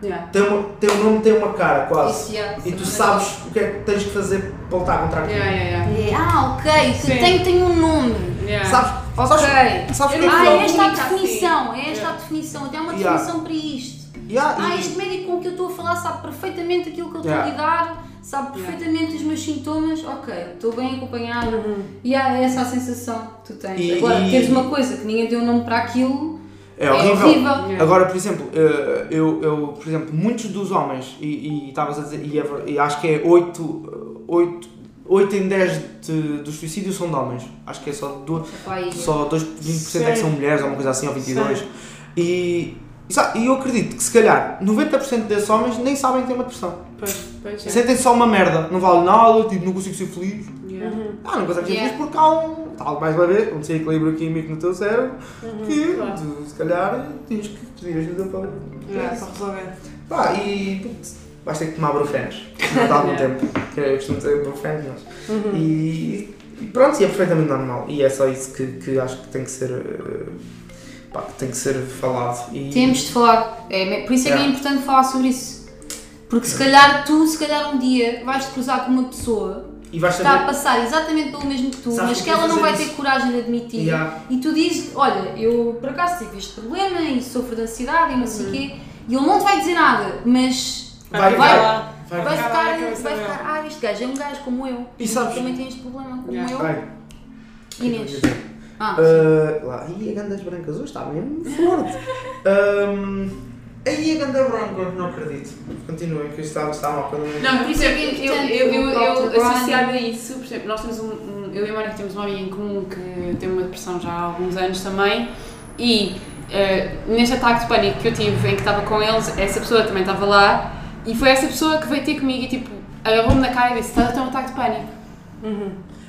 Yeah. tem, uma, tem um nome, tem uma cara quase. Isso, yeah, E tu é sabes o que é que tens que fazer para lutar contra aquilo. Yeah, yeah, yeah. É, Ah, ok, Sim. tem, tem um nome. Yeah. Sabes? Ok. Sabes, sabes Eu que não Ah, é esta a comunica definição, assim. é esta a Yeah. definição, até há uma Yeah. definição para isto. Yeah, Ah, este médico com que eu estou a falar sabe perfeitamente aquilo que eu estou Yeah. a lidar, sabe perfeitamente os meus sintomas, ok, estou bem acompanhada. E há essa a sensação que tu tens. E- Agora, e- teres uma coisa que ninguém deu nome para aquilo É é horrível. horrível. Agora, por exemplo, eh, eu, eu, por exemplo, muitos dos homens, e estavas a dizer, e, é e acho que é 8, 8, 8 em 10 de, dos suicídios são de homens. Acho que é só, do, aí- só 2, 20% é que são mulheres, ou uma coisa assim, ou 22%. Sim. E, e eu acredito que se calhar 90% desses homens nem sabem que têm uma depressão. Pois, pois é. Sentem só uma merda, não vale nada, tipo, não consigo ser feliz. Yeah. Ah, não consegues ser Yeah. feliz porque há um, tal mais uma vez, um desequilíbrio químico no teu cérebro, que claro. tu, se calhar tens que pedir ajuda para. É, para resolver. Pá, e putz, vais ter que tomar brufenos. Não dá algum Yeah. tempo. Que eu costumo dizer brufenos, mas. E, e pronto, e é perfeitamente normal. E é só isso que, que acho que tem que ser. eh, Pá, tem que ser falado. E, Temos de falar. É, por isso é que é importante falar sobre isso. Porque se calhar tu, se calhar um dia, vais te cruzar com uma pessoa e vais que está a saber. passar exatamente pelo mesmo que tu, Sabes mas que que ela não vai ter isso? coragem de admitir. Yeah. E tu dizes, olha, eu por acaso tive este problema e sofro de ansiedade e não sei o quê, e ele não te vai dizer nada, mas Vai, vai, lá. vai, vai Vai ficar, na cabeça vai ficar, ah, este gajo é um gajo como eu, E sabes- também tem este problema como Yeah. eu. vai. Inês. Ah, Uh, lá, e a gandas brancas hoje está mesmo forte. um, aí a ganda branca, não acredito. Continuem, que isto está, está mal. Quando... Não, por isso é que eu, eu, eu, eu. Brian. associado a isso, por exemplo, nós temos um, um- eu e a Mónica temos uma amiga em comum que tem uma depressão já há alguns anos também e eh, neste ataque de pânico que eu tive em que estava com eles, essa pessoa também estava lá e foi essa pessoa que veio ter comigo e tipo agarrou-me na cara e disse, estás a ter um ataque de pânico.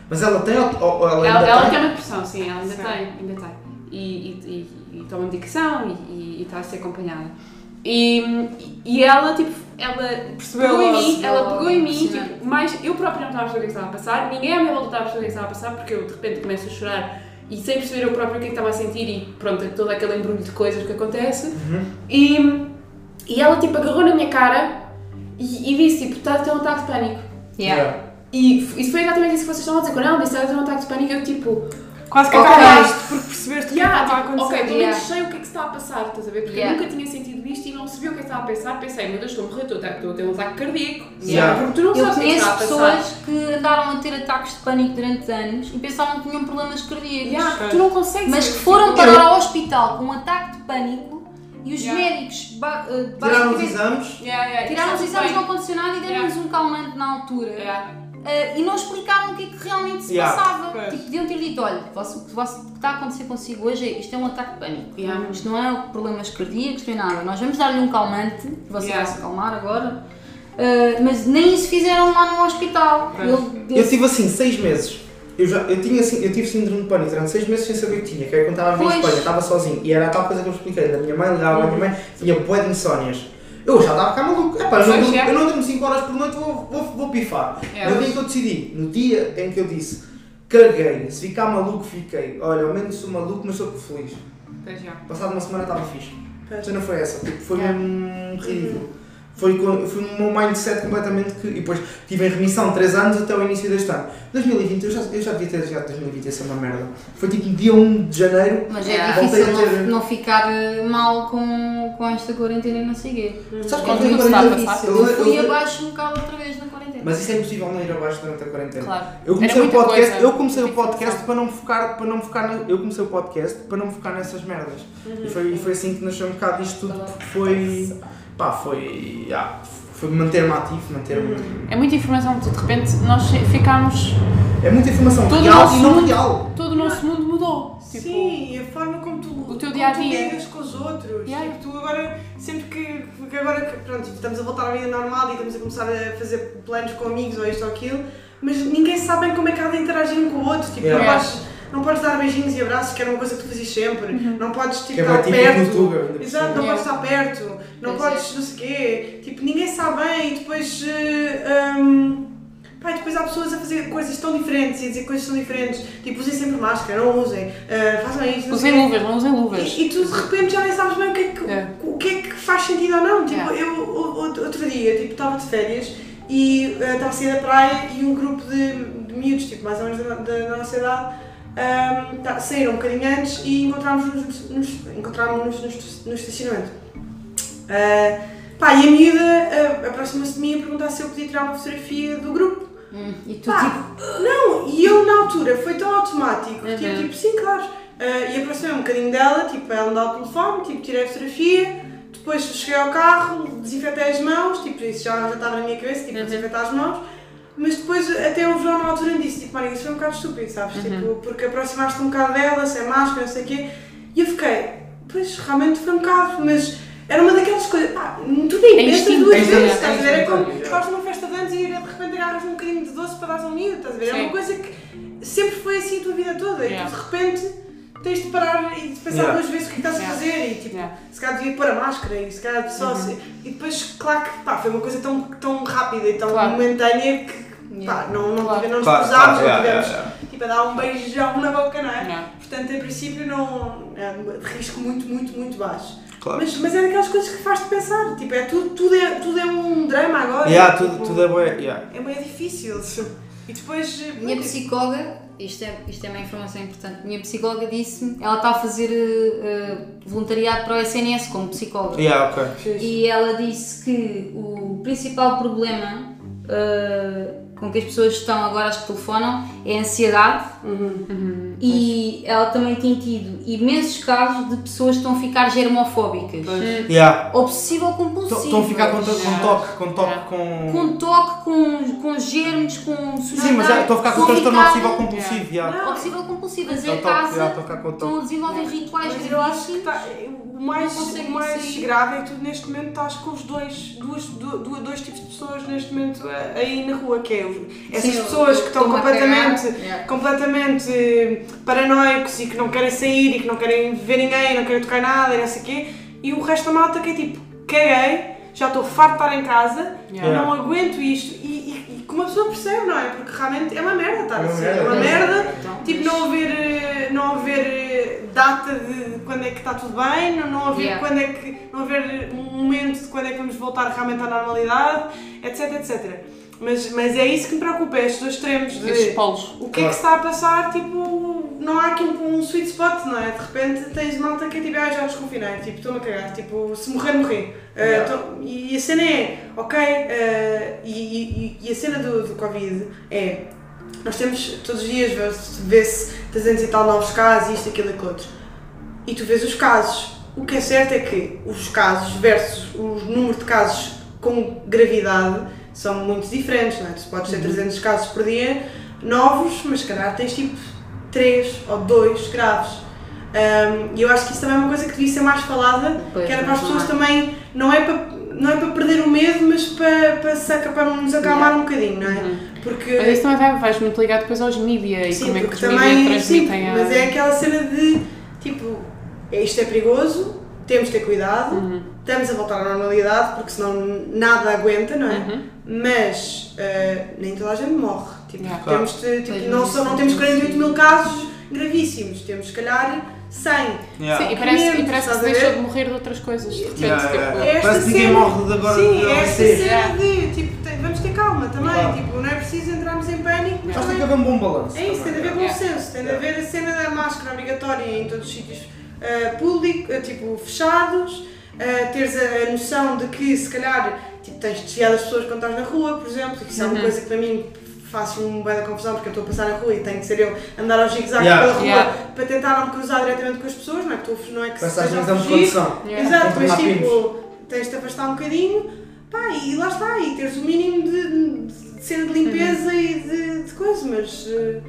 Mas ela tem ou, ela Ela, ainda ela tem? tem uma depressão, sim, ela ainda Sim. tem, ainda tem. E, e, e, e toma medicação e, está a ser acompanhada. E, e ela, tipo, ela Percebeu pegou em mim, ela pegou em mim, tipo, mas eu própria não estava a perceber o que estava a passar, ninguém à minha volta estava a perceber o que estava a passar, porque eu de repente começo a chorar e sem perceber eu próprio o que é que estava a sentir e pronto, todo aquele embrulho de coisas que acontece. Uhum. E, e ela, tipo, agarrou na minha cara e, e disse, tipo, está a ter um ataque de pânico. yeah. E isso foi exatamente isso que vocês estavam a dizer. Quando ela disse que estava a ter um ataque de pânico, eu tipo, Quase que Ok. acabaste porque percebeste que é que Yeah, estava a tipo, acontecer. ok, pelo Yeah. menos sei o que é que se está a passar, estás a ver? Porque Yeah. eu nunca tinha sentido isto e não sabia o que é que estava a pensar. Pensei, meu Deus, estou a morrer, estou a ter um ataque cardíaco. Yeah. Porque tu não Eu sabes o que é está a passar. pessoas que andaram a ter ataques de pânico durante anos e pensavam que tinham problemas cardíacos. Yeah, tu não consegues. Mas que foram tipo, parar ao hospital com um ataque de pânico e os Yeah. médicos ba- eh, Tiraram os exames. Yeah, yeah, tiraram os exames está não condicionado e deram-nos um calmante na altura. Eh, e não explicaram o que é que realmente se Yeah. passava. Pois. Tipo, podiam ter dito: olha, o que está a acontecer consigo hoje é isto é um ataque de pânico. Yeah. Isto não é problemas cardíacos, nem nada. Nós vamos dar-lhe um calmante, você Yeah. vai se acalmar agora. Eh, mas nem isso fizeram lá no hospital. Pois. Ele- Eu tive assim seis meses. Eu, já, eu, tinha, assim, eu tive síndrome de pânico durante seis meses sem saber o que tinha, que era quando estava a vir. Espanha, estava sozinho. E era a tal coisa que eu expliquei. A minha mãe ligava, a minha mãe tinha bué de insónias. Eu já estava a ficar maluco. Epá, eu, não, durmo- é. eu não durmo 5 horas por noite, vou, vou, vou pifar. É, no dia que eu decidi, no dia em que eu disse, caguei, se ficar maluco, fiquei. Olha, ao menos sou maluco, mas estou feliz. Pois já. Passado uma semana estava fixe. Pois. A cena foi essa, tipo, foi Yeah. mesmo ridículo. Foi, foi o meu mindset completamente que. E depois estive em remissão 3 anos até o início deste ano. 2020, eu já, eu já devia ter chegado 2020 ia ser uma merda. Foi tipo dia 1 de janeiro. Mas é difícil ter- não, não ficar eh, mal com, com esta quarentena e não sei o quê. Sabes a quarentena- passar. Eu eu- fui abaixo um bocado outra vez na quarentena. Mas isso é impossível não ir abaixo durante a quarentena. Claro. Eu comecei o podcast, coisa. eu comecei o podcast para não me focar, para não me focar eu comecei o podcast para não me focar nessas merdas. E, foi, e foi assim que nasceu um bocado isto tudo, porque foi, pá, foi, ah, foi manter-me ativo, manter-me, É muita informação que de repente nós ficámos. é muita informação Todo o real e não mundo- real. Todo o nosso mundo mudou. Tipo, Sim, e a forma como tu, o teu dia a tu dia. ligas com os outros. Yeah. Tipo, tu agora, sempre que, que agora que, pronto, estamos a voltar à vida normal e estamos a começar a fazer planos com amigos ou isto ou aquilo, mas ninguém sabe bem como é que há de interagir um com o outro. Tipo, Yeah. podes, não podes dar beijinhos e abraços, que era uma coisa que tu fazias sempre. Não podes tipo, é estar perto. Por Exato, não podes estar perto, não Pois podes não sei o quê. Tipo, ninguém sabe bem e depois. eh, hum, Pá, e depois há pessoas a fazer coisas tão diferentes e a dizer coisas tão diferentes. Tipo, usem sempre máscara, não usem, eh, façam isto, sei Usem luvas, não usem luvas. E, e tu de repente já nem sabes bem o que é que, É. o que, é que faz sentido ou não. Tipo, Yeah. eu outro dia tipo, estava de férias e eh, estava a sair da praia e um grupo de, de miúdos, tipo, mais ou menos da, da, da nossa idade, ahm, tá- saíram um bocadinho antes e encontrámos-nos nos, encontrámos-nos no, no estacionamento. Ah, Pá, e a miúda ah, aproxima-se de mim a perguntar se eu podia tirar uma fotografia do grupo. Hum, E tu Pá, tipo, não, e eu na altura foi tão automático, Uhum. tipo, tipo, sim, claro. Ah, e aproximei um bocadinho dela, tipo, ela me dá o telefone, tipo, tirei a fotografia, depois cheguei ao carro, desinfetei as mãos, tipo, isso já, já estava na minha cabeça, tipo, Uhum. desinfetar as mãos. Mas depois até o João na altura disse, tipo, Maria, isso foi um bocado estúpido, sabes? Uhum. Tipo, porque aproximaste um bocado dela, sem máscara, não sei o quê. E eu fiquei, pois, realmente foi um bocado, mas era uma daquelas coisas, pá, tu nem É pensas duas é vezes, instinto, estás a ver? É como estás numa festa de anos e de repente agarras um bocadinho de doce para dar um miúdo, estás a ver? É uma coisa que sempre foi assim a tua vida toda Yeah. e tu de repente tens de parar e de pensar Yeah. duas vezes o que é que estás a fazer e tipo, Yeah. se calhar devia pôr a máscara e se calhar só se... E depois, claro que pá, foi uma coisa tão, tão rápida e tão Claro. momentânea que pá, Yeah. não, não, Claro. tive- não nos Claro, cruzámos, claro, não yeah, tivemos yeah, tipo, a dar um beijão na boca, não é? Yeah. Portanto, em princípio, não. É de risco muito, muito, muito baixo. Claro. Mas, mas é daquelas coisas que faz-te pensar. Tipo, é tudo, tudo, é, tudo é um drama agora. Yeah, tipo, tudo, tudo é bué, yeah. É bem difícil. E depois. eh, Minha psicóloga, isto é, isto é uma informação importante, minha psicóloga disse-me, ela está a fazer eh, voluntariado para o SNS como psicóloga. Yeah, ok. fixe. E ela disse que o principal problema eh, com que as pessoas estão agora, as que telefonam, é a ansiedade. Uhum. E ela também tem tido imensos casos de pessoas que estão a ficar germofóbicas. Yeah. Obsessivo compulsivo. Estão a ficar com, to- com Yeah. toque, com toque, Yeah. com... Com toque, com, com germes, com Sim, mas é, estão a ficar com transtorno obsessivo compulsivo, yeah. Não, Obsessivo compulsivo, É o em yeah, casa, estão a a desenvolver rituais Mas eu acho que tá, o mais, o mais sair. grave é que tu neste momento estás com os dois, duas, du- du- dois tipos de pessoas neste momento eh, aí na rua, que é essas Sim, pessoas que estão completamente. Yeah. completamente eh, paranoicos e que não querem sair e que não querem ver ninguém, não querem tocar nada e não sei o quê, e o resto da malta que é tipo, caguei, já estou farto de estar em casa, Yeah. não aguento isto, e, e, e que uma pessoa percebe, não é? Porque realmente é uma merda estar É uma assim, merda, é uma é. merda. Então, Tipo, não haver, eh, não haver eh, data de quando é que está tudo bem, não, não haver Yeah. quando é que não haver um momento de quando é que vamos voltar realmente à normalidade, etc, etc. Mas, mas é isso que me preocupa, é estes dois extremos de Esses polos. o que é que se está a passar, tipo, não há aqui um, um sweet spot, não é? De repente tens malta que é tipo, ah, já desconfinei, tipo, estou-me a cagar, tipo, se morrer, morri. Uh, Yeah. tô- e a cena é, ok, uh, e, e, e a cena do, do Covid é, nós temos todos os dias, vê-se vê-se 300 e tal novos casos, isto, aquilo e aquilo outro. E tu vês os casos. O que é certo é que os casos versus o número de casos com gravidade são muito diferentes, não é? Tu podes ter 300 casos por dia novos, mas se calhar tens tipo 3 ou 2 graves. Um, E eu acho que isso também é uma coisa que devia ser mais falada, Pois, que era para as pessoas não também, não é para, não é para perder o medo, mas para, para, se para nos acalmar um bocadinho, não é? Porque Mas isso também vai, vais muito ligado depois aos mídia e Sim, como é que os também, sim, transmitem a... mas é aquela cena de tipo, é- isto é perigoso, temos de ter cuidado, Uhum. estamos a voltar à normalidade porque senão nada aguenta, não é? Uhum. Mas eh, nem toda a gente morre. Tipo, Yeah. Claro. temos de, tipo, não, só, não isso temos não 48 consigo. mil casos gravíssimos, temos se calhar 100. Yeah. Sim, e parece, e Menos, parece que se a deixou ver? de morrer de outras coisas. De repente, Yeah, tipo, yeah, É yeah. esta Parece que ninguém morre de agora Sim, de é esta cena de tipo, tem- vamos ter calma também. Claro. Tipo, não é preciso entrarmos em pânico, mas tem também que haver um bom balanço. É isso, tem de também, haver bom Yeah. senso, tem de haver a cena da máscara obrigatória em todos os sítios uh, públicos, uh, tipo, fechados, uh, teres a, a noção de que se calhar tipo, tens de desviar das pessoas quando estás na rua, por exemplo, que isso é uma Uhum. coisa que para mim faz um bem da confusão porque eu estou a passar na rua e tenho que ser eu andar aos zigue-zague Yeah. pela rua Yeah. para tentar não me cruzar diretamente com as pessoas, não é que, estou- não é que às esteja a é uma fugir. condição. Yeah. Exato, mas tipo, tens de te afastar um bocadinho pá, e lá está, e teres o mínimo de, de cena de limpeza e de, de coisa, mas eh,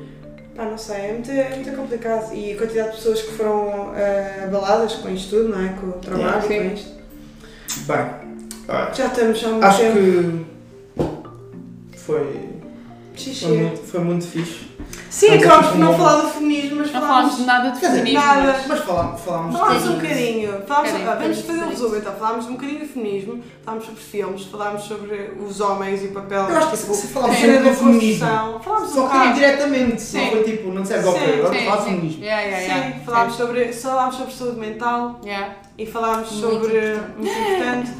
pá, não sei, é muito, é muito complicado. E a quantidade de pessoas que foram eh, abaladas com isto tudo, não é? Com o trabalho Yeah, e com isto. Bem, olha, Já estamos há muito Acho tempo. que foi, Xixi. foi, muito, foi muito fixe. Sim, aqui por não falar do feminismo, mas Não falámos de falámos. nada de Quer dizer, feminismo. nada. mas- Mas falámos, falámos Falámos um bocadinho. bocadinho, falámos, Querem, ah, vamos fazer um resumo então, falámos um bocadinho de feminismo, falámos sobre filmes, falámos sobre os homens e o papel, Eu acho que tipo, se falámos da do feminismo. construção, falámos um Só que bocado. indiretamente, Sim. não foi tipo, não ok, Sim, agora Sim, falar de feminismo. Yeah, yeah, yeah. Sim, falámos sobre, falámos sobre saúde mental Yeah. e falámos Muito sobre. importante. Muito importante.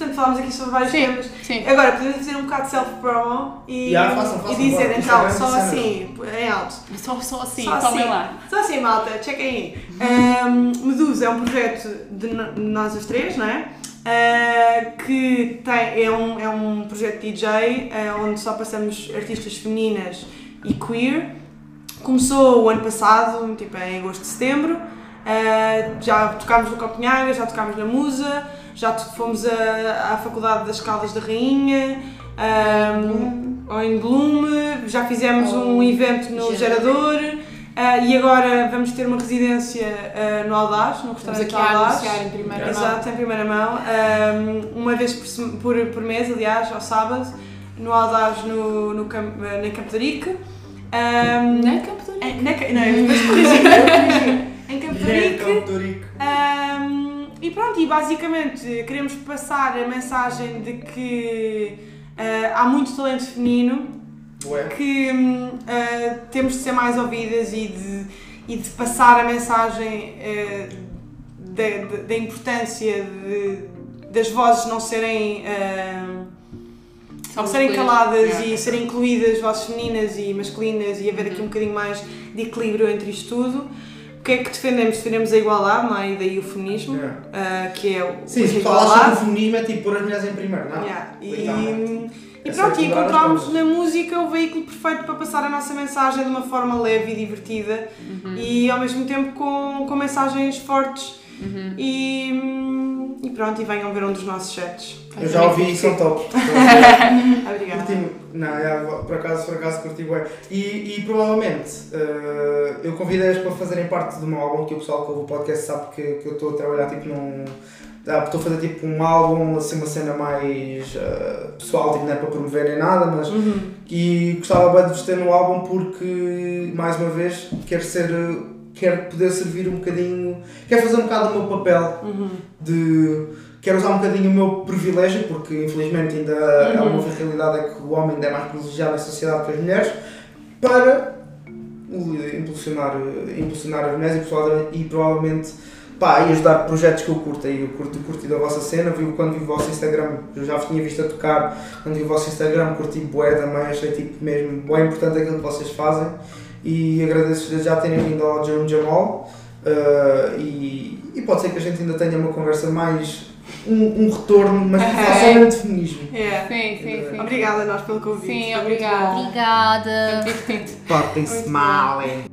Portanto, falámos aqui sobre vários Sim, temas. sim. Agora, podemos fazer um bocado de self-promo e, Yeah, façam, façam, e dizer bora, então, só assim, em alto. Só, só assim, Só tomem assim. lá. Só assim, malta, chequem aí. Um, Medusa é um projeto de nós as três, não é? Uh, que tem, é, um, é um projeto DJ uh, onde só passamos artistas femininas e queer. Começou o ano passado, tipo em agosto, setembro. Uh, já tocámos no Copenhaga, já tocámos na Musa, já fomos a- à Faculdade das Caldas da Rainha, um, ou em Bloom, já fizemos um evento no Gerador. Gerador. uh, e agora vamos ter uma residência uh, no Aldaz, no Estamos restaurante aqui a Aldaz. anunciar em primeira mão. Exato, em primeira mão. Um, uma vez por, por, por mês, aliás, ao sábado, no Aldaz, no, no, Cam- na Campo de Rique. Um, Na Campo em- na, Ca- não, depois corrigi. Em Campo de Rique. E pronto, e basicamente queremos passar a mensagem de que uh, há muito talento feminino, Bué. que uh, temos de ser mais ouvidas e de, e de passar a mensagem uh, da, importância de- das vozes não serem. uh, não serem masculinas. caladas Yeah. e serem incluídas vozes femininas e masculinas e haver aqui um bocadinho mais de equilíbrio entre isto tudo. O que é que defendemos? Defendemos a igualdade, não é? E daí o feminismo, Yeah. uh, que é o Sim, se falar sobre o feminismo é tipo pôr as mulheres em primeiro, não? Yeah, E, e É pronto, e encontramos na música o veículo perfeito para passar a nossa mensagem de uma forma leve e divertida Uhum. e ao mesmo tempo com, com mensagens fortes. Uhum. E, hum, e pronto, e venham ver um dos nossos sets. Eu já ouvi e são top. Obrigada. Curti, não, por acaso, por acaso curti bem. E, e provavelmente eh, eu convidei-as para fazerem parte do meu álbum, que o pessoal que ouve o podcast sabe que, que eu estou a trabalhar tipo num. ah, Estou a fazer tipo um álbum, assim uma cena mais eh, pessoal, tipo, não é para promover nem nada, mas Uhum. e gostava bem de vos ter no álbum porque, mais uma vez, quero ser. Quero poder servir um bocadinho. Quero fazer um bocado o meu papel Uhum. de quero usar um bocadinho o meu privilégio, porque infelizmente ainda é Uhum. uma realidade é que o homem ainda é mais privilegiado na sociedade que as mulheres, para impulsionar, impulsionar as mulheres e, prova- provavelmente pá, e ajudar projetos que eu curto aí, eu curto, curto da vossa cena, vi, quando vi o vosso Instagram, eu já vos tinha visto a tocar, quando vi o vosso Instagram curti bué também, achei tipo mesmo bué importante aquilo que vocês fazem e agradeço já terem vindo ao Jerome Jamal uh, e, e pode ser que a gente ainda tenha uma conversa mais, um, um retorno, mas que faça somente feminismo. Yeah. Sim, sim, sim. Obrigada a nós pelo convite. Sim, obrigada. Obrigada. Muito mal, hein?